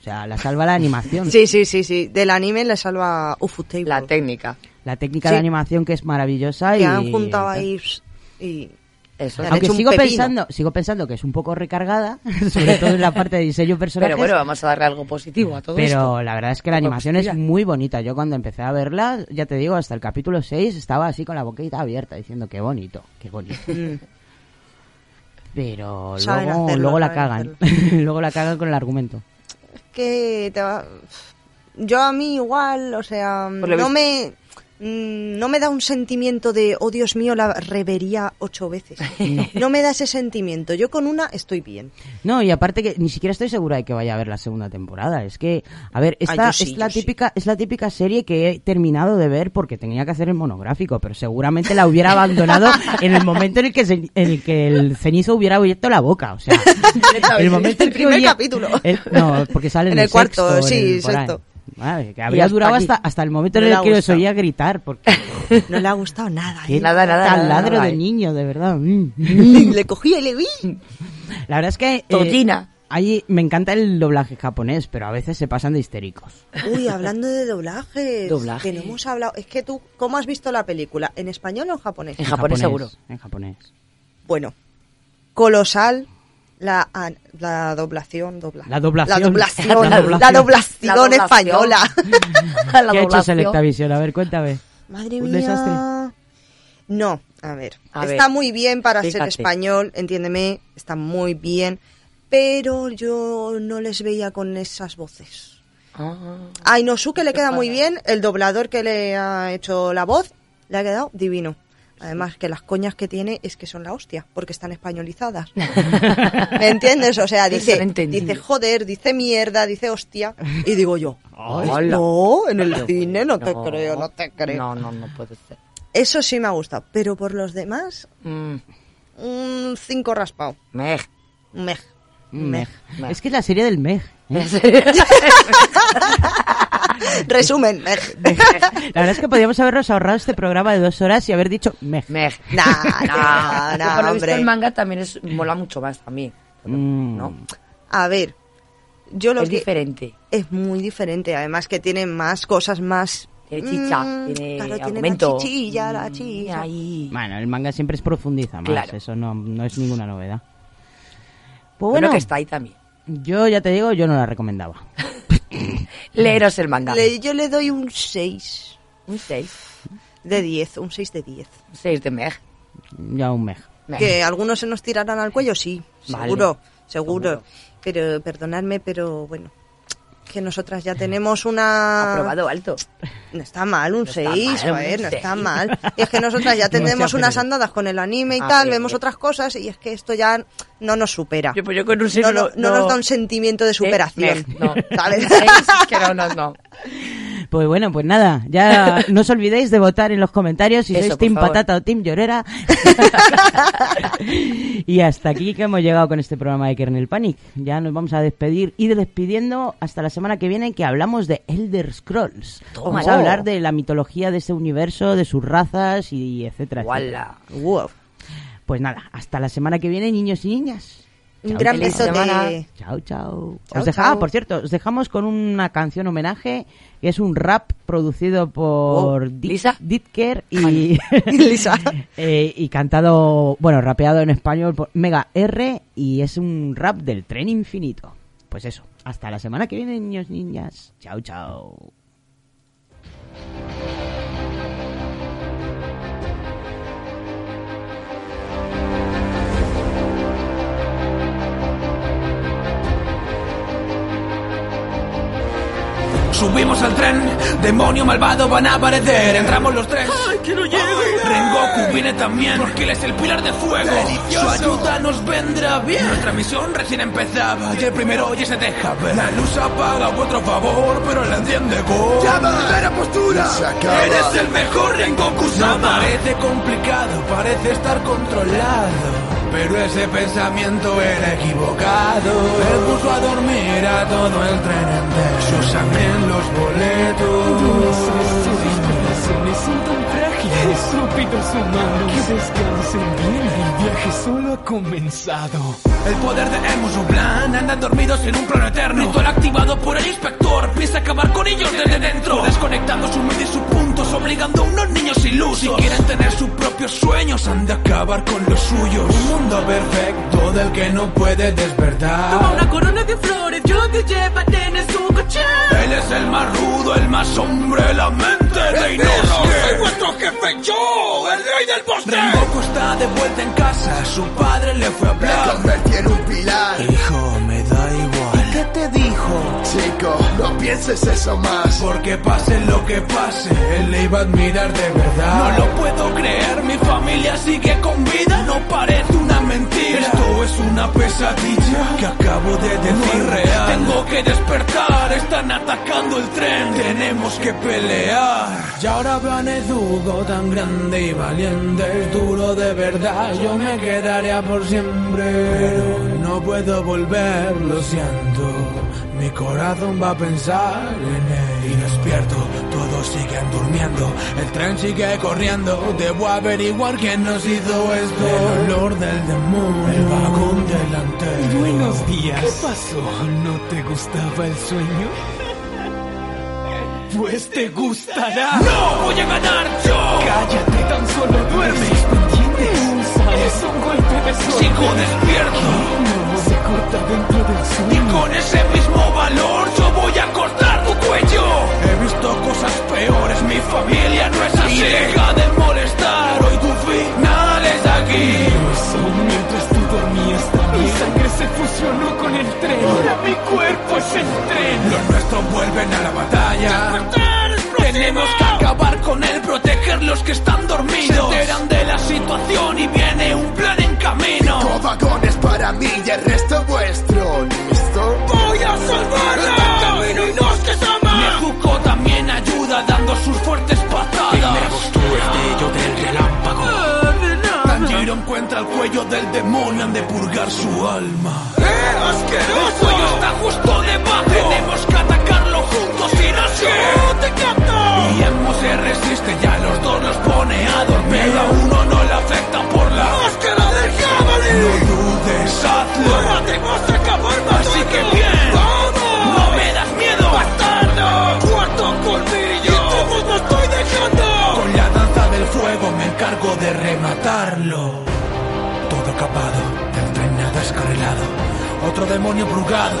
O sea, la salva la animación. Sí, sí, sí, sí. Del anime le salva Ufotable. La técnica. La técnica Sí. de animación que es maravillosa. que y han juntado ahí y Eso. Aunque sigo pepino. pensando, sigo pensando que es un poco recargada, sobre todo en la parte de diseño personal. Pero bueno, vamos a darle algo positivo a todo Pero esto. la verdad es que la animación es muy bonita. Yo cuando empecé a verla, ya te digo, hasta el capítulo 6 estaba así con la boquita abierta diciendo qué bonito, qué bonito. Mm. Pero Saben luego, hacerlo, luego la cagan. luego la cagan con el argumento. que te va- yo a mí igual, o sea, lo no visto- me no me da un sentimiento de oh Dios mío la revería ocho veces. No me da ese sentimiento. Yo con una estoy bien. No, y aparte que ni siquiera estoy segura de que vaya a ver la segunda temporada. Es que, a ver, esta sí, es la sí. típica, es la típica serie que he terminado de ver porque tenía que hacer el monográfico, pero seguramente la hubiera abandonado en el momento en el que se- en el que el cenizo hubiera abierto la boca, o sea, el momento en El primer hubiera- capítulo. el- no, porque sale en, En el cuarto, sexto, en sí. Madre, que habría hasta durado aquí. hasta, hasta el momento No en le el ha que les gustado. oía gritar, porque No le ha gustado nada. qué ¿eh? Nada, nada, nada, ladro nada, de eh. niño, de verdad. Mm. Le cogí y le vi. La verdad es que eh, Tollina. ahí me encanta el doblaje japonés, pero a veces se pasan de histéricos. Uy, hablando de doblajes. Doblaje. Que no hemos hablado. Es que tú, ¿cómo has visto la película? ¿En español o en japonés? En japonés seguro. En japonés. Bueno, colosal la, la doblación, dobla- La doblación. la doblación, La la doblación. doblación, La doblación. española. La ¿Qué ha hecho doblación. Selectavisión? A ver, cuéntame. Madre Un mía. desastre. No, a ver, A está ver, muy bien para ser fíjate. español, entiéndeme, está muy bien, pero yo no les veía con esas voces. Ah. A Inosuke le queda muy bien, el doblador que le ha hecho la voz le ha quedado divino. Además que las coñas que tiene es que son la hostia, porque están españolizadas. ¿Me entiendes? O sea, dice, dice joder, dice mierda, dice hostia. Y digo yo, no, en el cine no te No. creo, no te creo. No, no, no puede ser. Eso sí me ha gustado, pero por los demás, Mm, un 5 raspado. mej. Mej. Meg. Meg. Es que es la serie del Meg. ¿eh? Resumen, mej. La verdad es que podríamos habernos ahorrado este programa de dos horas y haber dicho Meg. Mej. Nah, nah, nah, por lo visto hombre. el manga también es, mola mucho más también. Mm. ¿No? A ver, yo lo Es que... diferente. Es muy diferente, además que tiene más cosas más... Tiene chicha, Mm, tiene claro, tiene la chichilla, la chicha. Ahí. Bueno, el manga siempre es profundiza más, Claro. eso no, no es ninguna novedad. Pues Bueno, bueno, que está ahí también. yo ya te digo, yo no la recomendaba. Leeros el manga. Le- yo le doy un 6 Un 6. de 10, un 6 de 10. 6 de Meg. Ya un Meg. Que algunos se nos tirarán al cuello, sí, Vale. seguro, seguro. Seguro. Pero perdonadme, pero bueno, que nosotras ya tenemos una... Aprobado alto. No está mal, un No está 6, mal, un joder, no está mal. Y es que nosotras ya tenemos unas andadas con el anime y Ah, tal, sí, vemos sí. otras cosas y es que esto ya no nos supera. Yo, pues yo con un 6 no, no, no nos da un sentimiento de superación. No. ¿sabes? Seis, que no, no, no. Pues bueno, pues nada, ya no os olvidéis de votar en los comentarios si Eso, sois Team favor. Patata o Team Llorera. y hasta aquí que hemos llegado con este programa de Kernel Panic. Ya nos vamos a despedir, ir despidiendo hasta la semana que viene que hablamos de Elder Scrolls. Toma. Vamos a hablar de la mitología de ese universo, de sus razas y etcétera. etcétera. Pues nada, hasta la semana que viene, niños y niñas. Un Chao, gran feliz beso semana. de... Chao, chao. Os deja- chao. ah, por cierto, os dejamos con una canción homenaje que es un rap producido por. Di- ¿Lisa? Ditker y, Lisa. eh, y cantado, bueno, rapeado en español por Mega R y es un rap del tren infinito. Pues eso, hasta la semana que viene, niños, niñas. Chao, chao. Subimos al tren, demonio malvado van a aparecer. Entramos los tres. ¡Ay, que no! Rengoku viene también, porque él es el pilar de fuego. Su ayuda nos vendrá bien. Nuestra misión recién empezaba y el primero ya se deja ver. La luz apaga a vuestro favor, pero la enciende con. ¡Llama! ¡La postura! ¡Eres el mejor Rengoku Sama! Parece complicado, parece estar controlado. Pero ese pensamiento era equivocado. Él puso a dormir a todo el tren entero. En los boletos. Estúpidos humanos. Que descansen bien, el viaje solo ha comenzado. El poder de Emu plan andan dormidos en un plano eterno. Ritual activado por el inspector. Piensa acabar con ellos desde dentro. Desconectando su medio y sus puntos, obligando a unos niños ilusos. Si quieren tener sus propios sueños, han de acabar con los suyos. Un mundo perfecto del que no puede despertar. Toma una corona de flores, yo te llevaré en su coche. Él es el más rudo, el más hombre, la mente de Inosuke. ¡Soy vuestro jefe, yo, el rey del bosque! Rengoku está de vuelta en casa, su padre le fue a hablar. Me convertí en un pilar. Hijo, me da igual. ¿Qué te dijo? Sigue pienses eso más. Porque pase lo que pase, él le iba a admirar de verdad. No lo puedo creer, mi familia sigue con vida, no parece una mentira. Esto es una pesadilla que acabo de decir real. Tengo que despertar, están atacando el tren, tenemos que pelear. Y ahora Dugo tan grande y valiente, es duro de verdad, yo me quedaría por siempre. Pero no puedo volver, lo siento. Mi corazón va a pensar en él y despierto, todos siguen durmiendo, el tren sigue corriendo, debo averiguar quién nos hizo esto. El olor del demonio, el vagón delantero. Buenos días. ¿Qué pasó? ¿No te gustaba el sueño? Pues te gustará. ¡No! ¡Voy a ganar yo! Cállate, tan solo duerme. Es un golpe de suerte. Sigo despierto. No, se corta dentro del Y sueño. con ese mismo valor yo voy a cortar tu cuello. He visto cosas peores, mi familia no es así. Y deja de molestar, hoy tu final es aquí. Se fusionó con el tren. Ahora mi cuerpo es el tren. Los nuestros vuelven a la batalla. Tenemos que acabar con él, proteger los que están dormidos. Se enteran de la situación y viene un plan en camino. Cinco vagones para mí y el resto vuestro. ¿Listo? ¡Voy a salvarlo! ¡Está en camino y nos quedamos! Nezuko también ayuda dando sus fuertes patadas. Encuentra el cuello del demonio, han de purgar su alma. ¡Eh, asqueroso! El cuello está justo debajo. Tenemos que atacarlo juntos y no ¡Oh, te canto! Y Emo se resiste, ya los dos los pone a dormir. Pero a uno no le afecta por la máscara del jabalí. No dudes, hazlo. Ahora tenemos que acabar Así que bien. ¡Vamos! ¡No me das miedo! ¡Bastardo! ¡Cuarto colmillo! ¡Y no estoy dejando! Con la danza del fuego me encargo de rematarlo. Descarrilado. Otro demonio brugado,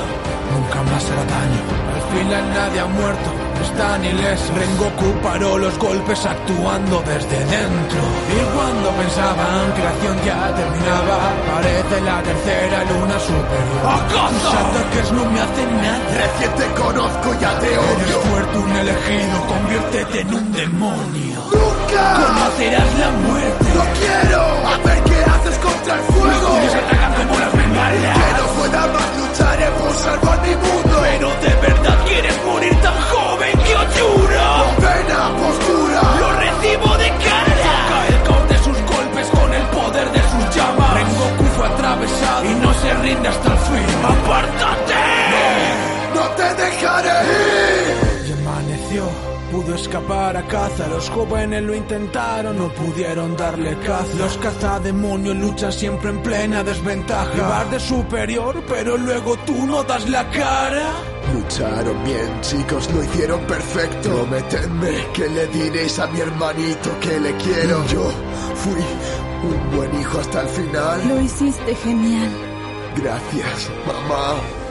nunca más hará daño. Al final nadie ha muerto, están ilesos. Rengoku paró los golpes actuando desde dentro. Y cuando pensaban que la acción ya terminaba, parece la tercera luna superior. Tus ataques no me hacen nada. Recién te conozco, ya te Eres odio. fuerte, un elegido, conviértete en un demonio. ¡Nunca! Conocerás la muerte. ¡No quiero! A ver haces contra el fuego. Ellos atacan como las bengalas. Que no pueda más lucharé por salvar mi mundo. Pero de verdad quieres morir tan joven que Oyura. Pena, postura. Lo recibo de cara. Saca el caos de sus golpes con el poder de sus llamas. Rengoku fue atravesado y no se rinde hasta el fin. ¡Apártate! No te dejaré ir. Y amaneció. Pudo escapar a caza, los jóvenes lo intentaron, no pudieron darle caza. Los cazademonios luchan siempre en plena desventaja. Vas de superior, pero luego tú no das la cara. Lucharon bien, chicos, lo hicieron perfecto. Prometedme que le diréis a mi hermanito que le quiero. Yo fui un buen hijo hasta el final. Lo hiciste genial. Gracias, mamá.